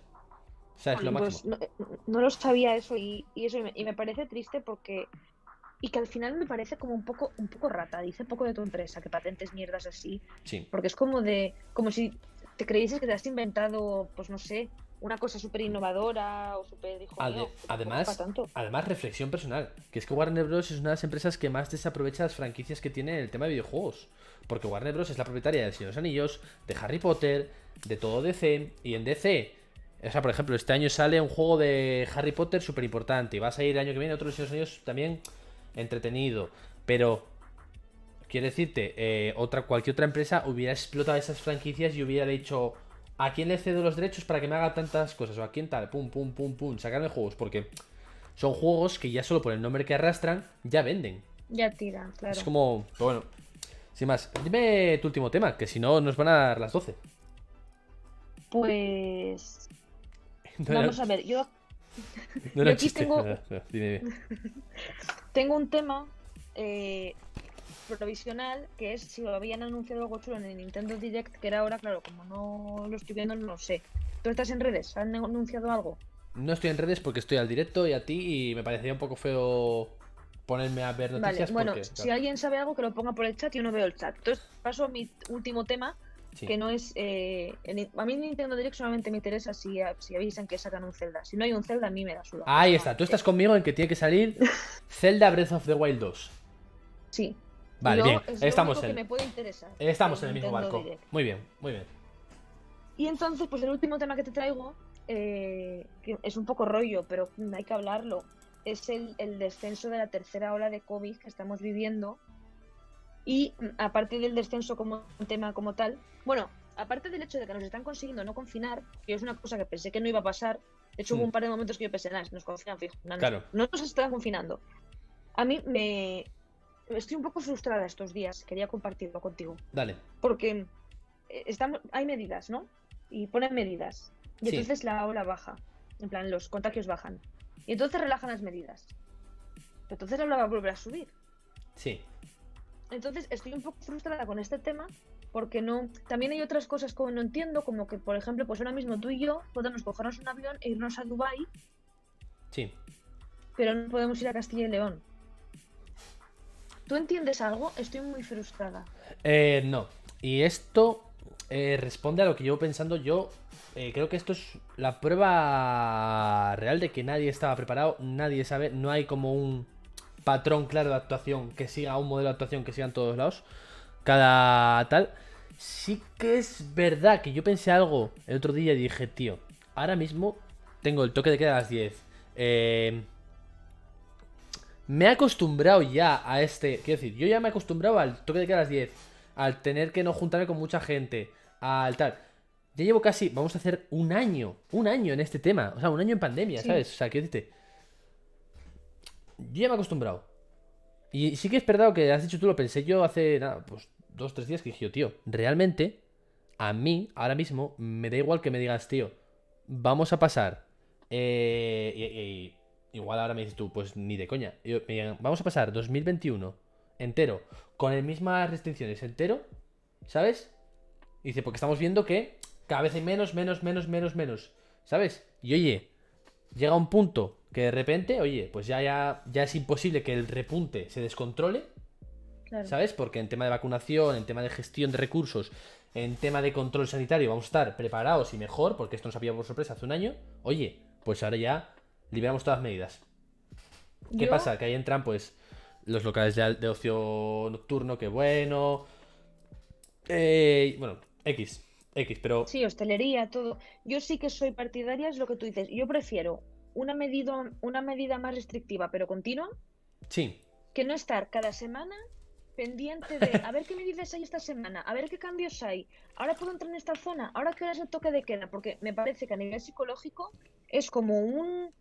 O sea, es lo Pues máximo. no, no lo sabía eso y, y eso y me, y me parece triste porque y que al final me parece como un poco un poco rata dice poco de tu empresa que patentes mierdas así Sí. porque es como de como si te creyeses que te has inventado pues no sé una cosa súper innovadora o súper Ade- además, tanto. además, reflexión personal. Que es que Warner Bros. es una de las empresas que más desaprovecha las franquicias que tiene en el tema de videojuegos. Porque Warner Bros. es la propietaria de Señor de los Anillos, de Harry Potter, de todo DC. Y en DC, o sea, por ejemplo, este año sale un juego de Harry Potter súper importante. Y va a salir el año que viene otro de los Anillos también entretenido. Pero, quiero decirte, eh, otra, cualquier otra empresa hubiera explotado esas franquicias y hubiera dicho. ¿A quién le cedo los derechos para que me haga tantas cosas? ¿O a quién tal? Pum, pum, pum, pum. Sacarme juegos. Porque son juegos que ya solo por el nombre que arrastran, ya venden. ya tira claro Es como. pero bueno. Sin más, dime tu último tema, que si no nos van a dar las 12. pues No vamos a ver yo no yo aquí chiste. tengo- dime, dime. Tengo un tema eh, provisional que es si habían anunciado algo chulo en el Nintendo Direct que era ahora claro como no lo estoy viendo no lo sé. Tú estás en redes han anunciado algo No estoy en redes porque estoy al directo y a ti y me parecería un poco feo ponerme a ver Vale, noticias bueno, porque, si alguien sabe algo que lo ponga por el chat, yo no veo el chat. Entonces paso a mi último tema, sí. que no es... eh, en- a mí Nintendo Direct solamente me interesa si, si avisan que sacan un Zelda. Si no hay un Zelda, a mí me da suda. Ahí está, tú estás conmigo en que tiene que salir Zelda Breath of the Wild 2. Sí. Vale, Yo, bien, es lo estamos único en, que me puede interesar. estamos en el mismo barco. Direct. Muy bien, muy bien. Y entonces, pues el último tema que te traigo, eh, que es un poco rollo, pero hay que hablarlo, es el, el descenso de la tercera ola de COVID que estamos viviendo. Y mm, aparte del descenso como un tema como tal, bueno, aparte del hecho de que nos están consiguiendo no confinar, que es una cosa que pensé que no iba a pasar, de hecho hubo Hmm. un par de momentos que yo pensé, "Nah, nos confinan fijo, nos- Claro. no nos están confinando. A mí me... Estoy un poco frustrada estos días, quería compartirlo contigo Dale. porque eh, estamos, hay medidas, ¿no? Y ponen medidas. Y Sí. entonces la ola baja. En plan, los contagios bajan. Y entonces relajan las medidas. Pero entonces la ola va a volver a subir. Sí. Entonces estoy un poco frustrada con este tema porque no. También hay otras cosas como no entiendo, como que, por ejemplo, pues ahora mismo tú y yo podemos cogernos un avión e irnos a Dubai, Sí. pero no podemos ir a Castilla y León. ¿Tú entiendes algo? Estoy muy frustrada. Eh, no. Y esto eh, responde a lo que llevo pensando yo. eh, creo que esto es la prueba real de que nadie estaba preparado, nadie sabe, no hay como un patrón claro de actuación que siga un modelo de actuación que siga en todos lados. Cada tal. Sí que es verdad que yo pensé algo el otro día y dije, tío, ahora mismo tengo el toque de queda a las 10. Eh, me he acostumbrado ya a este. Quiero decir, yo ya me he acostumbrado al toque de queda a las 10. Al tener que no juntarme con mucha gente. Al tal. Ya llevo casi. Vamos a hacer un año. Un año en este tema. O sea, un año en pandemia, Sí. ¿sabes? O sea, quiero decirte. Yo ya me he acostumbrado. Y sí que es verdad que has dicho tú, lo pensé yo hace. Nada, pues dos, tres días que dije, tío, realmente. A mí, ahora mismo, me da igual que me digas, tío. Vamos a pasar. eh, Igual ahora me dices tú, pues ni de coña. Me digan, vamos a pasar 2021 entero, con las mismas restricciones, entero, ¿sabes? Y dice, porque estamos viendo que cada vez hay menos, menos, menos, menos, menos, ¿sabes? Y oye, llega un punto que de repente, oye, pues ya, ya, ya es imposible que el repunte se descontrole, Claro. ¿sabes? Porque en tema de vacunación, en tema de gestión de recursos, en tema de control sanitario, vamos a estar preparados y mejor, porque esto nos había por sorpresa hace un año. Oye, pues ahora ya liberamos todas las medidas. ¿Qué Yo- pasa? Que ahí entran, pues, Los locales de, de ocio nocturno, qué bueno. Eh, bueno, X. X, pero. Sí, hostelería, todo. Yo sí que soy partidaria, es lo que tú dices. Yo prefiero una medida, una medida más restrictiva, pero continua, Sí. que no estar cada semana pendiente de a ver qué medidas hay esta semana, a ver qué cambios hay. Ahora puedo entrar en esta zona, ahora que hora es el toque de queda, porque me parece que a nivel psicológico es como un,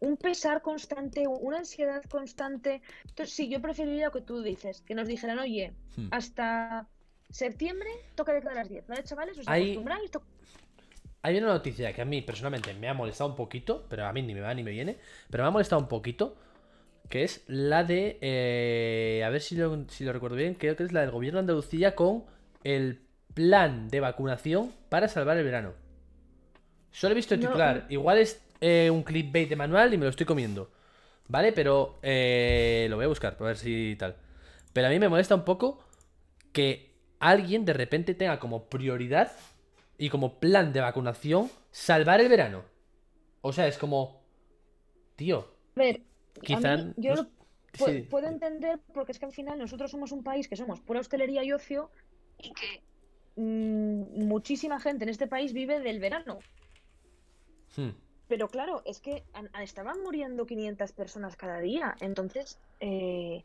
un pesar constante, una ansiedad constante. Entonces, sí, yo preferiría lo que tú dices, que nos dijeran, oye, Hmm. hasta septiembre toca de queda a las 10, ¿vale, chavales? Os Hay- acostumbráis, Hay una noticia que a mí personalmente me ha molestado un poquito, pero a mí ni me va ni me viene, pero me ha molestado un poquito, que es la de, eh, a ver si lo, si lo recuerdo bien, creo que es la del gobierno de Andalucía con el plan de vacunación para salvar el verano. Solo he visto el No, titular, igual es eh, un clickbait de manual y me lo estoy comiendo, ¿vale? Pero eh, lo voy a buscar para ver si tal. Pero a mí me molesta un poco que alguien de repente tenga como prioridad y como plan de vacunación salvar el verano. O sea, es como, tío, A ver, quizá... a mí, yo no- lo sí. puedo entender porque es que al final nosotros somos un país que somos pura hostelería y ocio y que mm, muchísima gente en este país vive del verano. Hmm. Pero claro, es que an- estaban muriendo 500 personas cada día. Entonces, eh,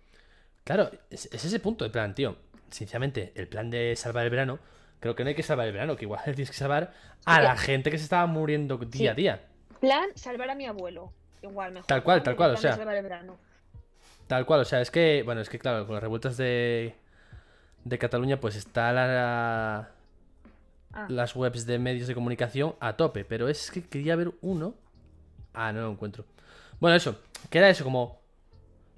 Claro, es, es ese punto de plan, tío. Sinceramente, el plan de salvar el verano, creo que no hay que salvar el verano, que igual tienes que salvar a la gente que se estaba muriendo día a día. plan salvar a mi abuelo. Igual, mejor. Tal cual, tal cual, o sea. salvar el verano. Tal cual, o sea, es que, bueno, es que claro, con las revueltas de, de Cataluña, pues está la, Ah, las webs de medios de comunicación a tope, pero es que quería ver uno. Ah, no lo encuentro. Bueno, eso, que era eso como...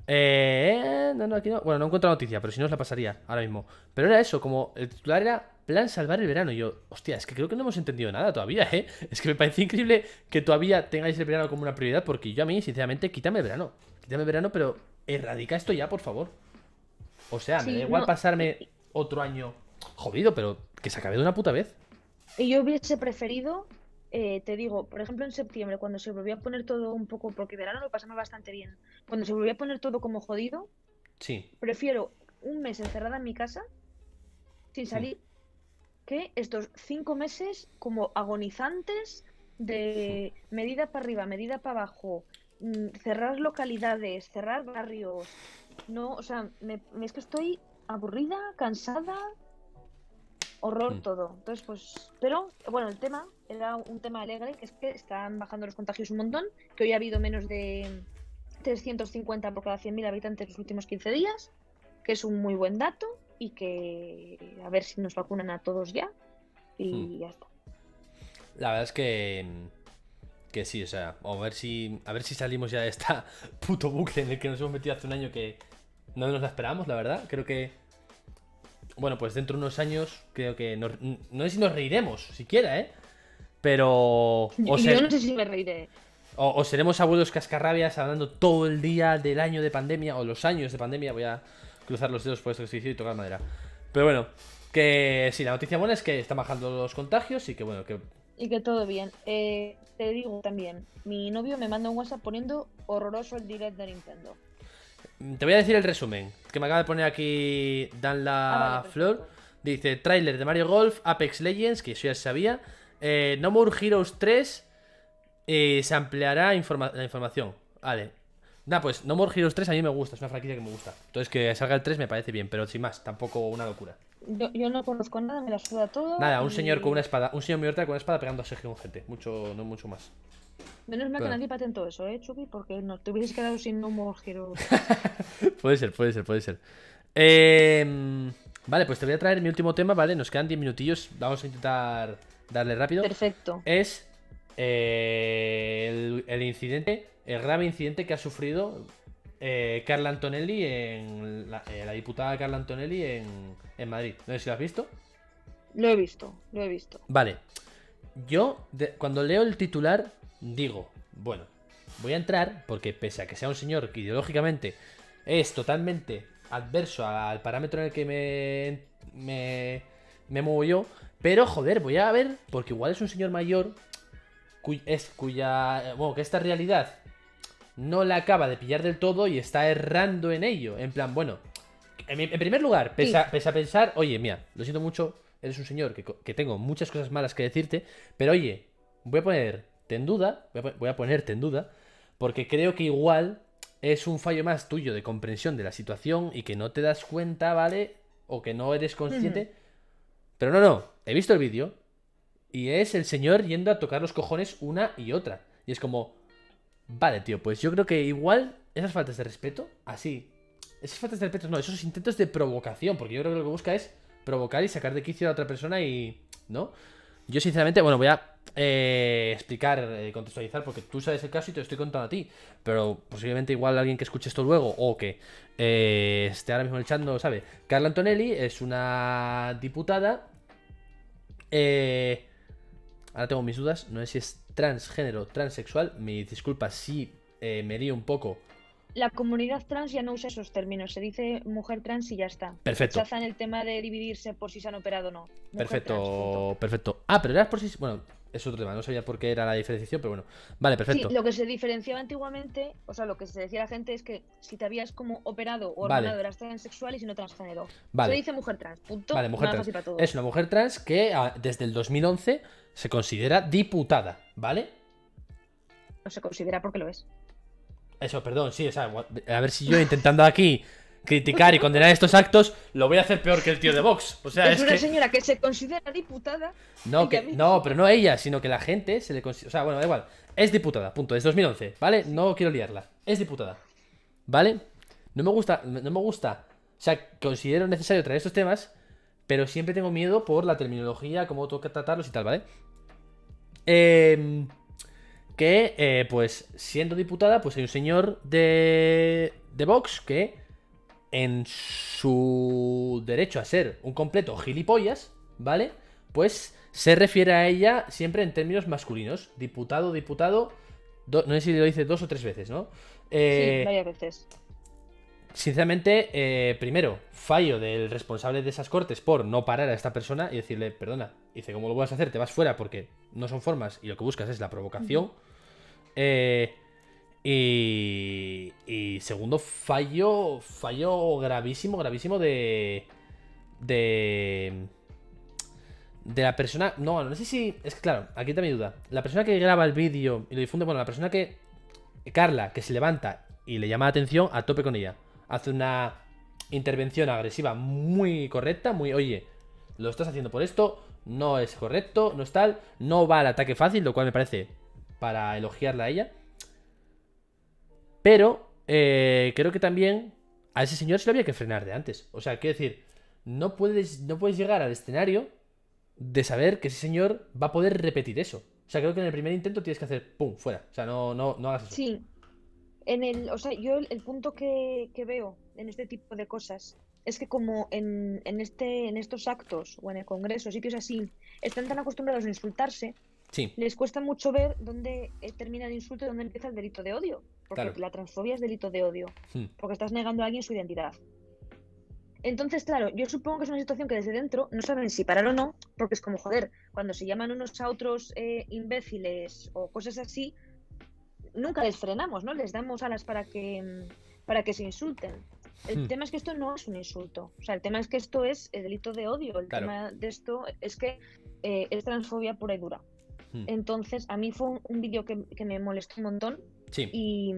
Eh, no, no, aquí no. Bueno, no encuentro la noticia, pero si no os la pasaría ahora mismo. Pero era eso, como el titular era Plan salvar el verano. Y yo, hostia, es que creo que no hemos entendido nada todavía, ¿eh? Es que me parece increíble que todavía tengáis el verano como una prioridad, porque yo a mí, sinceramente, quítame el verano. Quítame el verano, pero erradica esto ya, por favor. O sea, me da igual no, pasarme otro año jodido, pero que se acabe de una puta vez. Y yo hubiese preferido, eh, te digo, por ejemplo en septiembre, cuando se volvió a poner todo un poco, porque verano lo pasamos bastante bien, cuando se volvió a poner todo como jodido, Sí. prefiero un mes encerrada en mi casa sin salir que estos cinco meses como agonizantes de medida para arriba, medida para abajo, mm, cerrar localidades, cerrar barrios. No, o sea, me, me- es que estoy aburrida, cansada, horror Mm. todo. Entonces, pues, pero bueno, el tema era un tema alegre, que es que están bajando los contagios un montón, que hoy ha habido menos de 350 por cada 100.000 habitantes los últimos 15 días, que es un muy buen dato y que a ver si nos vacunan a todos ya y Hmm. ya está. La verdad es que. Que sí, o sea, a ver si. A ver si salimos ya de esta puto bucle en el que nos hemos metido hace un año que no nos la esperamos, la verdad. Creo que. Bueno, pues dentro de unos años, creo que. nos- no sé si nos reiremos, siquiera, ¿eh? Pero. Yo ser- no sé si me reiré. o- o seremos abuelos cascarrabias hablando todo el día del año de pandemia o los años de pandemia. Voy a cruzar los dedos por este ejercicio y tocar madera. Pero bueno, que sí, la noticia buena es que están bajando los contagios y que bueno, que Y que todo bien. Eh, te digo también, mi novio me manda un WhatsApp poniendo horroroso el direct de Nintendo. Te voy a decir el resumen que me acaba de poner aquí Dan la Ah, vale, Flor. Dice tráiler de Mario Golf, Apex Legends, que eso ya se sabía. eh, no More Heroes 3. eh, se ampliará informa- la información. Vale. Nada, pues No More Heroes 3 a mí me gusta, es una franquicia que me gusta. Entonces que salga el 3 me parece bien, pero sin más, tampoco una locura. Yo, yo no conozco nada, me la suda todo. Nada, un señor con una espada, un señor Miorta con una espada pegando a Sergio con gente. Mucho, no mucho más. Menos mal que nadie patentó eso, ¿eh, Chucky? Porque no te hubieses quedado sin No More Heroes. Puede ser, puede ser, puede ser. Eh, vale, pues te voy a traer mi último tema, ¿vale? Nos quedan 10 minutillos. Vamos a intentar darle rápido. Perfecto. Es eh, el, el incidente, el grave incidente que ha sufrido eh, Carla Antonelli en la, eh, la diputada Carla Antonelli en, en Madrid. No sé si lo has visto. Lo he visto, lo he visto. Vale. Yo, de- cuando leo el titular, digo, bueno, voy a entrar porque pese a que sea un señor que ideológicamente es totalmente adverso al parámetro en el que me, me, me muevo yo, pero joder, voy a ver, porque igual es un señor mayor cuy- es, cuya, bueno, que esta realidad no la acaba de pillar del todo y está errando en ello. En plan, bueno, en, en primer lugar, pese, a, pese a pensar, oye, mira, lo siento mucho, eres un señor que, que tengo muchas cosas malas que decirte, pero oye, voy a ponerte en duda, voy a ponerte en duda, porque creo que igual es un fallo más tuyo de comprensión de la situación y que no te das cuenta, ¿vale? O que no eres consciente. Pero no, no, he visto el vídeo y es el señor yendo a tocar los cojones una y otra. Y es como, vale, tío, pues yo creo que igual esas faltas de respeto, así, esas faltas de respeto, no, esos intentos de provocación, porque yo creo que lo que busca es provocar y sacar de quicio a otra persona y, ¿no? Yo sinceramente, bueno, voy a eh, explicar, eh, contextualizar, porque tú sabes el caso y te lo estoy contando a ti, pero posiblemente igual alguien que escuche esto luego o que eh, esté ahora mismo en el chat no lo sabe. Carla Antonelli es una diputada. ahora tengo mis dudas, no sé si es transgénero, transexual. Mi disculpa si me di un poco la comunidad trans ya no usa esos términos, se dice mujer trans y ya está. Perfecto. Rechazan el tema de dividirse por si se han operado o no. perfecto, perfecto. Ah, pero eras por si. Bueno, es otro tema, no sabía por qué era la diferenciación, pero bueno. Vale, perfecto. Sí, lo que se diferenciaba antiguamente, o sea, lo que se decía a la gente es que si te habías como operado o hormonado eras transexual y si no transgénero. Vale. Se dice mujer trans, punto. Vale, mujer trans. Es una mujer trans que ah, desde el 2011 se considera diputada, ¿vale? No se considera porque lo es. Eso, perdón, sí, o sea, a ver si yo intentando aquí criticar y condenar estos actos, lo voy a hacer peor que el tío de Vox. O sea, es, una señora que se considera diputada. No, que, no, pero no ella, sino que la gente se le considera. O sea, bueno, da igual. Es diputada, punto. Es 2011, ¿vale? No quiero liarla. Es diputada. ¿Vale? No me gusta, no me gusta. O sea, considero necesario traer estos temas, pero siempre tengo miedo por la terminología, cómo tengo que tratarlos y tal, ¿vale? Eh que, eh, pues, siendo diputada, pues hay un señor de, de Vox que, en su derecho a ser un completo gilipollas, ¿vale? Pues se refiere a ella siempre en términos masculinos. Diputado, diputado. no sé si lo dice dos o tres veces, ¿no? Eh, sí, varias veces. Sinceramente, eh, primero, fallo del responsable de esas cortes por no parar a esta persona y decirle, perdona, dice, ¿cómo lo vas a hacer? Te vas fuera porque no son formas y lo que buscas es la provocación. Eh, y, y, segundo, fallo, fallo gravísimo, gravísimo de... De... De la persona... No, no sé si... Es que claro, aquí está mi duda. La persona que graba el vídeo y lo difunde, bueno, la persona que... Carla, que se levanta y le llama la atención, a tope con ella hace una intervención agresiva muy correcta, muy, oye, lo estás haciendo por esto, no es correcto, no es tal, no va al ataque fácil, lo cual me parece para elogiarla a ella. Pero eh, creo que también a ese señor se lo había que frenar de antes. O sea, quiero decir, no puedes, no puedes llegar al escenario de saber que ese señor va a poder repetir eso. O sea, creo que en el primer intento tienes que hacer pum, fuera. O sea, no, no, no hagas eso. Sí, en el, o sea, yo el, punto que, veo en este tipo de cosas es que como en, en, este, en estos actos o en el Congreso, sitios así, están tan acostumbrados a insultarse, les cuesta mucho ver dónde eh, termina el insulto y dónde empieza el delito de odio. Porque la transfobia es delito de odio. Hmm. Porque estás negando a alguien su identidad. Entonces, claro, yo supongo que es una situación que desde dentro no saben si parar o no, porque es como, joder, cuando se llaman unos a otros eh, imbéciles o cosas así, nunca les frenamos, ¿no? Les damos alas para que, para que se insulten. El hmm. tema es que esto no es un insulto. O sea, el tema es que esto es el delito de odio. El tema de esto es que eh, es transfobia pura y dura. Hmm. Entonces, a mí fue un, vídeo que, me molestó un montón. Sí. Y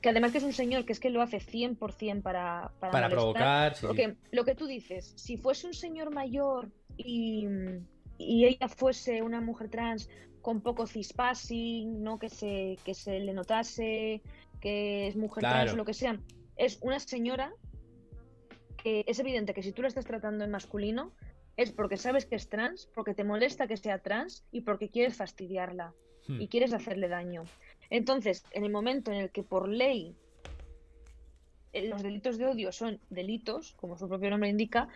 que además que es un señor que es que lo hace 100% para, para, para provocar. porque lo que tú dices, si fuese un señor mayor y, y ella fuese una mujer trans, con poco cispassing, ¿no? Que se, que se le notase que es mujer trans o lo que sea. Es una señora que es evidente que si tú la estás tratando en masculino es porque sabes que es trans, porque te molesta que sea trans y porque quieres fastidiarla hmm. y quieres hacerle daño. Entonces, en el momento en el que por ley eh, los delitos de odio son delitos, como su propio nombre indica,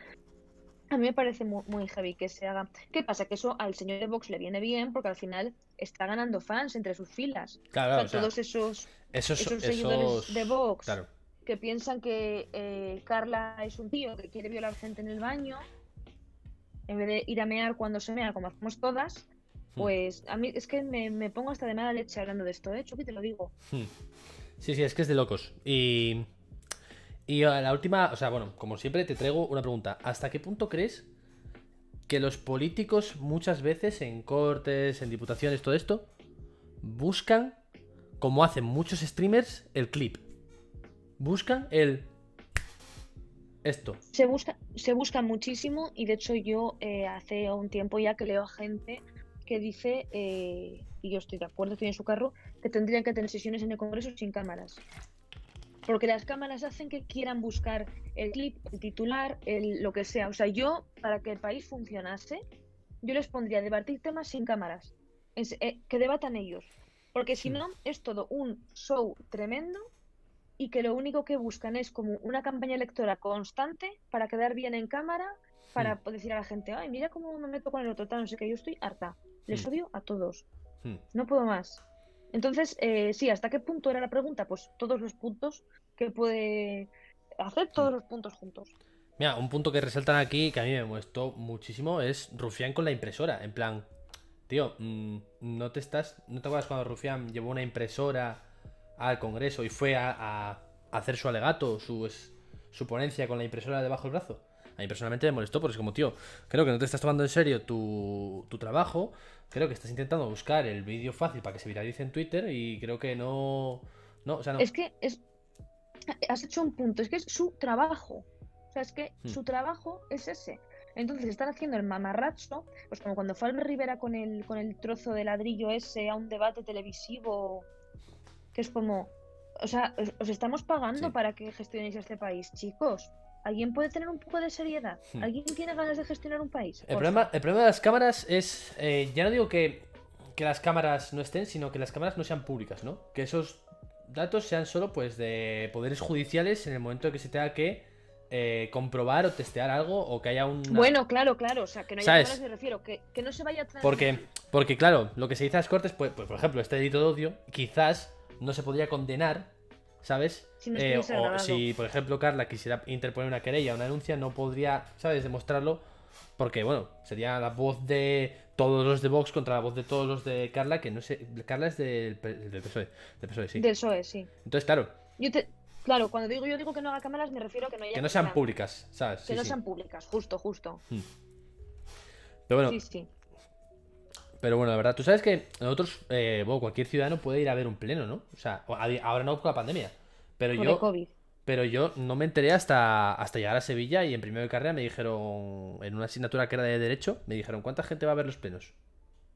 a mí me parece muy, heavy que se haga. ¿Qué pasa? Que eso al señor de Vox le viene bien porque al final está ganando fans entre sus filas. Claro, todos esos, esos, seguidores de Vox que piensan que eh, Carla es un tío que quiere violar gente en el baño, en vez de ir a mear cuando se mea, como hacemos todas, hmm. pues a mí es que me, pongo hasta de mala leche hablando de esto, ¿eh? Chucky, te lo digo. Hmm. Sí, sí, es que es de locos. Y. Y la última, o sea, bueno, como siempre te traigo una pregunta. ¿Hasta qué punto crees que los políticos muchas veces en cortes, en diputaciones, todo esto, buscan, como hacen muchos streamers, el clip? Buscan el... Esto. Se busca, se busca muchísimo y de hecho yo eh, hace un tiempo ya que leo a gente que dice, eh, y yo estoy de acuerdo, estoy en su carro, que tendrían que tener sesiones en el Congreso sin cámaras. Porque las cámaras hacen que quieran buscar el clip, el titular, el, lo que sea. O sea, yo, para que el país funcionase, yo les pondría a debatir temas sin cámaras. Es- eh, que debatan ellos. Porque si no, es todo un show tremendo y que lo único que buscan es como una campaña electoral constante para quedar bien en cámara, para Hmm. decir a la gente, ay, mira cómo me meto con el otro, tal, no sé qué, yo estoy harta. Les Hmm. odio a todos. Hmm. No puedo más. Entonces, eh, sí, ¿hasta qué punto era la pregunta? Pues todos los puntos que puede hacer, todos los puntos juntos. Mira, un punto que resaltan aquí que a mí me molestó muchísimo es Rufián con la impresora. En plan, tío, mm, no te estás. ¿No te acuerdas cuando Rufián llevó una impresora al Congreso y fue a, a hacer su alegato, su, su ponencia con la impresora debajo del brazo? A mí personalmente me molestó porque es como, tío, creo que no te estás tomando en serio tu, tu trabajo. Creo que estás intentando buscar el vídeo fácil para que se viralice en Twitter y creo que no. No, o sea, no. Es que es, has hecho un punto, es que es su trabajo. O sea, es que Hmm. su trabajo es ese. Entonces están haciendo el mamarracho, pues como cuando fue Albert Rivera con el, con el trozo de ladrillo ese a un debate televisivo, que es como, o sea, os, os estamos pagando Sí. para que gestionéis este país, chicos. ¿Alguien puede tener un poco de seriedad? Hmm. ¿Alguien tiene ganas de gestionar un país? El problema, el problema de las cámaras es. eh, ya no digo que, que las cámaras no estén, sino que las cámaras no sean públicas, ¿no? Que esos datos sean solo pues de poderes judiciales en el momento que se tenga que eh, comprobar o testear algo o que haya un. Bueno, claro, claro, o sea, que no haya ¿Sabes? cámaras, me refiero, que, que no se vaya a Porque, porque claro, lo que se dice a las cortes, pues, pues, por ejemplo, este delito de odio, quizás no se podría condenar, ¿sabes? Si no Eh, o si, por ejemplo, Carla quisiera interponer una querella o una denuncia, no podría, ¿sabes?, demostrarlo, porque, bueno, sería la voz de todos los de Vox contra la voz de todos los de Carla, que no sé, Carla es del, PSOE, del PSOE, sí. Del PSOE, sí. Entonces, claro, Yo te... Claro, cuando digo yo digo que no haga cámaras, me refiero a que no haya que no sean públicas, ¿sabes? Que Sí, no sí. sean públicas, justo, justo. Pero bueno, Sí, sí. Pero bueno, la verdad, tú sabes que nosotros, eh, bueno, cualquier ciudadano puede ir a ver un pleno, ¿no? O sea, ahora no por la pandemia. Pero Por yo, el COVID. pero yo no me enteré hasta, hasta llegar a Sevilla y en primero de carrera me dijeron, en una asignatura que era de Derecho, me dijeron, ¿cuánta gente va a ver los plenos?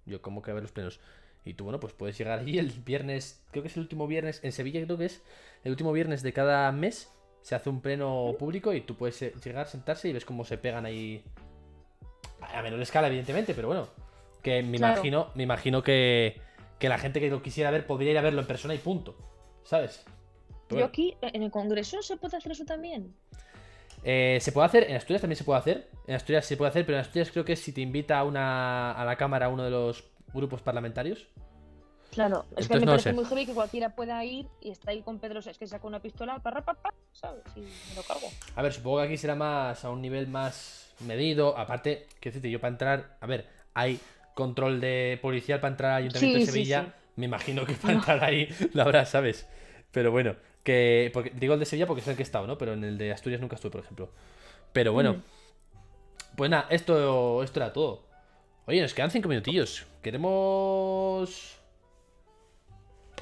Yo, ¿cómo que va a ver los plenos? Y tú, bueno, pues puedes llegar allí el viernes, creo que es el último viernes, en Sevilla creo que es el último viernes de cada mes, se hace un pleno público y tú puedes eh, llegar, sentarse y ves cómo se pegan ahí. A menor escala, evidentemente, pero bueno. Que me Claro. imagino, me imagino que, que la gente que lo quisiera ver podría ir a verlo en persona y punto. ¿Sabes? Pero Yo aquí, en el Congreso, ¿se puede hacer eso también? Eh, se puede hacer, en Asturias también se puede hacer. En Asturias se puede hacer, pero en Asturias creo que es si te invita a, una, a la Cámara uno de los grupos parlamentarios. Claro, es Entonces que me no parece sé. muy heavy que cualquiera pueda ir y está ahí con Pedro, es que saca una pistola, para pa, pa, ¿sabes? Y me lo cargo. A ver, supongo que aquí será más a un nivel más medido. Aparte, quiero decirte, yo para entrar, a ver, hay control de policial para entrar al Ayuntamiento Sí, de Sevilla. sí. Me imagino que para entrar ahí la habrá, ¿sabes? Pero bueno, que porque, digo el de Sevilla porque es el que he estado, ¿no? Pero en el de Asturias nunca estuve, por ejemplo. Pero bueno, Mm. pues nada, esto, esto era todo. Oye, nos quedan cinco minutillos. Queremos.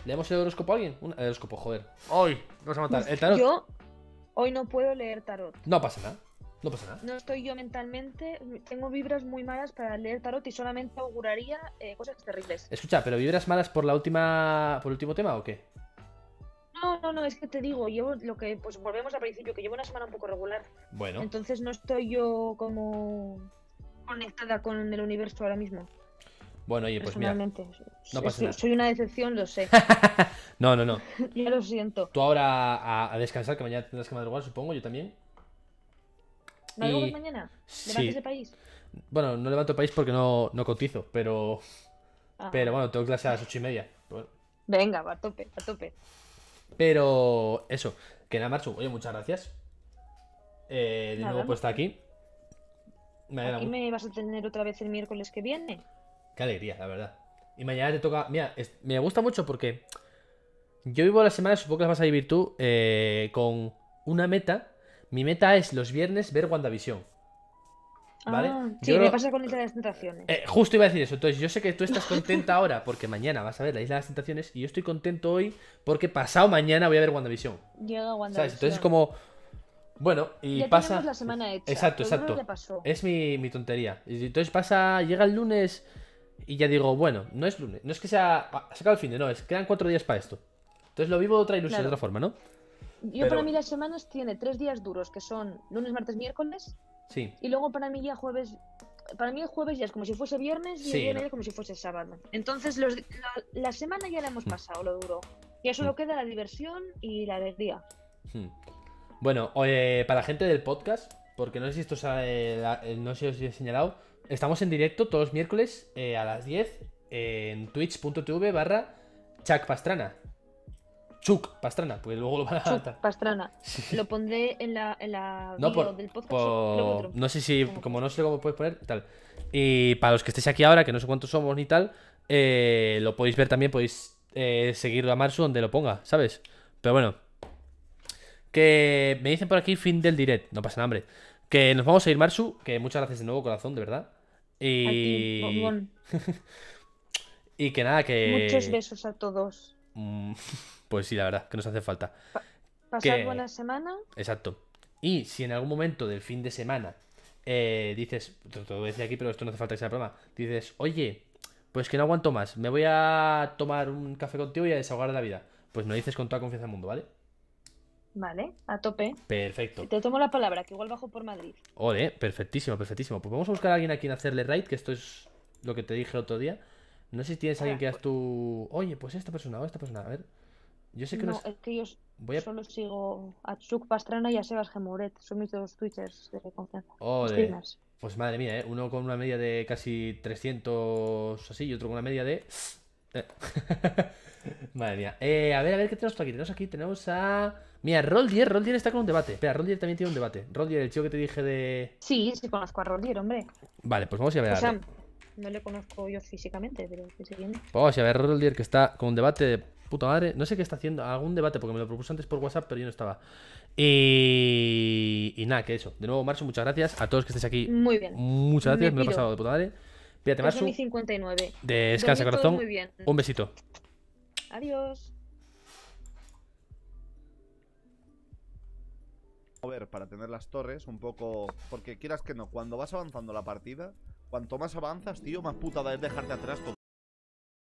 ¿Leemos el horóscopo a alguien? Un el horóscopo, joder. ¡Ay! Nos va a matar. El tarot. Yo hoy no puedo leer tarot. No pasa nada. No pasa nada. No estoy yo mentalmente, tengo vibras muy malas para leer tarot y solamente auguraría eh, cosas terribles. Escucha, ¿pero vibras malas por la última. por el último tema o qué? No, no, no, es que te digo, llevo lo que, pues volvemos al principio, que llevo una semana un poco regular. Bueno, Entonces no estoy yo como conectada con el universo ahora mismo, bueno, oye, pues mira. no pasa soy, nada. soy una decepción, lo sé. No, no, no. ya lo siento. Tú ahora a, a descansar, que mañana tendrás que madrugar, supongo, yo también. ¿Madrugas Y- mañana? Sí. ¿Levantas de país? Bueno, no levanto país porque no, no cotizo, pero. Ah, Pero bueno, tengo clase a las ocho y media. Bueno, Venga, va a tope, a tope. Pero eso, que nada, Marchu, oye, muchas gracias. Eh, de Nada. nuevo por estar aquí. Me Aquí me vas a tener otra vez el miércoles que viene. Qué alegría, la verdad. Y mañana te toca. Mira, es- me gusta mucho porque Yo vivo las semanas, supongo que las vas a vivir tú, eh, con una meta. Mi meta es los viernes ver WandaVision. ¿Vale? Ah, Yo sí, me lo- pasa con Isla de las Tentaciones. Eh, justo iba a decir eso. Entonces, yo sé que tú estás contenta ahora porque mañana vas a ver la Isla de las Tentaciones y yo estoy contento hoy porque pasado mañana voy a ver WandaVision. Llega WandaVision. ¿Sabes? Entonces es como. Bueno, y ya pasa. la semana hecha. Exacto, exacto. pasó. Es mi, mi tontería. Y entonces pasa, llega el lunes y ya digo, bueno, no es lunes, no es que sea. Se acaba el fin de, no, es quedan cuatro días para esto. Entonces lo vivo de otra ilusión, de otra forma, ¿no? Yo pero- para mí las semanas tiene tres días duros, que son lunes, martes, miércoles, Sí. y luego para mí ya jueves, para mí el jueves ya es como si fuese viernes y Sí, el viernes ¿no? ya como si fuese sábado. Entonces los, la, la semana ya la hemos Mm. pasado, lo duro. Ya solo queda la diversión y la alegría. Hmm. Bueno, para la gente del podcast, porque no sé si esto eh, la- eh, no sé si os he señalado, estamos en directo todos los miércoles eh, a las 10 en twitch.tv barra Pastrana. Chuck Pastrana, porque luego lo van a Chup, Pastrana. Sí. Lo pondré en la, en la No, por, del podcast. por- no sé si, Como no sé cómo puedes poner, tal. Y para los que estéis aquí ahora, que no sé cuántos somos ni tal, eh, lo podéis ver también, podéis eh, seguirlo a Marsu donde lo ponga, ¿sabes? Pero bueno, que me dicen por aquí fin del direct, no pasa nada, hombre. Que nos vamos a ir, Marsu, que muchas gracias de nuevo, corazón, de verdad. Y, ti, y que nada, que... Muchos besos a todos. Pues sí, la verdad, que nos hace falta. Pasad Que- buena semana. Exacto. Y si en algún momento del fin de semana eh, dices, te lo voy a decir aquí, pero esto no hace falta que sea broma, dices, oye, pues que no aguanto más, me voy a tomar un café contigo y a desahogar de la vida. Pues me lo dices con toda confianza del mundo, ¿vale? Vale, a tope. Perfecto. Te tomo la palabra, que igual bajo por Madrid. Ole, perfectísimo, perfectísimo. Pues vamos a buscar a alguien a quien hacerle raid, que esto es lo que te dije el otro día. No sé si tienes a alguien que hagas tú. Oye, pues esta persona o esta persona, a ver. Yo sé que no, No, es. es que yo s- Voy a. solo sigo a Chuk Pastrana y a Sebas Gemuret. Son mis dos twitchers de confianza. Streamers. Pues madre mía, ¿eh? Uno con una media de casi 300 así y otro con una media de... Eh. Madre mía. Eh, a ver, a ver, ¿qué tenemos por aquí? Tenemos aquí, tenemos a... Mira, Roldier, Roldier está con un debate. Espera, Roldier también tiene un debate. Roldier, el chico que te dije de... Sí, sí conozco a Roldier, hombre. Vale, pues vamos a ver O sea, no le conozco yo físicamente, pero sí sé quién es. Vamos a ver Roldier que está con un debate de puta madre. No sé qué está haciendo, algún debate porque me lo propuso antes por WhatsApp, pero yo no estaba. Y... Y nada, que eso. De nuevo, Marcio, muchas gracias. A todos que estéis aquí, Muy bien. muchas gracias. Me Me, lo he pasado de puta madre. Pídate, mi 59. Descansa, corazón. Muy bien. Un besito. Adiós. mover para tener las torres un poco. Porque quieras que no, cuando vas avanzando la partida, cuanto más avanzas, tío, más putada es dejarte atrás todo.